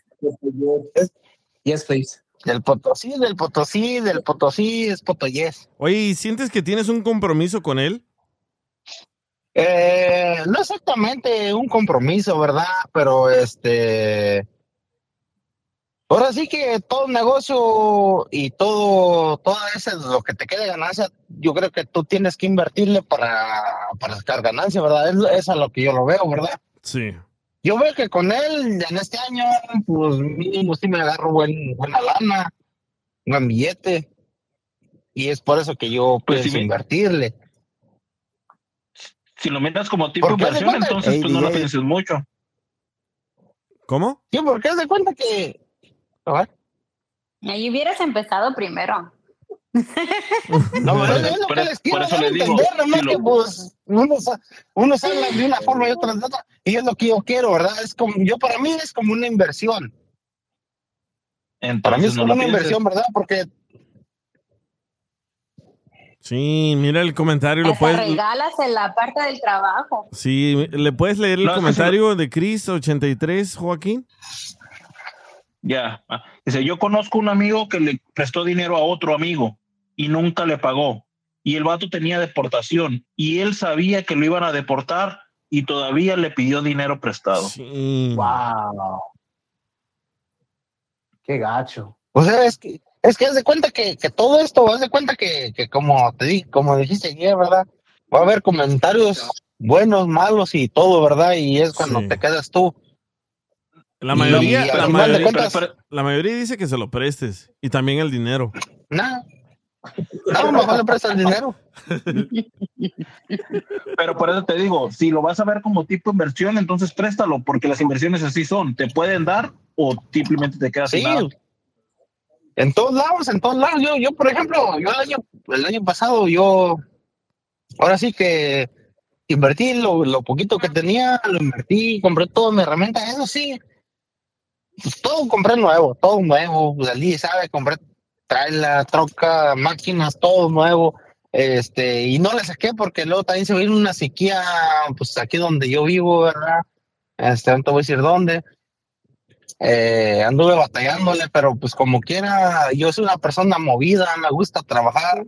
Speaker 31: Yes, please.
Speaker 21: Del Potosí, del Potosí, del Potosí, es Potoyés.
Speaker 3: Oye, ¿y sientes que tienes un compromiso con él?
Speaker 21: Eh, no exactamente un compromiso, ¿verdad? Pero este. Ahora sí que todo negocio y todo, todo ese, lo que te quede ganancia, yo creo que tú tienes que invertirle para, para sacar ganancia, ¿verdad? Es, es a lo que yo lo veo, ¿verdad?
Speaker 3: Sí.
Speaker 21: Yo veo que con él en este año, pues mínimo sí me agarro buen, buena lana, buen billete. Y es por eso que yo
Speaker 6: Pues
Speaker 21: pienso invertirle.
Speaker 6: Si lo miras como tipo inversión, entonces
Speaker 21: Ey,
Speaker 6: pues no lo pienses mucho.
Speaker 3: ¿Cómo?
Speaker 21: Sí, porque haz de cuenta que.
Speaker 7: Ahí hubieras empezado primero.
Speaker 21: No,
Speaker 6: eso-
Speaker 21: es lo
Speaker 6: por
Speaker 21: que les quiero dar a
Speaker 6: les digo,
Speaker 21: entender, nomás
Speaker 6: si lo-
Speaker 21: que pues unos, unos hablan de una forma y otros de otra. y es lo que yo quiero, ¿verdad? Es como, yo para mí es como una inversión. para mí es
Speaker 6: no
Speaker 21: como una
Speaker 6: pienses.
Speaker 21: inversión, ¿verdad? Porque
Speaker 3: Sí, mira el comentario, lo puedes...
Speaker 7: regalas en la parte del trabajo.
Speaker 3: Sí, ¿le puedes leer el
Speaker 6: No, es que
Speaker 3: comentario de Chris83, Joaquín?
Speaker 6: Ya. Ah, Dice, yo conozco un amigo que le prestó dinero a otro amigo y nunca le pagó. Y el vato tenía deportación y él sabía que lo iban a deportar y todavía le pidió dinero prestado.
Speaker 31: Wow. Qué gacho.
Speaker 21: O sea, es que, es que haz de cuenta que, que todo esto, haz de cuenta que, que como te di, como dijiste ayer, ¿verdad? Va a haber comentarios buenos, malos y todo, ¿verdad? Y es cuando te quedas tú.
Speaker 3: La mayoría, la, mayoría
Speaker 21: cuentas-
Speaker 3: la mayoría dice que se lo prestes y también el dinero.
Speaker 21: Nah. No, mejor le prestas el dinero.
Speaker 6: Pero por eso te digo, si lo vas a ver como tipo inversión, entonces préstalo, porque las inversiones así son. Te pueden dar o simplemente te quedas
Speaker 21: Sí.
Speaker 6: sin nada.
Speaker 21: En todos lados, en todos lados. Yo, yo, por ejemplo, yo el año, el año pasado, yo, ahora sí que invertí lo, lo poquito que tenía, lo invertí, compré toda mi herramienta, eso sí. Pues todo compré nuevo, todo nuevo. Día sabe, compré trailer, troca, máquinas, todo nuevo. Este, y no le saqué porque luego también se vino una sequía, pues aquí donde yo vivo, ¿verdad? Este, no te voy a decir dónde. Eh, anduve batallándole, pero pues como quiera, yo soy una persona movida, me gusta trabajar.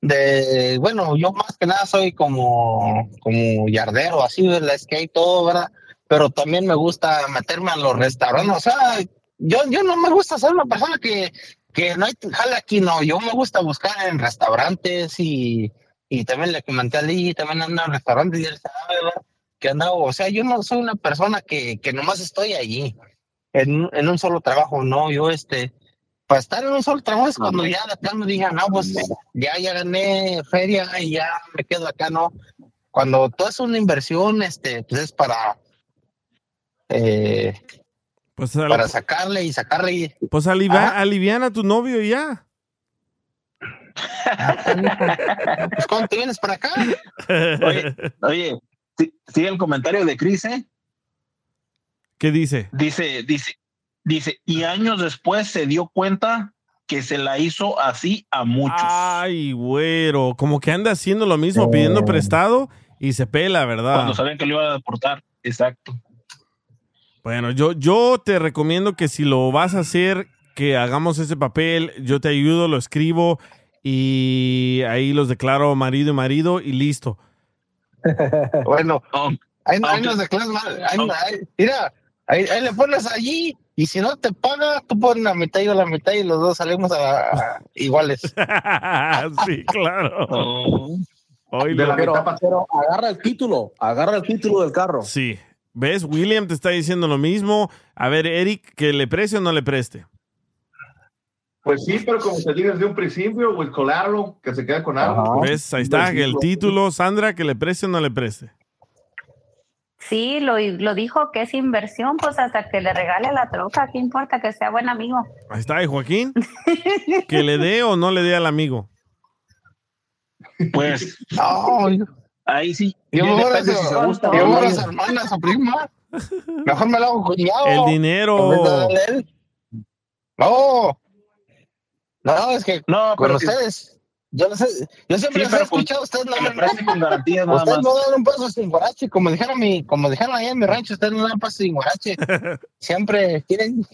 Speaker 21: De, bueno, yo más que nada soy como, como yardero, así, la skate, todo, ¿verdad? Pero también me gusta meterme a los restaurantes, o sea, yo, yo no me gusta ser una persona que, que no hay jale aquí, no, yo me gusta buscar en restaurantes y, y también le comenté a Lee, también ando en restaurantes y él sabe. Que ando, o sea, yo no soy una persona que, que nomás estoy allí en, en un solo trabajo, no, yo este, para estar en un solo trabajo es cuando ya de plano digan, no, pues ya, ya gané feria y ya me quedo acá, no. Cuando todo es una inversión, este, pues es para, eh,
Speaker 3: Pues,
Speaker 21: para sacarle y sacarle y
Speaker 3: pues alivia- aliviana a tu novio y ya.
Speaker 21: pues cuando te vienes para acá.
Speaker 6: Oye, sigue el comentario de Cris, ¿eh?
Speaker 3: ¿Qué dice?
Speaker 6: Dice, dice, dice, y años después se dio cuenta que se la hizo así a muchos.
Speaker 3: Ay, güero, como que anda haciendo lo mismo, pidiendo prestado y se pela, ¿verdad?
Speaker 6: Cuando sabían que lo iban a deportar. Exacto.
Speaker 3: Bueno, yo, yo te recomiendo que si lo vas a hacer, que hagamos ese papel, yo te ayudo, lo escribo y ahí los declaro marido y marido y listo.
Speaker 21: Bueno, ahí, ahí nos declaras mal. Ahí, ahí- mira, ahí, ahí le pones allí y si no te paga, tú pones la mitad y yo la mitad y los dos salimos a, a- iguales.
Speaker 3: sí, claro. Hoy
Speaker 31: De
Speaker 3: lo-
Speaker 31: la mitad pa- pero agarra el título, agarra el título del carro.
Speaker 3: Sí. ¿Ves? William te está diciendo lo mismo. A ver, Eric, que le preste o no le preste.
Speaker 11: Pues sí, pero como se dice desde un principio, with collateral, que se quede con algo.
Speaker 3: ¿Ves? Ahí está, el título, Sandra, que le preste o no le preste.
Speaker 7: Sí, lo, lo dijo que es inversión, pues hasta que le regale la troca, ¿qué importa que sea buen amigo?
Speaker 3: Ahí está, y Joaquín, que le dé o no le dé al amigo.
Speaker 6: Pues,
Speaker 21: no,
Speaker 6: ahí sí.
Speaker 21: Yo me voy a
Speaker 6: si se gusta
Speaker 21: yo voy a las hermanas o prima. Mejor me lo hago cuñado.
Speaker 3: El dinero.
Speaker 21: No. No, es que
Speaker 6: No,
Speaker 21: con ustedes. Yo, no sé, yo siempre
Speaker 6: Sí,
Speaker 21: les he escuchado, ustedes no me
Speaker 6: preste con garantías nada
Speaker 21: Ustedes
Speaker 6: más.
Speaker 21: no dan un paso sin guarache, como dijeron, mi, como dijeron allá en mi rancho, ustedes no dan paso sin guarache. Siempre quieren.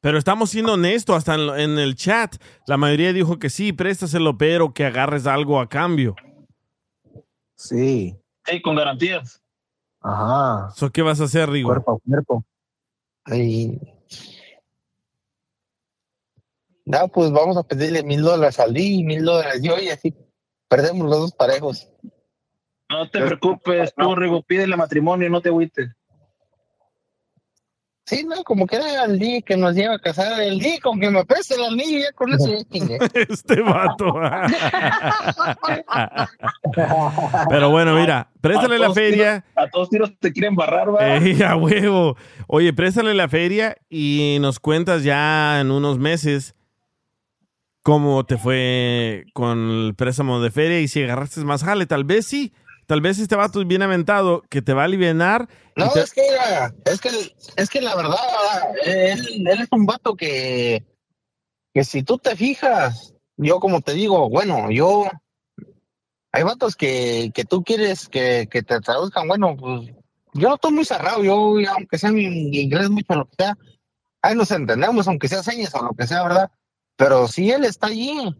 Speaker 3: Pero estamos siendo honestos, hasta en el chat, la mayoría dijo que sí, préstaselo, pero que agarres algo a cambio.
Speaker 31: Sí.
Speaker 6: Sí, con garantías.
Speaker 31: Ajá.
Speaker 3: So, ¿Qué vas a hacer, Rigo?
Speaker 31: Cuerpo a cuerpo.
Speaker 21: Ay. No, pues vamos a pedirle mil dólares al día y mil dólares yo y así perdemos los dos parejos.
Speaker 6: No te preocupes, tú, Rigo, pídele matrimonio, no te agüites.
Speaker 21: Sí, no, como que era el día que nos lleva a casar, el día con que me pese el anillo, ya con eso ya chingué.
Speaker 3: este vato. Pero bueno, mira, préstale
Speaker 6: A
Speaker 3: la feria.
Speaker 6: tiros- a todos tiros te quieren barrar, ¿va?
Speaker 3: Eh, a huevo. Oye, préstale la feria y nos cuentas ya en unos meses cómo te fue con el préstamo de feria y si agarraste más jale. Tal vez sí, tal vez este vato es bien aventado que te va a aliviar.
Speaker 21: No, es que, es que, es que la verdad, él, él es un vato que, que si tú te fijas, yo como te digo, bueno, yo, hay vatos que, que tú quieres que, que te traduzcan, bueno, pues yo no estoy muy cerrado, yo, aunque sea mi inglés mucho, lo que sea, ahí nos entendemos, aunque sea señas o lo que sea, ¿verdad? Pero si él está allí,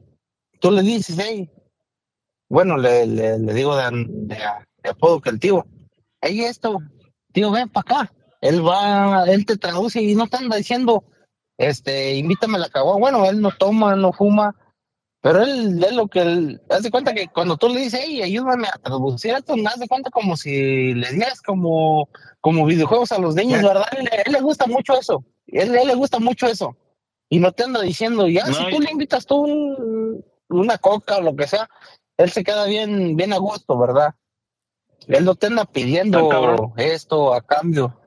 Speaker 21: tú le dices, hey, bueno, le, le, le digo de, de, de apodo que el tío, hey, esto, tío, ven para acá. Él va, él te traduce y no te anda diciendo, este, invítame a la cagua. Bueno, él no toma, no fuma, pero él es lo que él, haz de cuenta que cuando tú le dices, hey, ayúdame a traducir esto, me haz de cuenta como si le dieras como, como videojuegos a los niños, ¿verdad? Él, él le gusta mucho eso. Él, él le gusta mucho eso. Y no te anda diciendo, ya,
Speaker 6: No,
Speaker 21: si tú le invitas tú un- una coca o lo que sea, él se queda bien, bien a gusto, ¿verdad? Él no te anda pidiendo esto a cambio.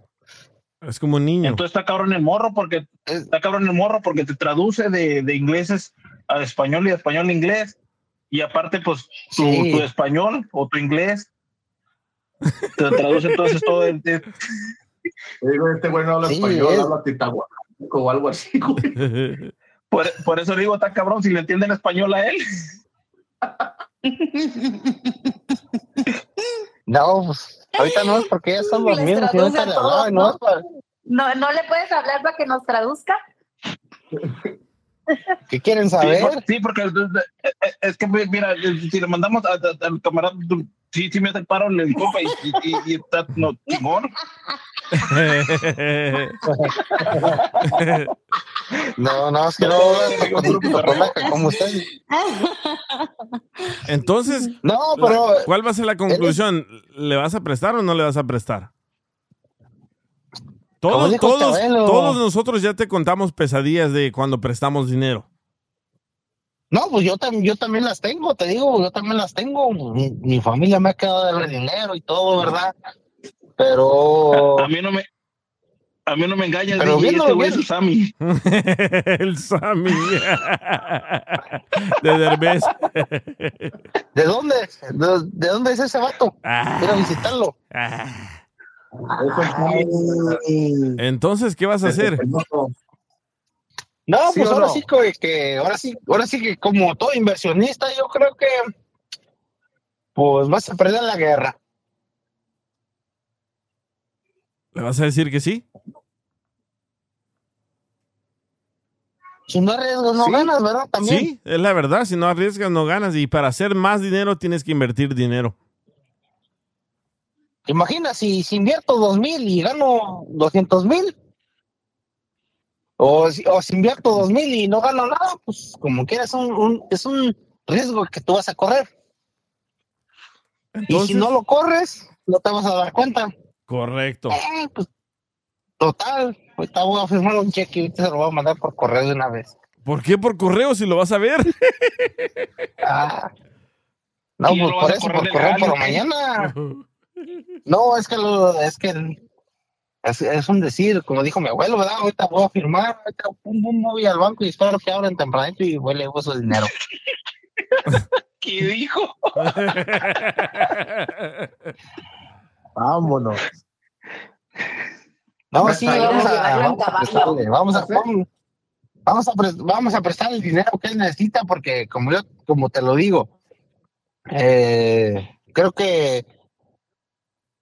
Speaker 3: Es como un niño.
Speaker 6: Entonces está cabrón el morro porque está cabrón el morro porque te traduce de, de ingleses a español y de español a inglés. Y aparte, pues, tu,
Speaker 21: Sí.
Speaker 6: tu español o tu inglés te traduce entonces todo el.
Speaker 11: Este güey no habla
Speaker 6: Sí,
Speaker 11: español,
Speaker 6: es-
Speaker 11: habla titahuaco o algo así, güey.
Speaker 6: Por, por eso digo, está cabrón si le entienden español a él.
Speaker 21: No, pues, ahorita no es porque ya le
Speaker 7: todos,
Speaker 21: hablaba, y no
Speaker 7: ¿no?
Speaker 21: es para-
Speaker 7: No, no le puedes hablar para que nos traduzca.
Speaker 21: ¿Qué quieren
Speaker 6: Sí,
Speaker 21: saber?
Speaker 6: por- Sí, porque eh, eh, es que, mira, si le mandamos al camarada, sí, sí me hace el paro el compa y, y, y- y está no, chingón.
Speaker 21: No, no, es que no como usted.
Speaker 3: Entonces,
Speaker 21: No, pero-
Speaker 3: ¿cuál va a ser la conclusión? ¿Le vas a prestar o no le vas a prestar? Todos, todos, todos nosotros ya te contamos pesadillas de cuando prestamos dinero.
Speaker 21: No, pues yo, tam- yo también las tengo, te digo, yo también las tengo. Mi, mi familia me ha quedado de dinero y todo, ¿verdad? Pero.
Speaker 6: A mí no me. A mí no me engañas,
Speaker 21: Pero
Speaker 6: DJ, este güey es el Sammy.
Speaker 3: el Sammy. de Derbez.
Speaker 21: ¿De dónde? ¿De, de dónde es ese vato?
Speaker 3: Ah.
Speaker 21: Quiero visitarlo.
Speaker 3: Entonces, ¿qué vas a hacer?
Speaker 21: No,
Speaker 3: ¿Sí
Speaker 21: pues ahora
Speaker 3: no?
Speaker 21: sí que, que- ahora sí, ahora sí que como todo inversionista, yo creo que pues vas a perder la guerra.
Speaker 3: ¿Le vas a decir que sí?
Speaker 21: Si no arriesgas, no
Speaker 3: Sí.
Speaker 21: ganas, ¿verdad? También.
Speaker 3: Sí, es la verdad. Si no arriesgas, no ganas. Y para hacer más dinero, tienes que invertir dinero.
Speaker 21: Imagina si, si invierto dos mil y gano doscientos mil. O, si- o si invierto dos mil y no gano nada, pues como quieras, un, un- es un riesgo que tú vas a correr. y si no lo corres, no te vas a dar cuenta.
Speaker 3: Correcto.
Speaker 21: Eh, pues, total, ahorita voy a firmar un cheque y ahorita se lo voy a mandar por correo de una vez.
Speaker 3: ¿Por qué por correo si lo vas a ver?
Speaker 21: Ah. No, pues por eso, por correo por mañana. No, es que lo, es que es, es un decir, como dijo mi abuelo, ¿verdad? Ahorita voy a firmar, ahorita pum, pum, voy al banco y espero que abran tempranito y voy le uso el dinero.
Speaker 6: ¿Qué dijo?
Speaker 31: Vámonos.
Speaker 21: Sí, vamos a, vamos a prestarle, vamos a, vamos, a, vamos a prestar el dinero que él necesita porque como yo, como te lo digo, eh, creo que,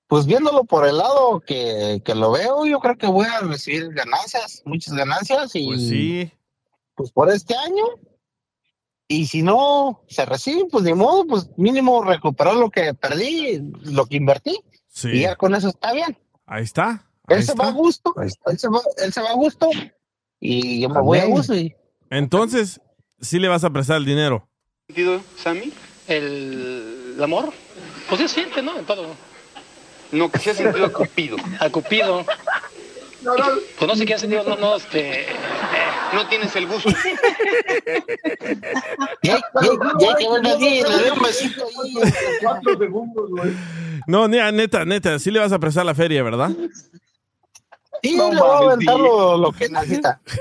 Speaker 21: pues viéndolo por el lado que, que lo veo, yo creo que voy a recibir ganancias, muchas ganancias y
Speaker 3: Pues sí.
Speaker 21: pues por este año. Y si no se recibe, pues ni modo, pues mínimo recuperar lo que perdí, lo que invertí.
Speaker 3: Sí.
Speaker 21: Y ya con eso está bien.
Speaker 3: Ahí está.
Speaker 21: Él se va a gusto, él se va, él se va a gusto y yo me voy a gusto. Y,
Speaker 3: Entonces, sí le vas a prestar el dinero.
Speaker 32: sentido, Sammy? El, el amor, pues se siente, ¿no? En todo. No, que se ha sentido a Cupido. A Cupido. Pues no sé qué ha sentido, no, no, este... No tienes el gusto.
Speaker 21: ya, ya, ya que le un besito ahí.
Speaker 11: Cuatro segundos, güey.
Speaker 3: No, neta, neta, neta, sí le vas a prestar la feria, ¿verdad?
Speaker 21: Sí,
Speaker 3: No
Speaker 21: le voy a aventar lo, lo que necesita.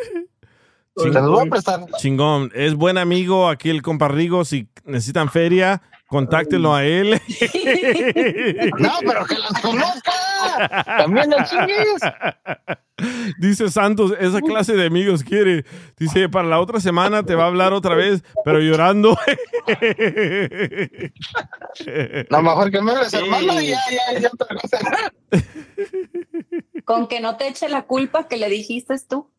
Speaker 21: Los voy a prestar.
Speaker 3: Chingón. Es buen amigo aquí el compa Rigo. Si necesitan feria, contáctelo a él.
Speaker 21: No, pero que los conozca. También no chingues.
Speaker 3: Dice Santos, esa clase de amigos quiere. Dice, para la otra semana te va a hablar otra vez, pero llorando.
Speaker 21: No, mejor que me hermano, y ya, ya, ya otra cosa.
Speaker 7: Con que no te eche la culpa que le dijiste tú.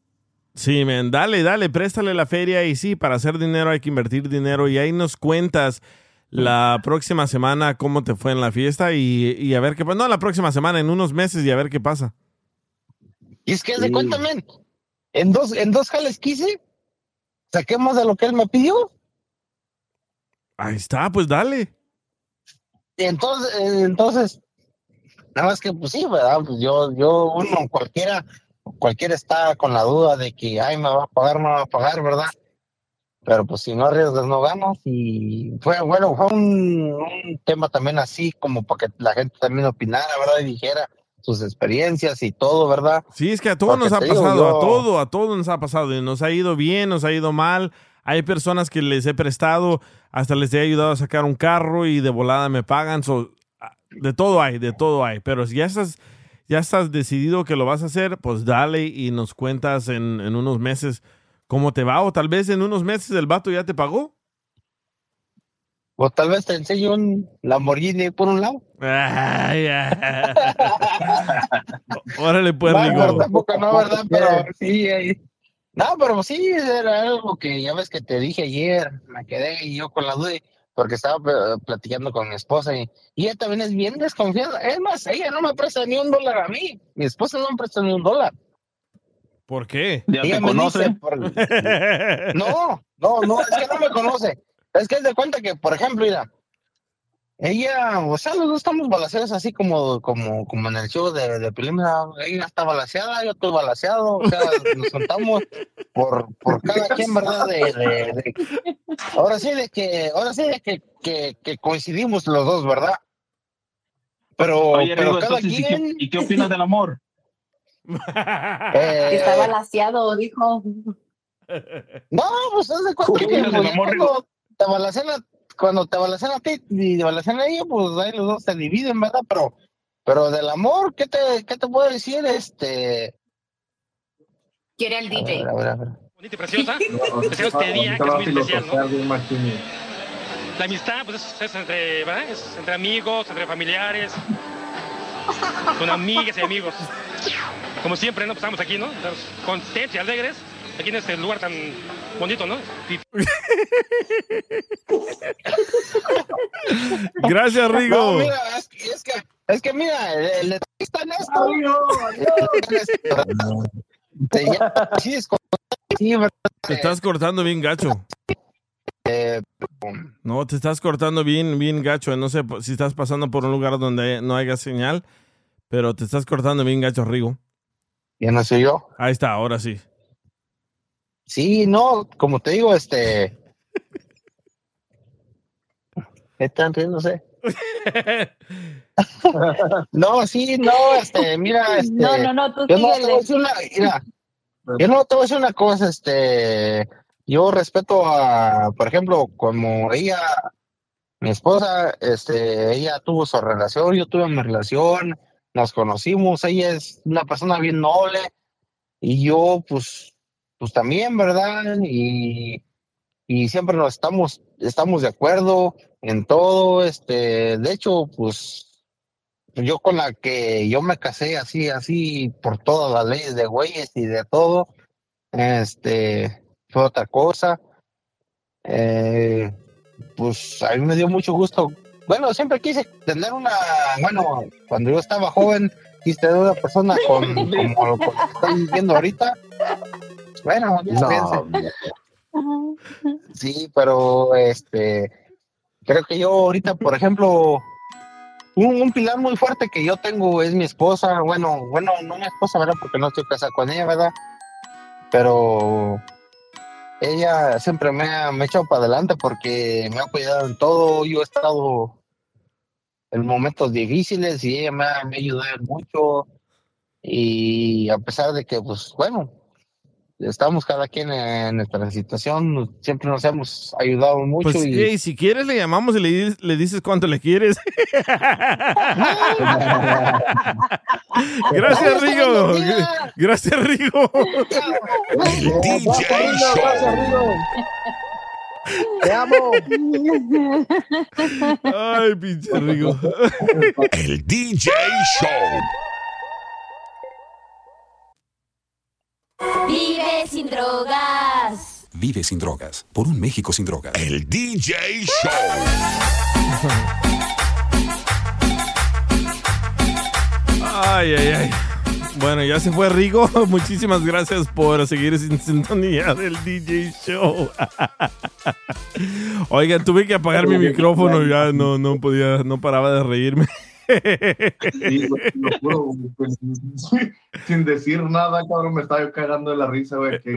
Speaker 3: Sí, men, dale, dale, préstale la feria y sí, para hacer dinero hay que invertir dinero y ahí nos cuentas la próxima semana cómo te fue en la fiesta y, y a ver qué pasa. No, la próxima semana, en unos meses y a ver qué pasa.
Speaker 21: Y es que, de cuenta, en dos, en dos jales que hice, saqué más de lo que él me pidió.
Speaker 3: Ahí está, pues dale.
Speaker 21: Y entonces, eh, entonces, nada más que, pues sí, ¿verdad? Pues yo, yo, uno, cualquiera, cualquiera está con la duda de que, ay, me va a pagar, me va a pagar, ¿verdad? Pero pues si no arriesgas, no ganas. Y fue, bueno, fue un, un tema también así, como para que la gente también opinara, ¿verdad? Y dijera sus experiencias y todo, ¿verdad?
Speaker 3: Sí, es que a todos
Speaker 21: Porque
Speaker 3: nos ha
Speaker 21: digo,
Speaker 3: pasado,
Speaker 21: yo-
Speaker 3: a todo, a todos nos ha pasado. y Nos ha ido bien, nos ha ido mal. Hay personas que les he prestado, hasta les he ayudado a sacar un carro y de volada me pagan. So, ah, de todo hay, de todo hay. Pero si ya estás, ya estás decidido que lo vas a hacer, pues dale y nos cuentas en, en unos meses cómo te va. O tal vez en unos meses el vato ya te pagó.
Speaker 21: O tal vez te enseño un Lamborghini por un lado.
Speaker 3: Ay, ay. Órale, pues,
Speaker 21: No,
Speaker 3: Rigo.
Speaker 21: pero tampoco no, ¿verdad? Pero sí, ahí- No, pero sí, era algo que ya ves que te dije ayer, me quedé yo con la duda, porque estaba pl- platicando con mi esposa y, y ella también es bien desconfiada. Es más, ella no me presta ni un dólar a mí, mi esposa no me presta ni un dólar.
Speaker 3: ¿Por qué?
Speaker 21: Ella me dice, por- No, no, no, es que no me conoce. Es que es de cuenta que, por ejemplo, mira, ella, o sea, los dos estamos balanceados así como, como, como en el show de, de mira, ella está balanceada, yo estoy balanceado, o sea, nos contamos por, por cada quien, ¿verdad? De, de- de- ahora sí de que, ahora sí de que, que, que coincidimos los dos, ¿verdad? Pero,
Speaker 6: Oye,
Speaker 21: pero
Speaker 6: Rigo,
Speaker 21: cada
Speaker 6: entonces, ¿y qué-
Speaker 21: quien.
Speaker 6: ¿y qué opinas del amor?
Speaker 21: Eh,
Speaker 7: está balaseado, dijo.
Speaker 21: No, pues haz de cuenta
Speaker 6: ¿Qué
Speaker 21: que pues,
Speaker 6: amor,
Speaker 21: cuando te balancean a, cuando te a ti y te balancean a ella, pues ahí los dos se dividen, ¿verdad? Pero, pero del amor, ¿qué te, qué te puedo decir? Este.
Speaker 7: Quiere al
Speaker 21: A
Speaker 7: DJ.
Speaker 21: ver, a ver, a ver.
Speaker 32: bonita y preciosa. Este día, que es muy especial, ¿no? La amistad, pues es, es entre, ¿verdad? Es entre amigos, entre familiares, con amigas y amigos. Como siempre, ¿no? Pues estamos aquí, ¿no? Estamos contentos y alegres, aquí en este lugar tan bonito, ¿no?
Speaker 3: Gracias, Rigo.
Speaker 21: No, mira, es, que- es que, es que mira, el, está en esto. Con- sí, ¿verdad?
Speaker 3: Te estás cortando bien gacho.
Speaker 21: Eh,
Speaker 3: No, te estás cortando bien, bien gacho. No sé si estás pasando por un lugar donde no haya señal, pero te estás cortando bien gacho, Rigo.
Speaker 21: Ya no soy yo.
Speaker 3: Ahí está, ahora sí.
Speaker 21: Sí, no, como te digo, este. Están riéndose. no, sí, no, este, mira, este.
Speaker 7: No, no, no, tú
Speaker 21: yo no te voy a decir una, mira, yo no te voy a decir una cosa, este, yo respeto a, por ejemplo, como ella, mi esposa, este, ella tuvo su relación, yo tuve mi relación, nos conocimos, ella es una persona bien noble y yo, pues, pues también, ¿verdad? Y, y siempre nos estamos, estamos de acuerdo en todo, este, de hecho, pues, yo con la que yo me casé así, así, por todas las leyes de güeyes y de todo, este, fue otra cosa. Eh, pues a mí me dio mucho gusto. Bueno, siempre quise tener una, bueno, cuando yo estaba joven, quise tener una persona con, como lo que estoy viendo ahorita. Bueno,
Speaker 29: No.
Speaker 21: Sí, pero este, creo que yo ahorita, por ejemplo, un, un pilar muy fuerte que yo tengo es mi esposa. Bueno, bueno, no mi esposa, ¿verdad? Porque no estoy casado con ella, ¿verdad? Pero ella siempre me ha, me ha echado para adelante porque me ha cuidado en todo. Yo he estado en momentos difíciles y ella me ha, me ha ayudado mucho. Y a pesar de que, pues, bueno, estamos cada quien en nuestra situación, siempre nos hemos ayudado mucho
Speaker 3: Pues,
Speaker 21: y
Speaker 3: hey, si quieres le llamamos y le, le dices cuánto le quieres. Gracias, Rigo. Gracias, Rigo.
Speaker 2: El DJ Show.
Speaker 5: Te amo.
Speaker 3: Ay, pinche Rigo.
Speaker 2: El DJ Show.
Speaker 27: Vive sin drogas.
Speaker 33: Vive sin drogas. Por un México sin drogas.
Speaker 2: El DJ Show.
Speaker 3: Ay, ay, ay. Bueno, ya se fue Rigo. Muchísimas gracias por seguir sin sintonía del DJ Show. Oigan, tuve que apagar mi micrófono. Ya no, no podía, no paraba de reírme.
Speaker 11: Sí, lo- lo juro, pues, sin decir nada, cabrón, me estaba yo cagando de la risa, güey. Que...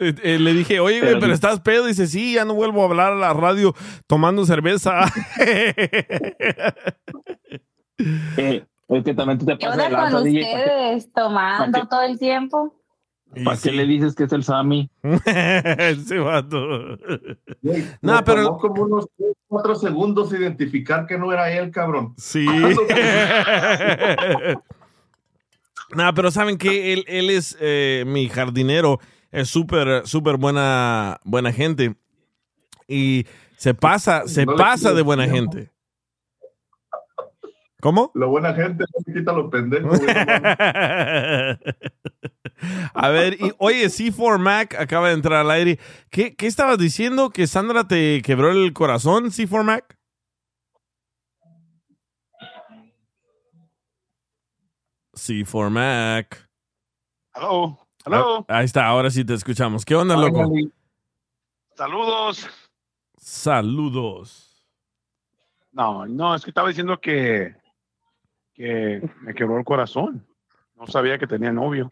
Speaker 3: Eh, eh, le dije, oye, güey, pero estás pedo. Dice, sí, ya no vuelvo a hablar a la radio tomando cerveza.
Speaker 34: Eh, es que también tú te
Speaker 7: ¿Qué
Speaker 34: pasas de lanza, DJ. ¿Para qué-
Speaker 7: ustedes tomando todo el tiempo?
Speaker 34: ¿Para qué le dices que es el Sammy?
Speaker 3: Ese vato.
Speaker 11: Güey,
Speaker 3: No,
Speaker 11: me
Speaker 3: pero-
Speaker 11: tomó como unos 4 segundos identificar que no era él, cabrón.
Speaker 3: Sí. Nah, pero saben que él, él es eh, mi jardinero, es súper, súper buena, buena gente. Y se pasa, se
Speaker 11: No
Speaker 3: pasa de buena gente. ¿Cómo?
Speaker 11: La buena gente no se quita los pendejos, güey.
Speaker 3: A ver, y oye, C4 Mac acaba de entrar al aire. ¿Qué, qué estabas diciendo? ¿Que Sandra te quebró el corazón, C4 Mac? C4 Mac.
Speaker 35: Hello. Hello.
Speaker 3: Ah, ahí está, ahora sí te escuchamos. ¿Qué onda, loco?
Speaker 35: Saludos.
Speaker 3: Saludos.
Speaker 35: No, no, es que estaba diciendo que, que me quebró el corazón. No sabía que tenía novio.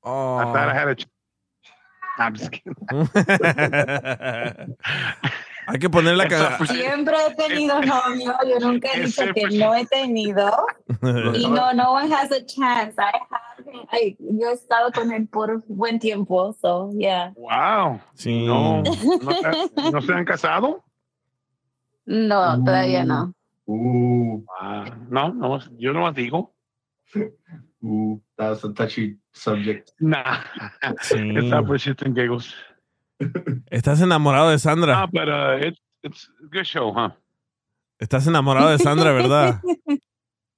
Speaker 3: Oh.
Speaker 35: I thought I had a ch- I'm just kidding.
Speaker 3: Hay que poner la ca-
Speaker 7: Siempre he tenido novio, yo nunca he dicho que no he tenido. Y no, no one has a chance. I haven't. I- yo he estado con él por buen tiempo, so yeah.
Speaker 35: Wow.
Speaker 3: Sí.
Speaker 35: No, no, ¿no se han casado?
Speaker 7: No, todavía no.
Speaker 11: Uh,
Speaker 35: Ah, no, no, yo no más digo.
Speaker 11: uh, that's a touchy subject.
Speaker 35: Nah.
Speaker 3: Sí.
Speaker 35: Está por shit and giggles.
Speaker 3: Estás enamorado de Sandra.
Speaker 35: Ah, but uh, it's, it's a good show, huh?
Speaker 3: Estás enamorado de Sandra, ¿verdad?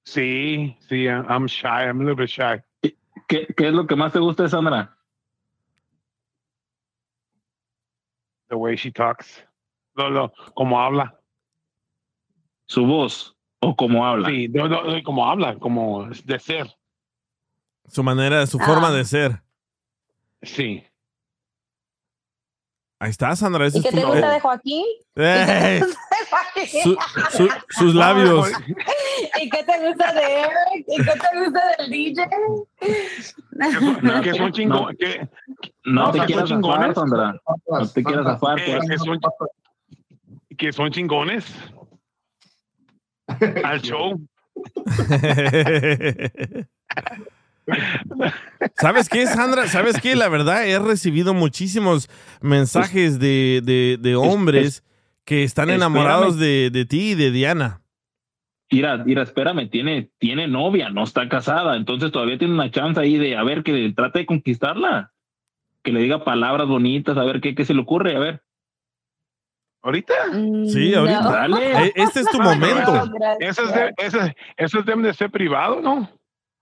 Speaker 35: Sí, sí, I'm shy. I'm a little bit shy.
Speaker 34: ¿Qué, ¿Qué es lo que más te gusta de Sandra?
Speaker 35: The way she talks. Lo, lo, como habla.
Speaker 34: ¿Su voz? ¿O cómo habla?
Speaker 35: Sí, no, no, no, como habla, como de ser.
Speaker 3: Su manera, su
Speaker 7: Ah.
Speaker 3: forma de ser.
Speaker 35: Sí.
Speaker 3: Ahí está, Sandra. ese
Speaker 7: ¿Y
Speaker 3: es
Speaker 7: qué
Speaker 3: tu-
Speaker 7: te gusta
Speaker 3: eh,
Speaker 7: de. ¿Y qué te gusta de Joaquín?
Speaker 3: Su- su- sus labios.
Speaker 7: ¿Y qué te gusta de Eric? ¿Y qué te gusta del DJ?
Speaker 35: Que son, que son chingón- que-
Speaker 34: No te quieras
Speaker 35: chingones.
Speaker 34: Sandra. No te quieras zafar.
Speaker 35: Que,
Speaker 34: pues.
Speaker 35: que son, que son chingones. Al show.
Speaker 3: ¿Sabes qué, Sandra? ¿Sabes qué? La verdad, he recibido muchísimos mensajes de, de- de hombres que están enamorados de, de ti y de Diana.
Speaker 34: Mira, mira, espérame, tiene, tiene novia, no está casada, entonces todavía tiene una chance ahí de a ver que trate de conquistarla, que le diga palabras bonitas, a ver qué, qué se le ocurre, a ver.
Speaker 35: ¿Ahorita?
Speaker 3: Sí, ahorita.
Speaker 7: No.
Speaker 34: Dale.
Speaker 3: E- Este es tu
Speaker 35: No,
Speaker 3: momento.
Speaker 7: No.
Speaker 35: Eso es de, eso, eso deben de ser privado, ¿no?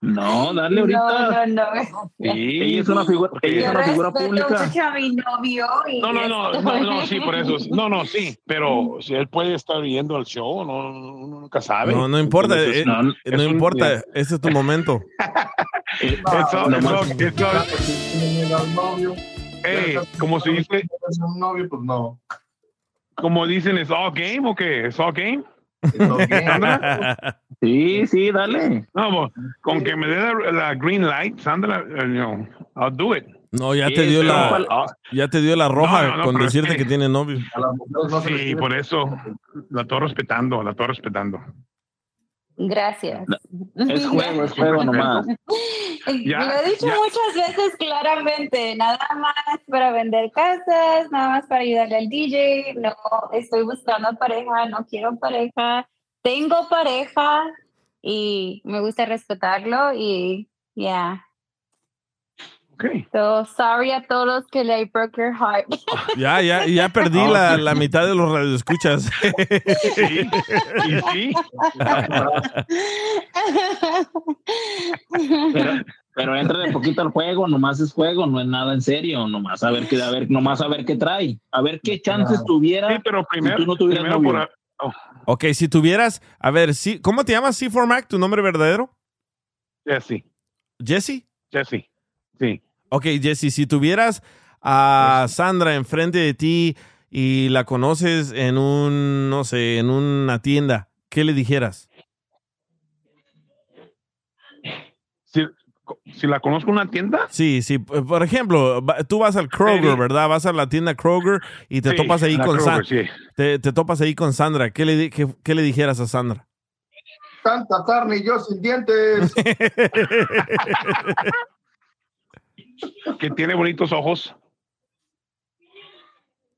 Speaker 34: No, dale ahorita.
Speaker 7: No, no, no.
Speaker 35: Sí.
Speaker 34: Ella es una figura, ella es una figura pública.
Speaker 7: mucho a mi novio. Y
Speaker 35: No, no, no, no, no, sí, por eso. No, no, sí, pero si él puede estar viendo el show, no, uno nunca sabe.
Speaker 3: No, no importa.
Speaker 35: Entonces,
Speaker 3: eh,
Speaker 34: no,
Speaker 3: no,
Speaker 35: es un-
Speaker 3: importa. Ese es tu momento.
Speaker 11: Tiene al novio.
Speaker 35: Hey, como se dice,
Speaker 11: ¿Tienes un novio? Pues no.
Speaker 35: Como dicen, ¿es all game o qué? ¿Es all game?
Speaker 11: It's all game.
Speaker 35: Sandra?
Speaker 34: Sí, sí, dale.
Speaker 35: No, pues, con que me dé la, la green light, Sandra, eh, no, I'll do it.
Speaker 3: No, ya
Speaker 34: Sí,
Speaker 3: te dio la, ya te dio la roja
Speaker 35: No, no, no,
Speaker 3: con decirte
Speaker 35: es que-
Speaker 3: que tiene novio.
Speaker 35: Sí, por eso la estoy respetando, la estoy respetando.
Speaker 7: Gracias.
Speaker 34: Es juego, es juego nomás.
Speaker 35: Ya,
Speaker 7: Lo he dicho
Speaker 35: ya.
Speaker 7: muchas veces claramente, nada más para vender casas, nada más para ayudarle al DJ, no estoy buscando pareja, no quiero pareja, tengo pareja y me gusta respetarlo y ya.
Speaker 35: Okay.
Speaker 7: So sorry a todos los que le broke your heart.
Speaker 3: Ya, ya, ya perdí la, la mitad de los radioescuchas.
Speaker 35: Sí, sí.
Speaker 34: Pero, pero entra de poquito al juego, nomás es juego, no es nada en serio, nomás a ver qué, a ver, nomás a ver qué trae, a ver qué chances tuviera
Speaker 35: Sí, pero primero,
Speaker 34: si tú no tuvieras
Speaker 35: primero por a- oh,
Speaker 3: Ok, si tuvieras, a ver, sí, ¿cómo te llamas C4 Mac, tu nombre verdadero?
Speaker 35: Jesse,
Speaker 3: Jesse.
Speaker 35: Jesse, sí.
Speaker 3: Ok, Jesse, si tuvieras a Sandra enfrente de ti y la conoces en un, no sé, en una tienda, ¿qué le dijeras?
Speaker 35: Si, si la conozco en una tienda,
Speaker 3: Sí, sí. Por ejemplo, tú vas al Kroger. ¿verdad? Vas a la tienda Kroger y te
Speaker 35: Sí,
Speaker 3: topas ahí con
Speaker 35: Kroger,
Speaker 3: Sandra.
Speaker 35: sí.
Speaker 3: Te, te topas ahí con Sandra. ¿Qué le, qué le dijeras a Sandra?
Speaker 11: Tanta carne y yo sin dientes.
Speaker 35: que tiene bonitos ojos.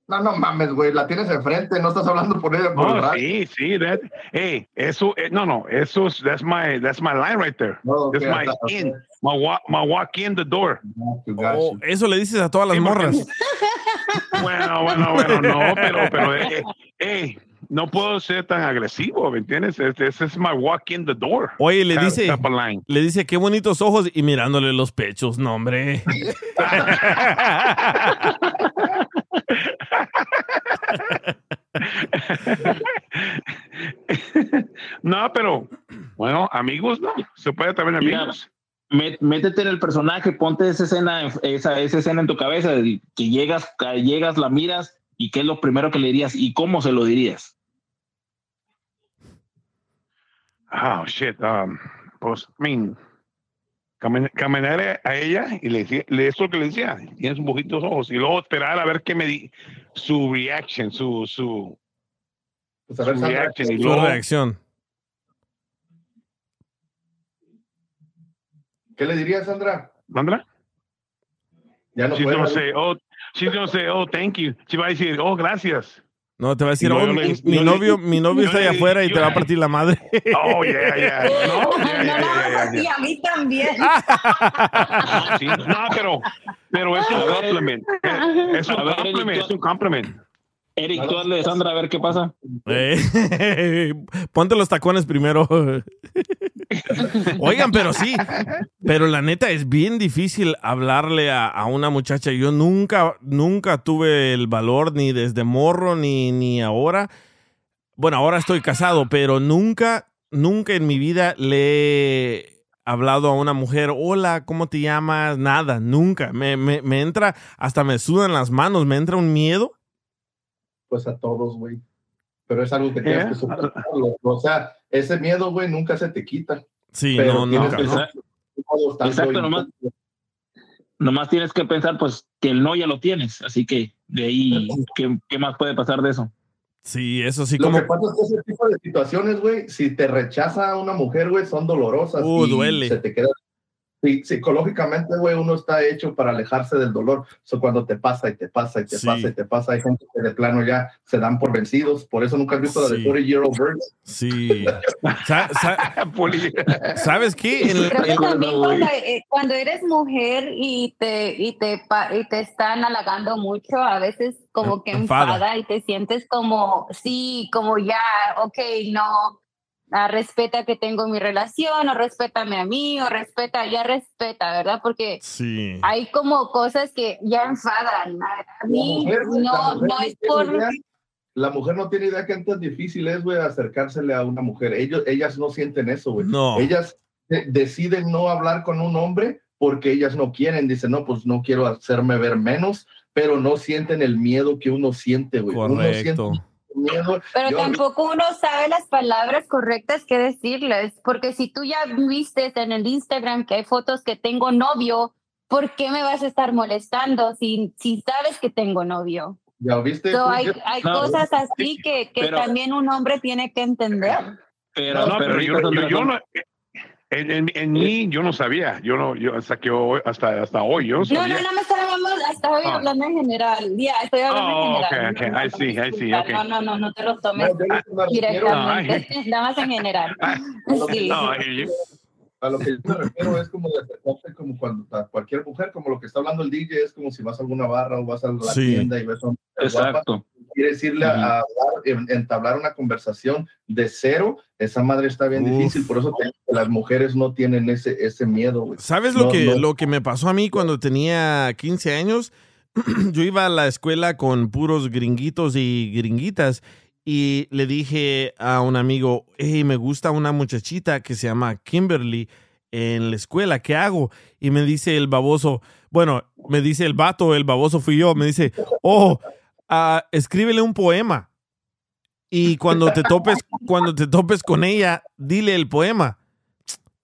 Speaker 11: No, no mames, güey. La tienes enfrente. No estás hablando por ella por
Speaker 35: No, sí, sí. That, hey, eso, eh, no, no, eso es, that's my, that's my line right there. that's my in, my walk, my walk in the door.
Speaker 3: Oh, eso le dices a todas las
Speaker 35: Sí,
Speaker 3: morras.
Speaker 35: Bueno, bueno, bueno, no, pero, pero, eh, eh, hey, no puedo ser tan agresivo, ¿me entiendes? Este ese es my walk in the door.
Speaker 3: Oye, le dice, le dice, qué bonitos ojos y mirándole los pechos. No, hombre.
Speaker 35: no, pero, bueno, amigos, no, se puede también
Speaker 34: Mira,
Speaker 35: amigos.
Speaker 34: mé- métete en el personaje, ponte esa escena, esa, esa escena en tu cabeza, que llegas, que llegas, la miras y qué es lo primero que le dirías y cómo se lo dirías.
Speaker 35: Oh, shit. Um, pues, I mean, camin- caminar a ella y le decía, le eso que le decía, tienes un poquito ojos y luego esperar a ver qué me di, su reaction, su, su,
Speaker 11: Pues a ver,
Speaker 35: su reaction y
Speaker 3: Su
Speaker 35: luego,
Speaker 3: reacción.
Speaker 11: ¿Qué le dirías, Sandra?
Speaker 35: ¿Sandra?
Speaker 11: Ya no
Speaker 35: she's
Speaker 11: puede.
Speaker 35: gonna say, oh, she's gonna say, oh, thank you. She va a decir, oh, gracias.
Speaker 3: No, te va a decir,
Speaker 35: No,
Speaker 3: "Oh,
Speaker 35: le-
Speaker 3: mi, novio, mi novio está allá afuera y te va a partir la madre.
Speaker 35: Oh, yeah, yeah. No, yeah, yeah, yeah, yeah,
Speaker 7: Y a mí también.
Speaker 35: No, sí, no, pero, pero es un compliment. Es un
Speaker 34: A ver,
Speaker 35: compliment,
Speaker 34: Eric,
Speaker 35: es un compliment.
Speaker 34: Eric, tú hazle de Sandra a ver qué pasa.
Speaker 3: Eh, ponte los tacones primero. Oigan, pero sí, pero la neta es bien difícil hablarle a, a una muchacha. Yo nunca, nunca tuve el valor ni desde morro ni, ni ahora. Bueno, ahora estoy casado, pero nunca, nunca en mi vida le he hablado a una mujer, hola, ¿cómo te llamas? Nada, nunca. Me, me, me entra, hasta me sudan las manos, me entra un miedo.
Speaker 11: Pues a todos, güey. Pero es algo que tienes
Speaker 35: Yeah.
Speaker 11: que superarlo. O sea, ese miedo, güey, nunca se te quita.
Speaker 3: Sí,
Speaker 11: Pero
Speaker 3: no,
Speaker 11: tienes
Speaker 3: nunca.
Speaker 11: que ser
Speaker 34: Exacto. Exacto, nomás. Nomás tienes que pensar, pues, que el no ya lo tienes. Así que de ahí, ¿qué, qué más puede pasar de eso?
Speaker 3: Sí, eso sí,
Speaker 11: Lo
Speaker 3: como...
Speaker 11: que pasa es que ese tipo de situaciones, güey, si te rechaza una mujer, güey, son dolorosas.
Speaker 3: Uh,
Speaker 11: y
Speaker 3: duele.
Speaker 11: Se te queda. Sí, psicológicamente, güey, uno está hecho para alejarse del dolor. Eso cuando te pasa y te pasa y te
Speaker 3: Sí.
Speaker 11: pasa y te pasa, hay gente que de plano ya se dan por vencidos. Por eso nunca has visto la de
Speaker 3: Sí.
Speaker 11: 40 Year Old Virgin.
Speaker 3: Sí. Sa- sa- ¿Sabes qué? En el-
Speaker 7: Creo que también cuando, eh, cuando eres mujer y te, y, te, pa- y te están halagando mucho, a veces como que
Speaker 3: Enfada.
Speaker 7: enfada y te sientes como, sí, como ya, ok, no, ah, respeta que tengo mi relación, o respétame a mí, o respeta, ya respeta, ¿verdad? Porque
Speaker 3: Sí.
Speaker 7: hay como cosas que ya enfadan. A, mí
Speaker 11: mujer,
Speaker 7: no, no es por...
Speaker 11: idea- La mujer no tiene idea que tan difícil es, güey, acercársele a una mujer. Ellos, ellas no sienten eso, güey.
Speaker 3: No.
Speaker 11: Ellas de- deciden no hablar con un hombre porque ellas no quieren. Dicen, no, pues no quiero hacerme ver menos, pero no sienten el miedo que uno siente, güey. Uno siente
Speaker 3: Correcto.
Speaker 11: Miedo.
Speaker 7: Pero
Speaker 11: Yo-
Speaker 7: tampoco uno sabe las palabras correctas que decirles, porque si tú ya viste en el Instagram que hay fotos que tengo novio, ¿por qué me vas a estar molestando si, si sabes que tengo novio?
Speaker 11: ¿Ya viste?
Speaker 7: So,
Speaker 11: Tú,
Speaker 7: hay hay
Speaker 34: No,
Speaker 7: cosas así que, que
Speaker 34: pero-
Speaker 7: también un hombre tiene que entender.
Speaker 34: Pero,
Speaker 35: No,
Speaker 34: pero,
Speaker 35: pero yo, yo, yo no, En, en, en mí yo no sabía, yo no, yo hasta que hoy, hasta, hasta hoy, yo no
Speaker 7: No,
Speaker 35: sabía.
Speaker 7: no, no me estábamos, estaba
Speaker 35: Ah.
Speaker 7: hablando en general. Ya, estoy hablando
Speaker 35: Oh,
Speaker 7: en general.
Speaker 35: ok, I see, I see, ok.
Speaker 7: No, no, no, no te lo tomes
Speaker 35: No,
Speaker 7: directamente. Nada más en general. Sí.
Speaker 35: No, I hear you.
Speaker 11: A lo que yo me refiero es como de acercarte como cuando cualquier mujer, como lo que está hablando el DJ, es como si vas a alguna barra o vas a la
Speaker 34: Sí.
Speaker 11: tienda y ves a una mujer guapa,
Speaker 34: Exacto.
Speaker 11: quieres irle a, a hablar, en- entablar una conversación de cero, esa madre está bien
Speaker 3: Uf.
Speaker 11: difícil, por eso las mujeres no tienen ese, ese miedo. güey.
Speaker 3: ¿Sabes lo,
Speaker 11: No,
Speaker 3: que,
Speaker 11: no.
Speaker 3: lo que me pasó a mí cuando tenía 15 años? Yo iba a la escuela con puros gringuitos y gringuitas y le dije a un amigo, hey, me gusta una muchachita que se llama Kimberly en la escuela, ¿qué hago? Y me dice el baboso, bueno, me dice el vato, el baboso fui yo, me dice, oh, ah, escríbele un poema. Y cuando te topes, cuando te topes con ella, dile el poema.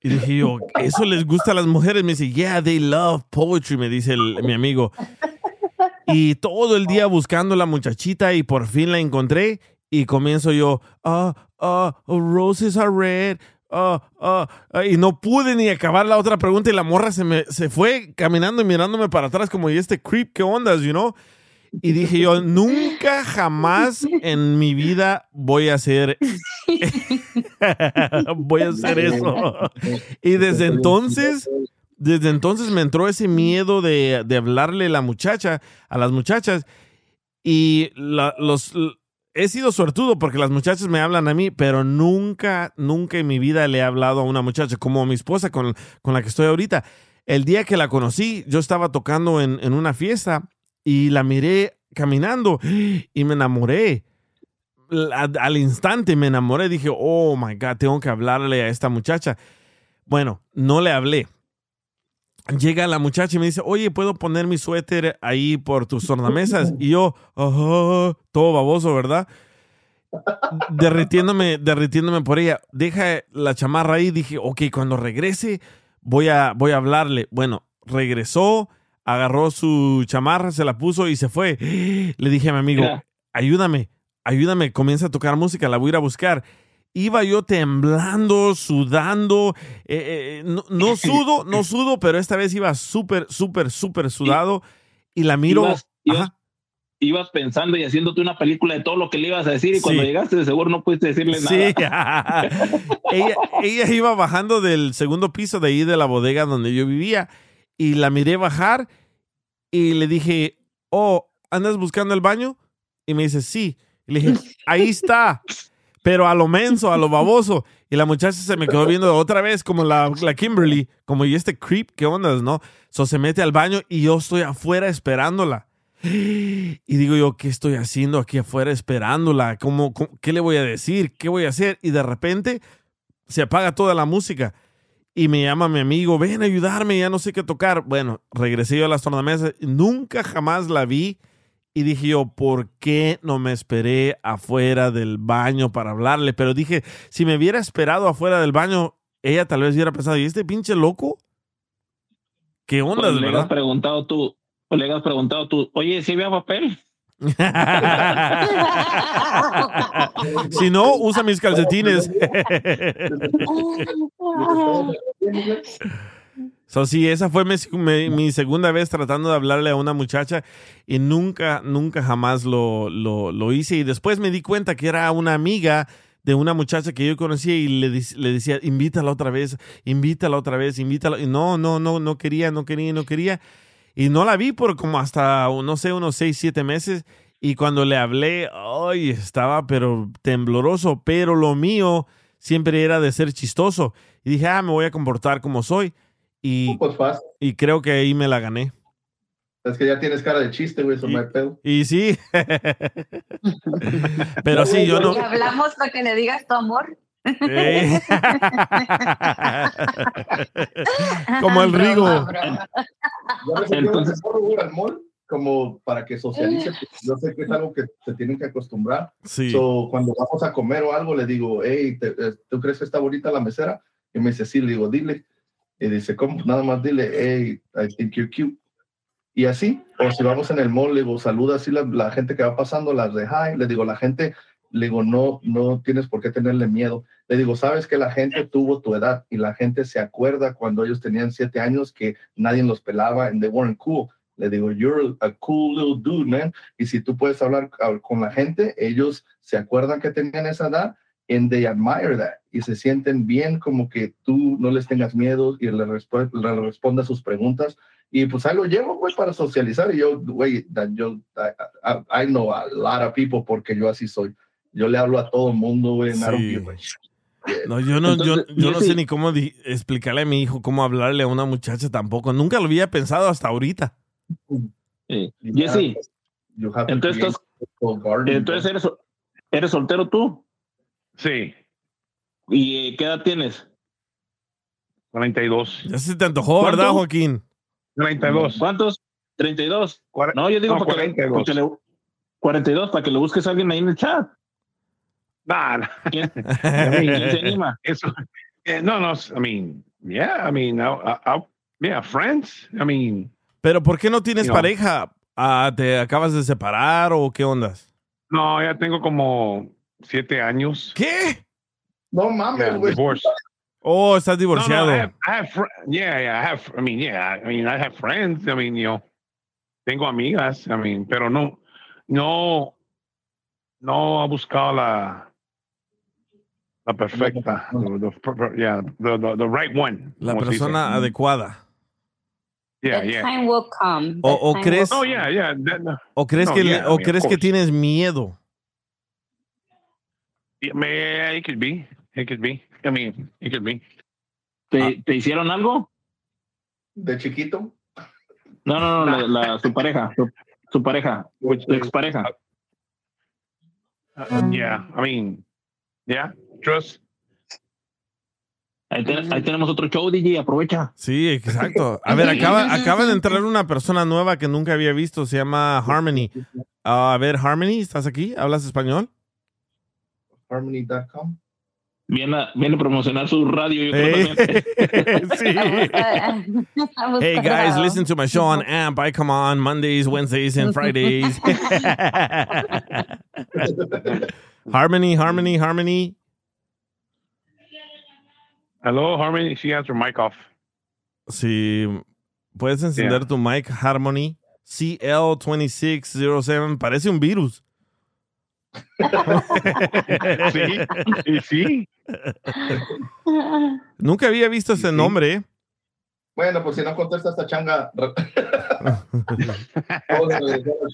Speaker 3: Y dije yo, ¿eso les gusta a las mujeres? Me dice, yeah, they love poetry, me dice el- mi amigo. Y todo el día buscando la muchachita y por fin la encontré y comienzo yo, ah, ah, oh, roses are red, ah, ah, ah", y no pude ni acabar la otra pregunta y la morra se me se fue caminando y mirándome para atrás como, ¿y este creep qué ondas, you know? Y dije yo, nunca jamás en mi vida voy a hacer voy a hacer eso. Y desde entonces, desde entonces me entró ese miedo de, de hablarle a la muchacha, a las muchachas. Y la- los, he sido suertudo porque las muchachas me hablan a mí, pero nunca, nunca en mi vida le he hablado a una muchacha como a mi esposa con, con la que estoy ahorita. El día que la conocí, yo estaba tocando en, en una fiesta y la miré caminando y me enamoré al, instante me enamoré. Dije, oh my God, tengo que hablarle a esta muchacha. Bueno, no le hablé. Llega la muchacha y me dice, oye, ¿puedo poner mi suéter ahí por tus tornamesas? Y yo, ajá, todo baboso, ¿verdad? Derritiéndome, derritiéndome por ella. Deja la chamarra ahí. Dije, ok, cuando regrese voy a, voy a hablarle. Bueno, regresó, agarró su chamarra, se la puso y se fue. Le dije a mi amigo,
Speaker 34: Mira.
Speaker 3: ayúdame, ayúdame, comienza a tocar música, la voy a ir a buscar. Iba yo temblando, sudando, eh, eh, no, no sudo, no sudo, pero esta vez iba súper, súper, súper sudado y la miro.
Speaker 34: Ibas, ibas-
Speaker 3: Ajá.
Speaker 34: ibas pensando y haciéndote una película de todo lo que le ibas a decir y cuando
Speaker 3: Sí.
Speaker 34: llegaste de seguro no pudiste decirle
Speaker 3: Sí,
Speaker 34: nada.
Speaker 3: ella, ella iba bajando del segundo piso de ahí de la bodega donde yo vivía y la miré bajar y le dije, oh, ¿andas buscando el baño? Y me dice, sí. Y le dije, ahí está, pero a lo menso, a lo baboso. Y la muchacha se me quedó viendo otra vez como la, la Kimberly, como y este creep, ¿qué ondas, no? So se mete al baño y yo estoy afuera esperándola. Y digo yo, ¿qué estoy haciendo aquí afuera esperándola? ¿Cómo, cómo- qué le voy a decir? ¿Qué voy a hacer? Y de repente se apaga toda la música. Y me llama mi amigo, ven a ayudarme, ya no sé qué tocar. Bueno, regresé yo a las tornamesas. Nunca jamás la vi. Y dije yo, ¿por qué no me esperé afuera del baño para hablarle? Pero dije, si me hubiera esperado afuera del baño, ella tal vez hubiera pensado, ¿y este pinche loco? ¿Qué onda,
Speaker 34: Pues le has preguntado tú, pues le has preguntado tú, oye, si había papel?
Speaker 3: si no, usa mis calcetines. So, sí, esa fue mi, segunda vez tratando de hablarle a una muchacha y nunca, nunca jamás lo, lo, lo hice. Y después me di cuenta que era una amiga de una muchacha que yo conocía y le, le decía, invítala otra vez, invítala otra vez, invítala. Y no, no, no, no quería, no quería, no quería. Y no la vi por como hasta, no sé, unos seis, siete meses. Y cuando le hablé, ay, estaba pero tembloroso. Pero lo mío siempre era de ser chistoso. Y dije, ah, me voy a comportar como soy. Y,
Speaker 11: Pues fácil.
Speaker 3: y creo que ahí me la gané.
Speaker 11: Es que ya tienes cara de chiste, güey, eso no hay pedo.
Speaker 3: Y sí. pero sí, yo no.
Speaker 7: Y hablamos para que le digas tu amor.
Speaker 3: Eh. Como el Rigo.
Speaker 11: Entonces, al mall como para que socialice. porque Yo sé que es algo que se tienen que acostumbrar.
Speaker 3: Sí.
Speaker 11: So, cuando vamos a comer o algo, le digo, hey, ¿te- eh, ¿tú crees que está bonita la mesera? Y me dice, sí, le digo, dile. Y dice, ¿cómo? Nada más dile, hey, I think you're cute. Y así, o si vamos en el mall, le digo, saluda así la, la gente que va pasando, las de hi, le digo, la gente Le digo, no, no tienes por qué tenerle miedo. Le digo, sabes que la gente tuvo tu edad y la gente se acuerda cuando ellos tenían siete años que nadie los pelaba and they weren't cool. Le digo, you're a cool little dude, man. Y si tú puedes hablar con la gente, ellos se acuerdan que tenían esa edad and they admire that. Y se sienten bien como que tú no les tengas miedo y le, resp le respondas sus preguntas. Y pues ahí lo llevo, güey, para socializar. Y yo, güey, yo, I, I- I know a lot of people porque yo así soy. Yo le hablo a todo el mundo, güey.
Speaker 3: Sí. No, yo no, yo,
Speaker 11: Entonces,
Speaker 3: yo no sé
Speaker 11: Jesse-
Speaker 3: ni cómo di- explicarle a mi hijo cómo hablarle a una muchacha tampoco. Nunca lo había pensado hasta ahorita.
Speaker 34: Jesse,
Speaker 11: You have to
Speaker 34: entonces, estás-
Speaker 11: garden,
Speaker 34: entonces eres, eres soltero tú.
Speaker 35: Sí.
Speaker 34: ¿Y eh, qué edad tienes?
Speaker 35: 42.
Speaker 3: Ya se te antojó, ¿verdad,
Speaker 34: ¿Cuánto?
Speaker 3: Joaquín?
Speaker 35: 32.
Speaker 34: ¿Cuántos? 32. No, yo digo
Speaker 35: no,
Speaker 34: para que, le-
Speaker 35: 42.
Speaker 34: porque le- 42 para que le busques a alguien ahí en el chat.
Speaker 35: Nah.
Speaker 34: ¿Quién,
Speaker 35: I mean,
Speaker 34: quién se anima?
Speaker 35: Eso, eh, no, no, I mean, yeah, I mean, I, I, I- yeah, friends. I mean,
Speaker 3: Pero ¿por qué no tienes
Speaker 35: No.
Speaker 3: pareja? Ah, ¿Te acabas de separar o qué ondas?
Speaker 35: no, ya tengo como siete años.
Speaker 3: ¿Qué?
Speaker 11: No mames,
Speaker 35: Yeah,
Speaker 11: güey.
Speaker 3: Oh, estás
Speaker 35: No,
Speaker 3: divorciado.
Speaker 35: no, I have, I have fr- yeah, yeah, I have, I mean, yeah, I mean, I have friends. I mean, you know, tengo amigas. I mean, pero no, no, no he buscado la, la perfecta, the, the- yeah, the, the, the right one.
Speaker 3: La persona adecuada.
Speaker 35: Yeah,
Speaker 7: The
Speaker 35: yeah.
Speaker 7: time will come.
Speaker 3: O- o crees-
Speaker 7: will
Speaker 35: Oh, yeah, yeah. that- no.
Speaker 3: ¿O crees
Speaker 35: No,
Speaker 3: que,
Speaker 35: yeah, I
Speaker 3: o
Speaker 35: mean, of
Speaker 3: crees que tienes miedo?
Speaker 35: Yeah, man, it could be. It could be. I mean, it could be.
Speaker 34: ¿Te, te hicieron algo?
Speaker 11: De chiquito.
Speaker 34: No, no, no, la, la- su pareja, su, su pareja, su expareja.
Speaker 35: Uh, yeah, I mean, yeah, trust.
Speaker 34: Ahí, te- ahí tenemos otro show, DJ, aprovecha.
Speaker 3: Sí, exacto. A ver, acaba, acaba de entrar una persona nueva que nunca había visto, se llama Harmony. Ah, a ver, Harmony, ¿estás aquí? ¿Hablas español?
Speaker 11: Harmony.com.
Speaker 34: Viene a, viene a promocionar su radio, yo
Speaker 3: Hey. Sí. Hey guys, listen to my show on AMP. I come on Mondays, Wednesdays, and Fridays. Harmony, Harmony, Harmony.
Speaker 35: Hello, Harmony. She has her mic off.
Speaker 3: Si puedes encender tu mic, Harmony. CL2607. Parece un virus.
Speaker 35: sí, sí.
Speaker 3: Nunca había visto ese nombre. ¿eh?
Speaker 11: Bueno, pues si no contesta esta changa. Al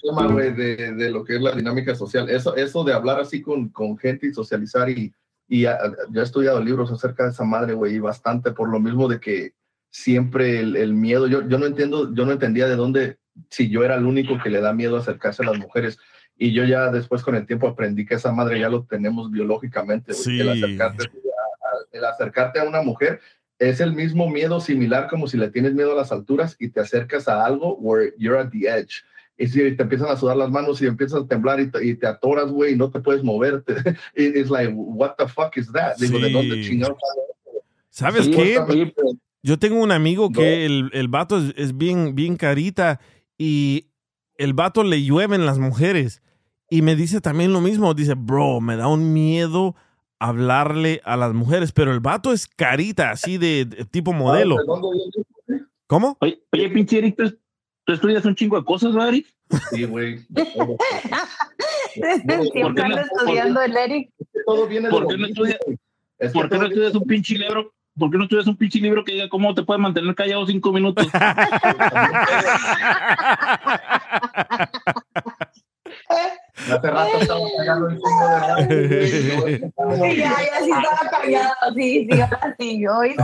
Speaker 11: tema, güey, de, de lo que es la dinámica social. Eso, eso de hablar así con, con gente y socializar y, y ah, yo he estudiado libros acerca de esa madre, güey, y bastante por lo mismo de que siempre el, el miedo, yo, yo no entiendo, yo no entendía de dónde, si yo era el único que le da miedo acercarse a las mujeres. Y yo ya después con el tiempo aprendí que esa madre ya lo tenemos biológicamente, güey,
Speaker 3: Sí.
Speaker 11: el, acercarte, a- el acercarte a una mujer es el mismo miedo similar como si le tienes miedo a las alturas y te acercas a algo where you're at the edge. Y si te empiezan a sudar las manos y empiezas a temblar y te, y te atoras, güey, y no te puedes moverte. It- It's like, what the fuck is that? Digo, ¿de
Speaker 3: Sí.
Speaker 11: dónde chingados?
Speaker 3: ¿Sabes
Speaker 11: Sí,
Speaker 3: qué? Yo tengo un amigo que el, el vato es, es bien, bien carita y el vato le llueven las mujeres. Y me dice también lo mismo. Dice, bro, me da un miedo hablarle a las mujeres. Pero el vato es carita, así de, de tipo modelo.
Speaker 11: ¿De dónde viene?
Speaker 3: ¿Cómo?
Speaker 34: Oye, oye, pinche Eric, ¿tú, estudias un chingo de cosas, ¿verdad, Eric?
Speaker 11: Sí, güey.
Speaker 7: Siempre anda estudiando el Eric.
Speaker 11: Todo viene de
Speaker 34: ¿Por qué no estudias, ¿por qué no estudias un pinche libro? ¿Por qué no estudias un pinche libro que diga cómo te puedes mantener callado cinco minutos?
Speaker 11: Hace rato estaba cagando el chingo de güey.
Speaker 7: Sí, ya, ya sí estaba callado. Sí, sí, ahora sí. Hoy sí.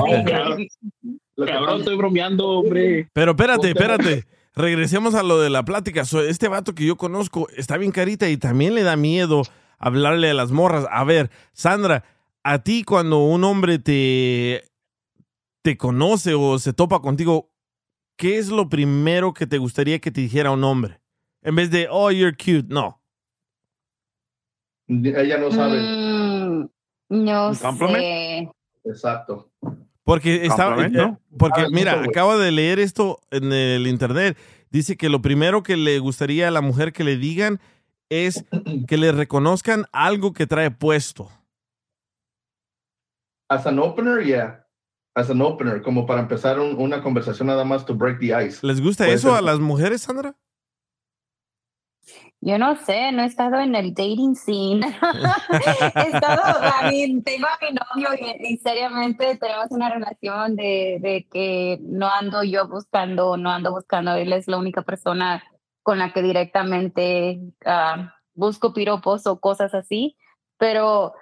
Speaker 34: Cabrón, estoy bromeando, hombre.
Speaker 3: Pero espérate, espérate. Regresemos a lo de la plática. So, este vato que yo conozco está bien carita y también le da miedo hablarle a las morras. A ver, Sandra, a ti cuando un hombre te, te conoce o se topa contigo, ¿qué es lo primero que te gustaría que te dijera un hombre? En vez de, oh, you're cute. No.
Speaker 11: Ella no sabe.
Speaker 7: Mm, no sé.
Speaker 11: Exacto.
Speaker 3: Porque estaba,
Speaker 11: Complemento.
Speaker 3: eh, porque
Speaker 11: Ah,
Speaker 3: mira, acabo de leer esto en el internet. Dice que lo primero que le gustaría a la mujer que le digan es que le reconozcan algo que trae puesto.
Speaker 11: As an opener, yeah. As an opener, como para empezar un- una conversación nada más to break the ice.
Speaker 3: ¿Les gusta eso
Speaker 11: ser-
Speaker 3: a las mujeres, Sandra?
Speaker 7: Yo no sé, no he estado en el dating scene. he estado, a mí, tengo a mi novio y, y seriamente tenemos una relación de, que no ando yo buscando, no ando buscando, él es la única persona con la que directamente ah, busco piropos o cosas así, pero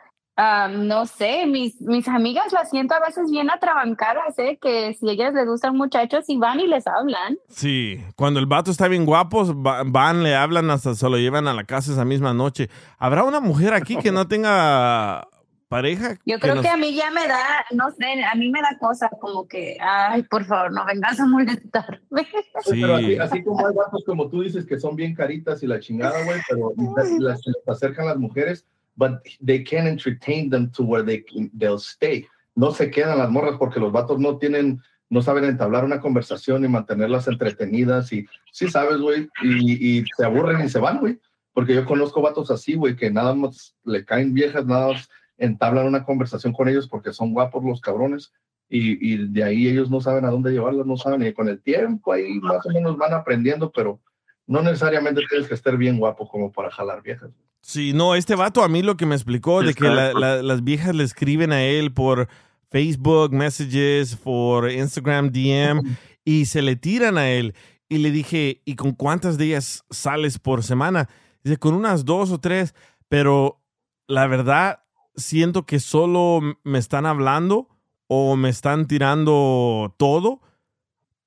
Speaker 7: ah, no sé, mis, mis amigas las siento a veces bien atrabancadas, ¿eh? que si ellas les gustan muchachos y van y les hablan.
Speaker 3: Sí, cuando el vato está bien guapo, va- van, le hablan, hasta se lo llevan a la casa esa misma noche. ¿Habrá una mujer aquí que no tenga pareja?
Speaker 7: Yo creo
Speaker 3: nos-
Speaker 7: que a mí ya me da, no sé, a mí me da cosa como que, ay, por favor, no vengas a molestarme.
Speaker 11: Pero así, así como hay vatos como tú dices que son bien caritas y la chingada, güey, pero las, se les acercan las mujeres, but they can't entertain them to where they can- they'll stay. No se quedan las morras porque los vatos no tienen, no saben entablar una conversación y mantenerlas entretenidas y sí sabes, güey, y, se aburren y se van, güey. Porque yo conozco vatos así, güey, que nada más le caen viejas, nada más entablan una conversación con ellos porque son guapos los cabrones y, y de ahí ellos no saben a dónde llevarlos, no saben, y con el tiempo ahí más o menos van aprendiendo, pero no necesariamente tienes que estar bien guapo como para jalar viejas.
Speaker 3: Sí, no, este vato a mí lo que me explicó de que la- la- las viejas le escriben a él por Facebook Messages, por Instagram DM y se le tiran a él. Y le dije, ¿y con cuántas de ellas sales por semana? Dice, con unas dos o tres, pero la verdad siento que solo me están hablando o me están tirando todo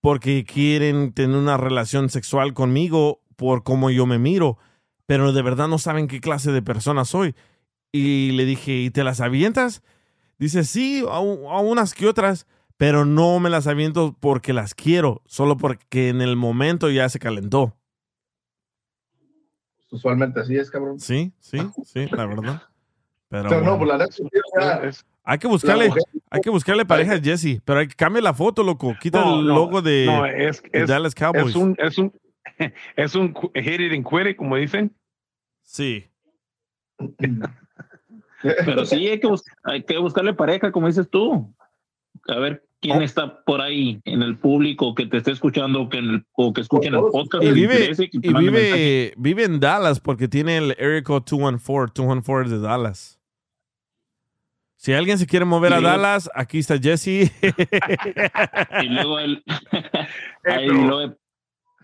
Speaker 3: porque quieren tener una relación sexual conmigo por cómo yo me miro, pero de verdad no saben qué clase de persona soy. Y le dije, ¿y te las avientas? Dice, sí, a, unas que otras, pero no me las aviento porque las quiero, solo porque en el momento ya se calentó.
Speaker 11: Usualmente así es, cabrón.
Speaker 3: Sí, sí, sí, la verdad. Pero
Speaker 11: Pero no,
Speaker 3: bueno.
Speaker 11: pues la o sea,
Speaker 3: hay que buscarle,
Speaker 11: mujer-
Speaker 3: hay que buscarle pareja a Jesse, pero hay que cambiar la foto, loco. Quita
Speaker 35: No,
Speaker 3: el
Speaker 35: no,
Speaker 3: logo de,
Speaker 35: no, es,
Speaker 3: de
Speaker 35: es-
Speaker 3: Dallas Cowboys.
Speaker 35: Es un, es un, es un cu- hit it and quit it, como dicen.
Speaker 3: Sí.
Speaker 34: Pero sí, hay que, bus- hay que buscarle pareja, como dices tú. A ver quién está por ahí en el público que te esté escuchando que en el, o que escuchen el podcast.
Speaker 3: Y vive,
Speaker 34: interese, que
Speaker 3: y vive, vive en Dallas porque tiene el Area Code 214. 214 es de Dallas. Si alguien se quiere mover
Speaker 34: Y
Speaker 3: a
Speaker 34: luego-
Speaker 3: Dallas, aquí está Jesse.
Speaker 34: Y luego el, ahí luego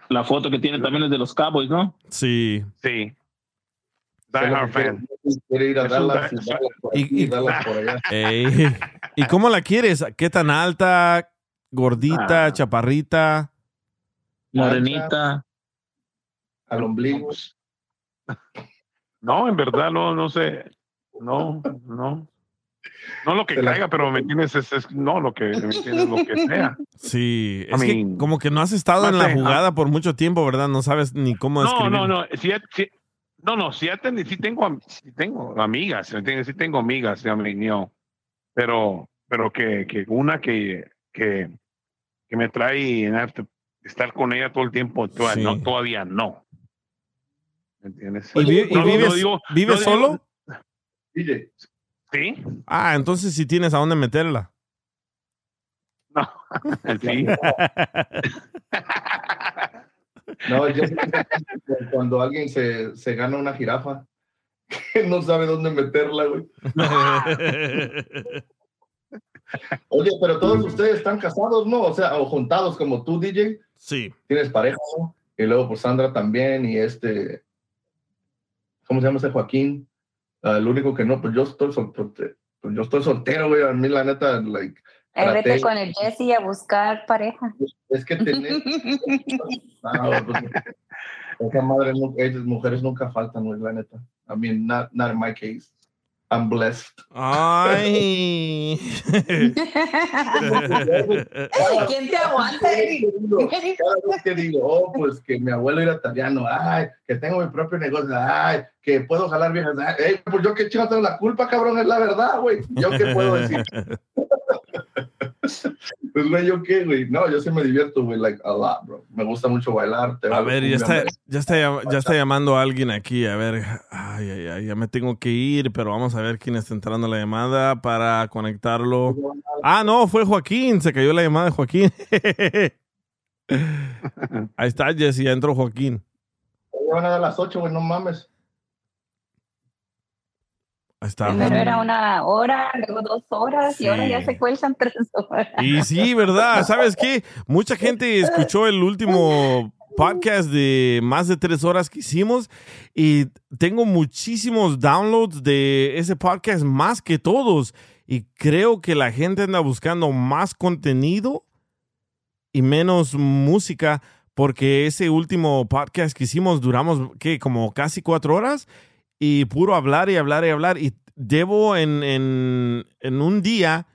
Speaker 34: la foto que tiene también es de los Cowboys, ¿no?
Speaker 3: Sí.
Speaker 35: Sí.
Speaker 11: Y
Speaker 35: die-
Speaker 11: Dallas por aquí,
Speaker 3: Y- y-
Speaker 11: Dallas por allá.
Speaker 3: Ey. ¿Y cómo la quieres? ¿Qué tan alta? ¿Gordita?
Speaker 35: Ah.
Speaker 3: ¿Chaparrita?
Speaker 34: Morenita.
Speaker 11: Al ombligo.
Speaker 35: No, en verdad, no, no sé. No, no. No lo que
Speaker 11: Te la-
Speaker 35: caiga, pero me entiendes, es, es- no lo que me entiendes, lo que sea.
Speaker 3: Sí.
Speaker 35: I
Speaker 3: Es que como que no has estado en la
Speaker 35: ah.
Speaker 3: jugada por mucho tiempo, ¿verdad? No sabes ni cómo
Speaker 35: No,
Speaker 3: escribir.
Speaker 35: no, no. Sí, sí- no, no, sí, sí tengo, sí tengo amigas, ¿me entiendes? Sí tengo amigas, you know, pero, pero que, que una que, que, que me trae to estar con ella todo el tiempo, todavía,
Speaker 3: Sí.
Speaker 35: no, todavía no. ¿Me entiendes?
Speaker 3: ¿Y, vi- y
Speaker 35: No, no
Speaker 3: vives,
Speaker 35: digo-
Speaker 3: vives
Speaker 35: no digo-
Speaker 3: solo?
Speaker 35: Sí,
Speaker 3: Ah, entonces sí tienes a dónde meterla.
Speaker 35: no, sí.
Speaker 11: No, yo cuando alguien se, se gana una jirafa, que no sabe dónde meterla, güey. Oye, pero todos ustedes están casados, ¿no? O sea, o juntados como tú, DJ.
Speaker 3: Sí.
Speaker 11: Tienes pareja, ¿no? Y luego pues Sandra también y este, ¿cómo se llama ese Joaquín? Ah, el único que no, pues yo estoy soltero, pues yo estoy soltero, güey. A mí la neta, like,
Speaker 7: Eh, vete con el Jesse a buscar pareja.
Speaker 11: es que tener, Ah, pues, esa madre, esas mujeres nunca faltan, güey, la neta. I mean, not, not in my case. I'm blessed.
Speaker 3: Ay.
Speaker 7: ¿Quién te aguanta?
Speaker 11: Cada vez que digo, oh, pues que mi abuelo era italiano, ay, que tengo mi propio negocio, ay, que puedo jalar viejas, ay, pues yo qué chingo tengo la culpa, cabrón, es la verdad, güey. Yo qué puedo decir. Pues, güey, ¿yo qué, güey? No, yo sí me divierto, güey, like, a lot, bro. Me gusta mucho bailar. te
Speaker 3: A ver, ya está, ya está, ya está llamando a alguien aquí. A ver, ay, ay, ay, ya me tengo que ir, pero vamos a ver quién está entrando a la llamada para conectarlo. Ah, no, fue Joaquín, se cayó la llamada de Joaquín. Ahí está, Jesse, ya entró Joaquín.
Speaker 11: Van a dar las 8, güey, no mames.
Speaker 3: Está.
Speaker 7: Primero era una hora, luego dos horas y ahora
Speaker 3: Sí.
Speaker 7: ya se cuelgan tres horas.
Speaker 3: Y sí, ¿verdad? ¿Sabes qué? Mucha gente escuchó el último podcast de más de tres horas que hicimos y tengo muchísimos downloads de ese podcast más que todos. Y creo que la gente anda buscando más contenido y menos música porque ese último podcast que hicimos duramos, ¿qué? Como casi cuatro horas y puro hablar y hablar y hablar. Y llevo en, en, en un día,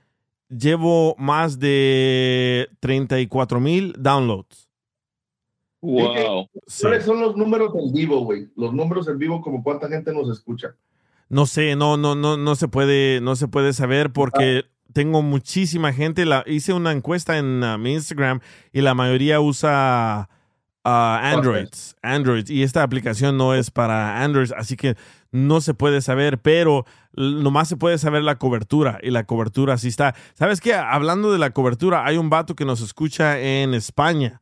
Speaker 3: llevo más de 34 mil downloads.
Speaker 34: Wow.
Speaker 11: ¿Cuáles son los números en vivo, güey? Los números en vivo, como cuánta gente nos escucha.
Speaker 3: No sé, no, no, no, no se puede, no se puede saber porque tengo muchísima gente. La, hice una encuesta en uh, mi Instagram y la mayoría usa uh, Androids, Androids y esta aplicación no es para Androids, así que no se puede saber, pero nomás se puede saber la cobertura y la cobertura sí está. ¿Sabes qué? Hablando de la cobertura, hay un vato que nos escucha en España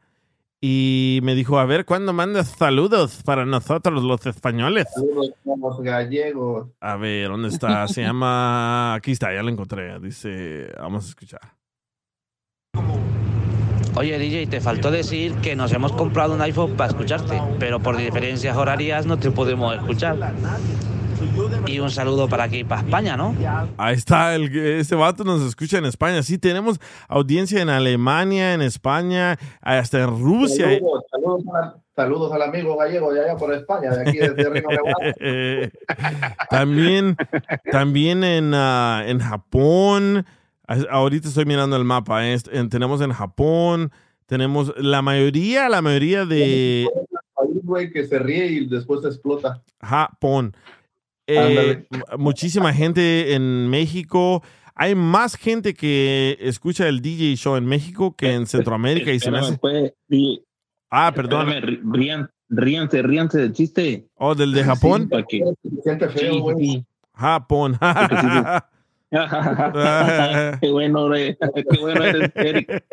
Speaker 3: y me dijo, a ver, ¿cuándo mandas saludos para nosotros los españoles?
Speaker 11: Saludos, gallegos.
Speaker 3: A ver, ¿dónde está? Se llama. Aquí está, ya lo encontré. Dice. Vamos a escuchar.
Speaker 36: Oye, DJ, te faltó decir que nos hemos comprado un iPhone para escucharte, pero por diferencias horarias no te podemos escuchar. Y un saludo para aquí, para España, ¿no?
Speaker 3: Ahí está, el, ese vato nos escucha en España. Sí, tenemos audiencia en Alemania, en España, hasta en Rusia.
Speaker 11: Saludos, saludos, a- saludos al amigo gallego de allá por España, de aquí desde Río Nevada.
Speaker 3: también, también en, ah, en Japón. Ahorita estoy mirando el mapa. eh, en- tenemos en Japón, tenemos la mayoría, la mayoría de
Speaker 11: Hay un güey que se ríe y después explota.
Speaker 3: Japón. Eh, muchísima gente en México. Hay más gente que escucha el DJ show en México que en Centroamérica y se me hace. Ah, perdón.
Speaker 34: Rían- ríanse, ríanse del chiste.
Speaker 3: Oh, del de Japón.
Speaker 34: Sí.
Speaker 3: Japón.
Speaker 34: qué bueno, güey. Qué bueno eres, Eric.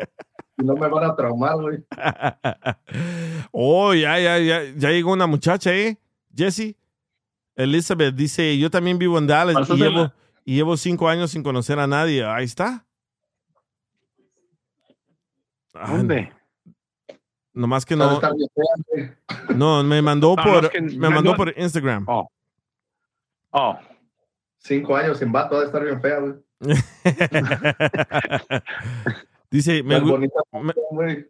Speaker 11: No me van a traumar, güey.
Speaker 3: oh, ya, ya, ya, ya llegó una muchacha, ¿eh? Jesse. Elizabeth dice, yo también vivo en Dallas y llevo, y llevo cinco años sin conocer a nadie. Ahí está. Ah,
Speaker 35: ¿Dónde?
Speaker 3: Nomás que no. No, me mandó por, me mandó por Instagram.
Speaker 35: Oh. Oh.
Speaker 11: Cinco años sin vato, ha de estar bien fea, güey.
Speaker 3: dice, me,
Speaker 11: bonita,
Speaker 3: me-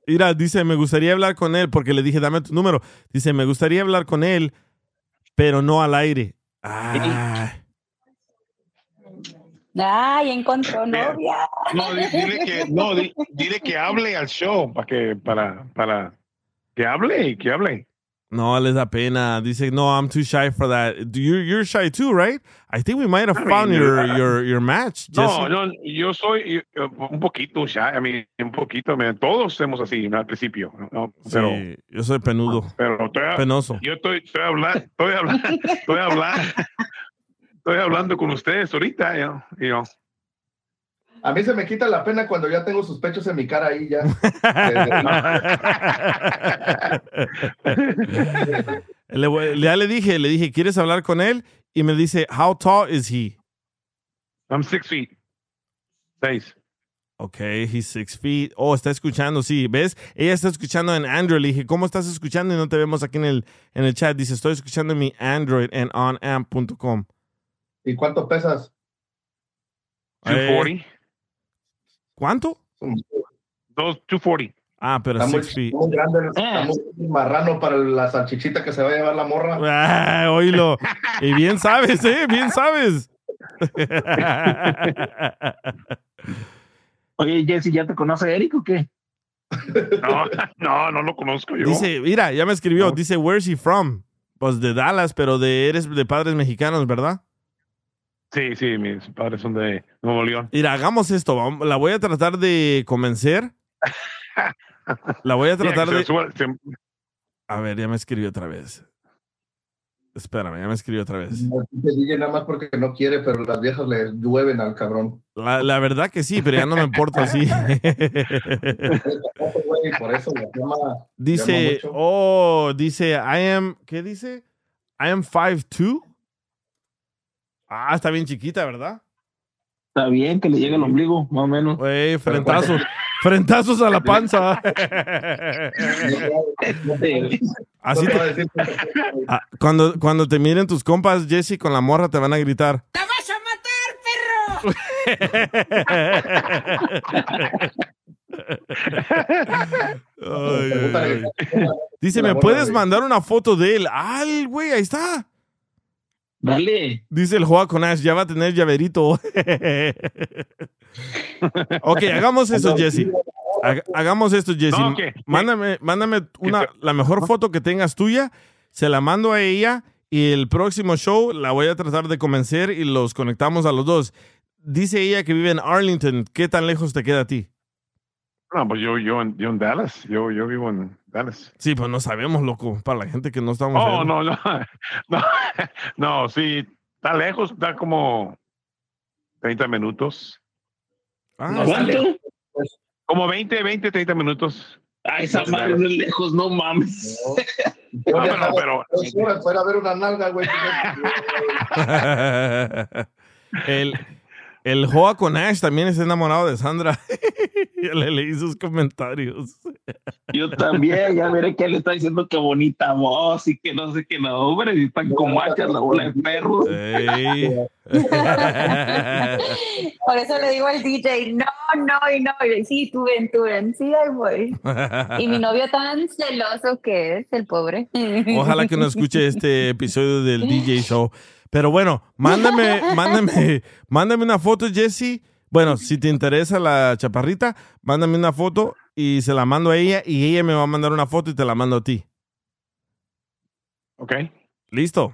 Speaker 3: mira, dice, me gustaría hablar con él porque le dije, dame tu número. Dice, me gustaría hablar con él, pero no al aire. Ay.
Speaker 7: Ay, encontró novia.
Speaker 35: No, di- dile que, no, di- dile que hable al show para que, para, para que hable y que hable.
Speaker 3: No, les da pena. Dice, no, I'm too shy for that. You're, you're shy too, right? I think we might have
Speaker 35: I mean,
Speaker 3: found your,
Speaker 35: uh,
Speaker 3: your, your match.
Speaker 35: No,
Speaker 3: Jesse.
Speaker 35: no, yo soy un poquito shy, a mí, un poquito, man, todos somos así ¿no? al principio, ¿no? pero,
Speaker 3: Sí, yo soy penudo.
Speaker 35: pero estoy,
Speaker 3: Penoso.
Speaker 35: yo estoy, estoy hablando, estoy hablando, estoy hablando, estoy hablando con ustedes ahorita, yo, yo.
Speaker 11: A mí se me quita la pena cuando ya tengo sus pechos en mi cara ahí ya.
Speaker 3: Le ya le dije, le dije, ¿quieres hablar con él? Y me dice, how tall is he?
Speaker 35: I'm six feet. Seis.
Speaker 3: Okay, he's six feet. Oh, está escuchando, sí. ¿Ves? Ella está escuchando en Android. Le dije, ¿cómo estás escuchando? Y no te vemos aquí en el, en el chat. Dice, estoy escuchando en mi Android en onamp.com.
Speaker 11: ¿Y cuánto pesas?
Speaker 35: 240.
Speaker 3: Eh, ¿Cuánto?
Speaker 35: Dos, 240.
Speaker 3: Ah, pero
Speaker 11: Está muy,
Speaker 3: feet.
Speaker 11: muy grande, está muy marrano para la salchichita que se va a llevar la morra.
Speaker 3: Ah, oílo. Y bien sabes, ¿eh? Bien sabes.
Speaker 34: Oye, Jesse, ¿ya te conoce Eric o qué?
Speaker 35: No, no, no lo conozco yo.
Speaker 3: Dice, mira, ya me escribió. Dice, where's he from? Pues de Dallas, pero de eres de padres mexicanos, ¿verdad?
Speaker 35: Sí, sí, mis padres son de Nuevo León.
Speaker 3: Mira, hagamos esto. La voy a tratar de convencer. La voy a tratar
Speaker 35: que
Speaker 3: de.
Speaker 35: se suba- se-
Speaker 3: A ver, ya me escribió otra vez. Espérame, ya me escribió otra vez.
Speaker 11: No te diga nada más porque no quiere, pero las viejas le llueven al cabrón.
Speaker 3: La, la verdad que sí, pero ya no me importa así.
Speaker 11: Güey, por eso la llama. llama
Speaker 3: dice,
Speaker 11: mucho.
Speaker 3: oh, dice, I am, ¿qué dice? I am 5'2". Ah, está bien chiquita, ¿verdad?
Speaker 34: Está bien que le llegue el ombligo, más o menos.
Speaker 3: Güey, frentazos, frentazos a la panza. Así te- Ah, cuando, cuando te miren tus compas, Jesse, con la morra, te van a gritar.
Speaker 27: ¡Te vas a matar,
Speaker 3: Ay, ay, ay. Dice, ¿me puedes mandar una foto de él? ¡Ay, güey! Ahí está.
Speaker 34: Dale.
Speaker 3: Dice el Joa con Ash, ya va a tener llaverito. ok, hagamos eso, Jesse. Haga- Hagamos esto, Jesse.
Speaker 35: No.
Speaker 3: Mándame, mándame una, la mejor foto que tengas tuya, se la mando a ella y el próximo show la voy a tratar de convencer y los conectamos a los dos. Dice ella que vive en Arlington. ¿Qué tan lejos te queda a ti?
Speaker 35: No, pues yo, yo, en- yo en Dallas. Yo, yo vivo en Dallas.
Speaker 3: Sí, pues no sabemos, loco. Para la gente que no estamos.
Speaker 35: Oh, no, no, no, no, sí, está lejos, está como 30 minutos.
Speaker 3: Ah,
Speaker 34: ¿Cuánto?
Speaker 35: Como 20, 20, 30 minutos.
Speaker 34: Ay, esa madre es lejos, no mames.
Speaker 11: Yo
Speaker 35: No,
Speaker 11: viajaba
Speaker 35: pero-
Speaker 11: dos horas para ver una nalga, güey.
Speaker 3: el, el Joa con Ash también está enamorado de Sandra. ya le leí sus comentarios.
Speaker 34: Yo también, ya veré que él está diciendo que bonita voz y que no sé qué, no, hombre, y están como hachas la bola de perros.
Speaker 7: Por eso le digo al DJ, no, no, y no, y sí, tú ven, tú ven, sí, ahí voy. Y mi novio tan celoso que es, el pobre.
Speaker 3: Ojalá que no escuche este episodio del DJ Show. Pero bueno, mándame, mándame, mándame una foto, Jesse. Bueno, si te interesa la chaparrita, mándame una foto y se la mando a ella y ella me va a mandar una foto y te la mando a ti.
Speaker 35: Ok.
Speaker 3: ¿Listo?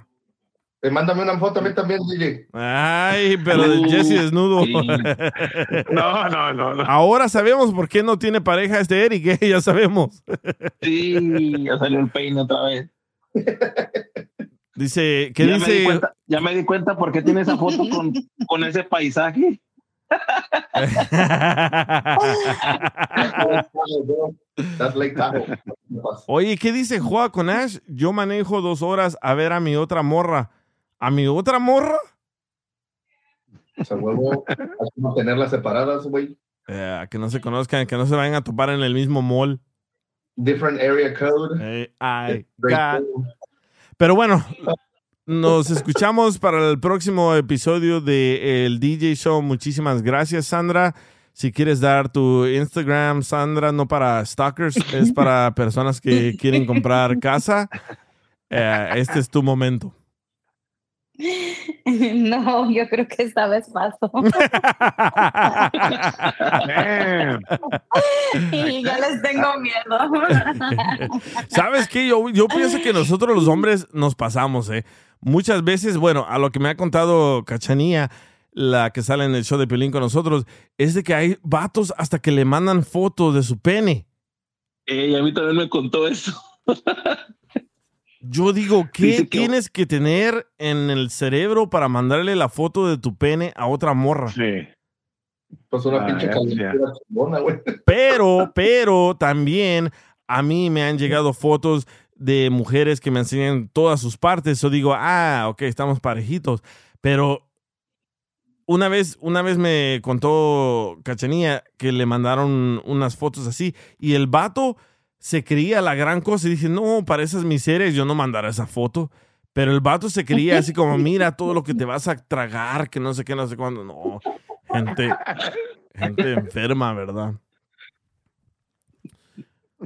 Speaker 11: Eh, mándame una foto a mí también, DJ.
Speaker 3: Ay, pero de Jesse desnudo.
Speaker 35: No, no, no, no.
Speaker 3: Ahora sabemos por qué no tiene pareja este Eric, ¿eh? ya sabemos.
Speaker 34: Sí, ya salió el peine otra vez.
Speaker 3: Dice, ¿qué
Speaker 34: ya Me di
Speaker 3: dice?
Speaker 34: cuenta, ya me di cuenta por qué tiene esa foto con, con ese paisaje.
Speaker 3: Oye, ¿qué dice Joa con Ash? Yo manejo dos horas a ver a mi otra morra. ¿A mi otra morra?
Speaker 11: O sea, huevo, hay que mantenerlas separadas, güey.
Speaker 3: Eh, que no se conozcan, que no se vayan a topar en el mismo mall.
Speaker 11: Different area code.
Speaker 3: Eh, ay,
Speaker 11: Great
Speaker 3: God. Pero bueno, nos escuchamos para el próximo episodio de el DJ Show. Muchísimas gracias, Sandra. Si quieres dar tu Instagram, Sandra, no para stalkers, es para personas que quieren comprar casa. Eh, este es tu momento.
Speaker 7: No, yo creo que esta vez paso. y ya les tengo miedo.
Speaker 3: ¿Sabes qué? Yo, yo pienso que nosotros los hombres nos pasamos, ¿eh? Muchas veces, bueno, a lo que me ha contado Cachanía, la que sale en el show de Pelín con nosotros, es de que hay vatos hasta que le mandan fotos de su pene.
Speaker 34: Ey, a mí también me contó eso.
Speaker 3: Yo digo, ¿qué
Speaker 34: Dice que-
Speaker 3: tienes que tener en el cerebro para mandarle la foto de tu pene a otra morra?
Speaker 35: Sí.
Speaker 11: Pues una
Speaker 3: Ah,
Speaker 11: pinche chingona, güey.
Speaker 3: Pero, pero también a mí me han llegado fotos de mujeres que me enseñan todas sus partes. Yo digo, ah, ok, estamos parejitos. Pero una vez, una vez me contó Cachanía que le mandaron unas fotos así y el vato se creía la gran cosa y dije, no, para esas miserias yo no mandaré esa foto. Pero el vato se creía así como, mira todo lo que te vas a tragar, que no sé qué, no sé cuándo. No, gente, gente enferma, ¿verdad?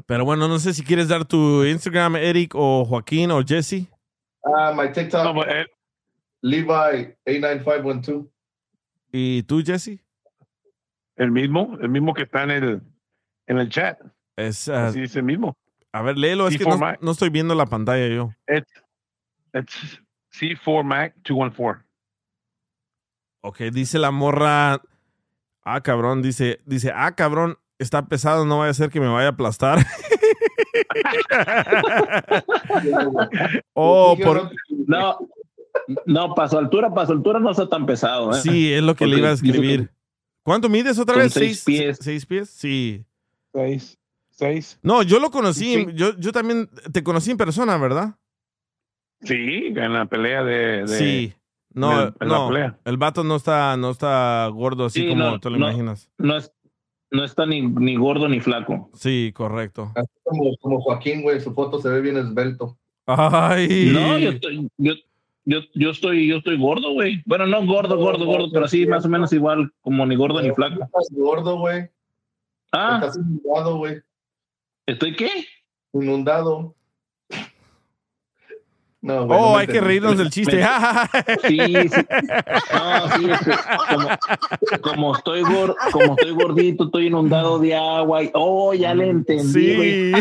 Speaker 3: Pero bueno, no sé si quieres dar tu Instagram, Eric, o Joaquín, o Jesse.
Speaker 11: Ah, my TikTok. Levi 89512.
Speaker 3: ¿Y tú, Jesse?
Speaker 35: El mismo, el mismo que está en el, en el chat.
Speaker 3: Es, ah,
Speaker 35: Así es el mismo.
Speaker 3: a ver, léelo, es que no,
Speaker 35: C4
Speaker 3: no estoy viendo la pantalla yo.
Speaker 35: It's, it's C4 Mac 214.
Speaker 3: Ok, dice la morra. Ah, cabrón, dice, dice, ah, cabrón, está pesado, no vaya a ser que me vaya a aplastar. oh, por...
Speaker 6: No, no, para su altura, para su altura no está tan pesado. ¿eh?
Speaker 3: Sí, es lo que le iba a
Speaker 6: dice
Speaker 3: escribir.
Speaker 6: que
Speaker 3: ¿Cuánto mides otra
Speaker 6: son
Speaker 3: vez?
Speaker 6: seis pies.
Speaker 3: ¿Seis pies? Sí.
Speaker 35: Seis. Seis.
Speaker 3: No, yo lo conocí,
Speaker 35: Sí.
Speaker 3: yo, yo también te conocí en persona, ¿verdad?
Speaker 35: Sí, en la pelea de. de-
Speaker 3: sí. No, no,
Speaker 35: pelea.
Speaker 3: el vato no está, no está gordo así
Speaker 6: Sí,
Speaker 3: como
Speaker 6: no,
Speaker 3: te lo
Speaker 6: no.
Speaker 3: imaginas.
Speaker 6: No, es, no está ni, ni gordo ni flaco.
Speaker 3: Sí, correcto.
Speaker 11: Así como, como Joaquín, güey, su foto se ve bien esbelto.
Speaker 3: Ay.
Speaker 6: No, yo estoy, yo, yo, yo estoy, yo estoy gordo, güey. Bueno, no gordo, gordo, gordo, pero sí más o menos igual, como ni gordo ni flaco.
Speaker 11: Estás gordo, güey.
Speaker 6: Ah,
Speaker 11: Estás güey.
Speaker 6: ¿Estoy qué?
Speaker 11: Inundado. No.
Speaker 3: Oh, hay que reírnos del chiste.
Speaker 6: Sí, sí. No, sí, es que como, como estoy gor- como estoy gordito, estoy inundado de agua. Y, oh, ya le entendí, güey.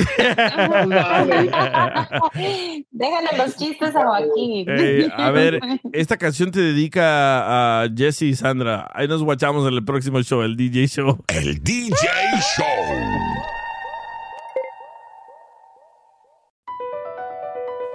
Speaker 7: Déjale los chistes a Joaquín.
Speaker 3: Eh, a ver, esta canción te dedica a Jesse y Sandra. Ahí nos guachamos en el próximo show, el DJ Show.
Speaker 1: El DJ Show.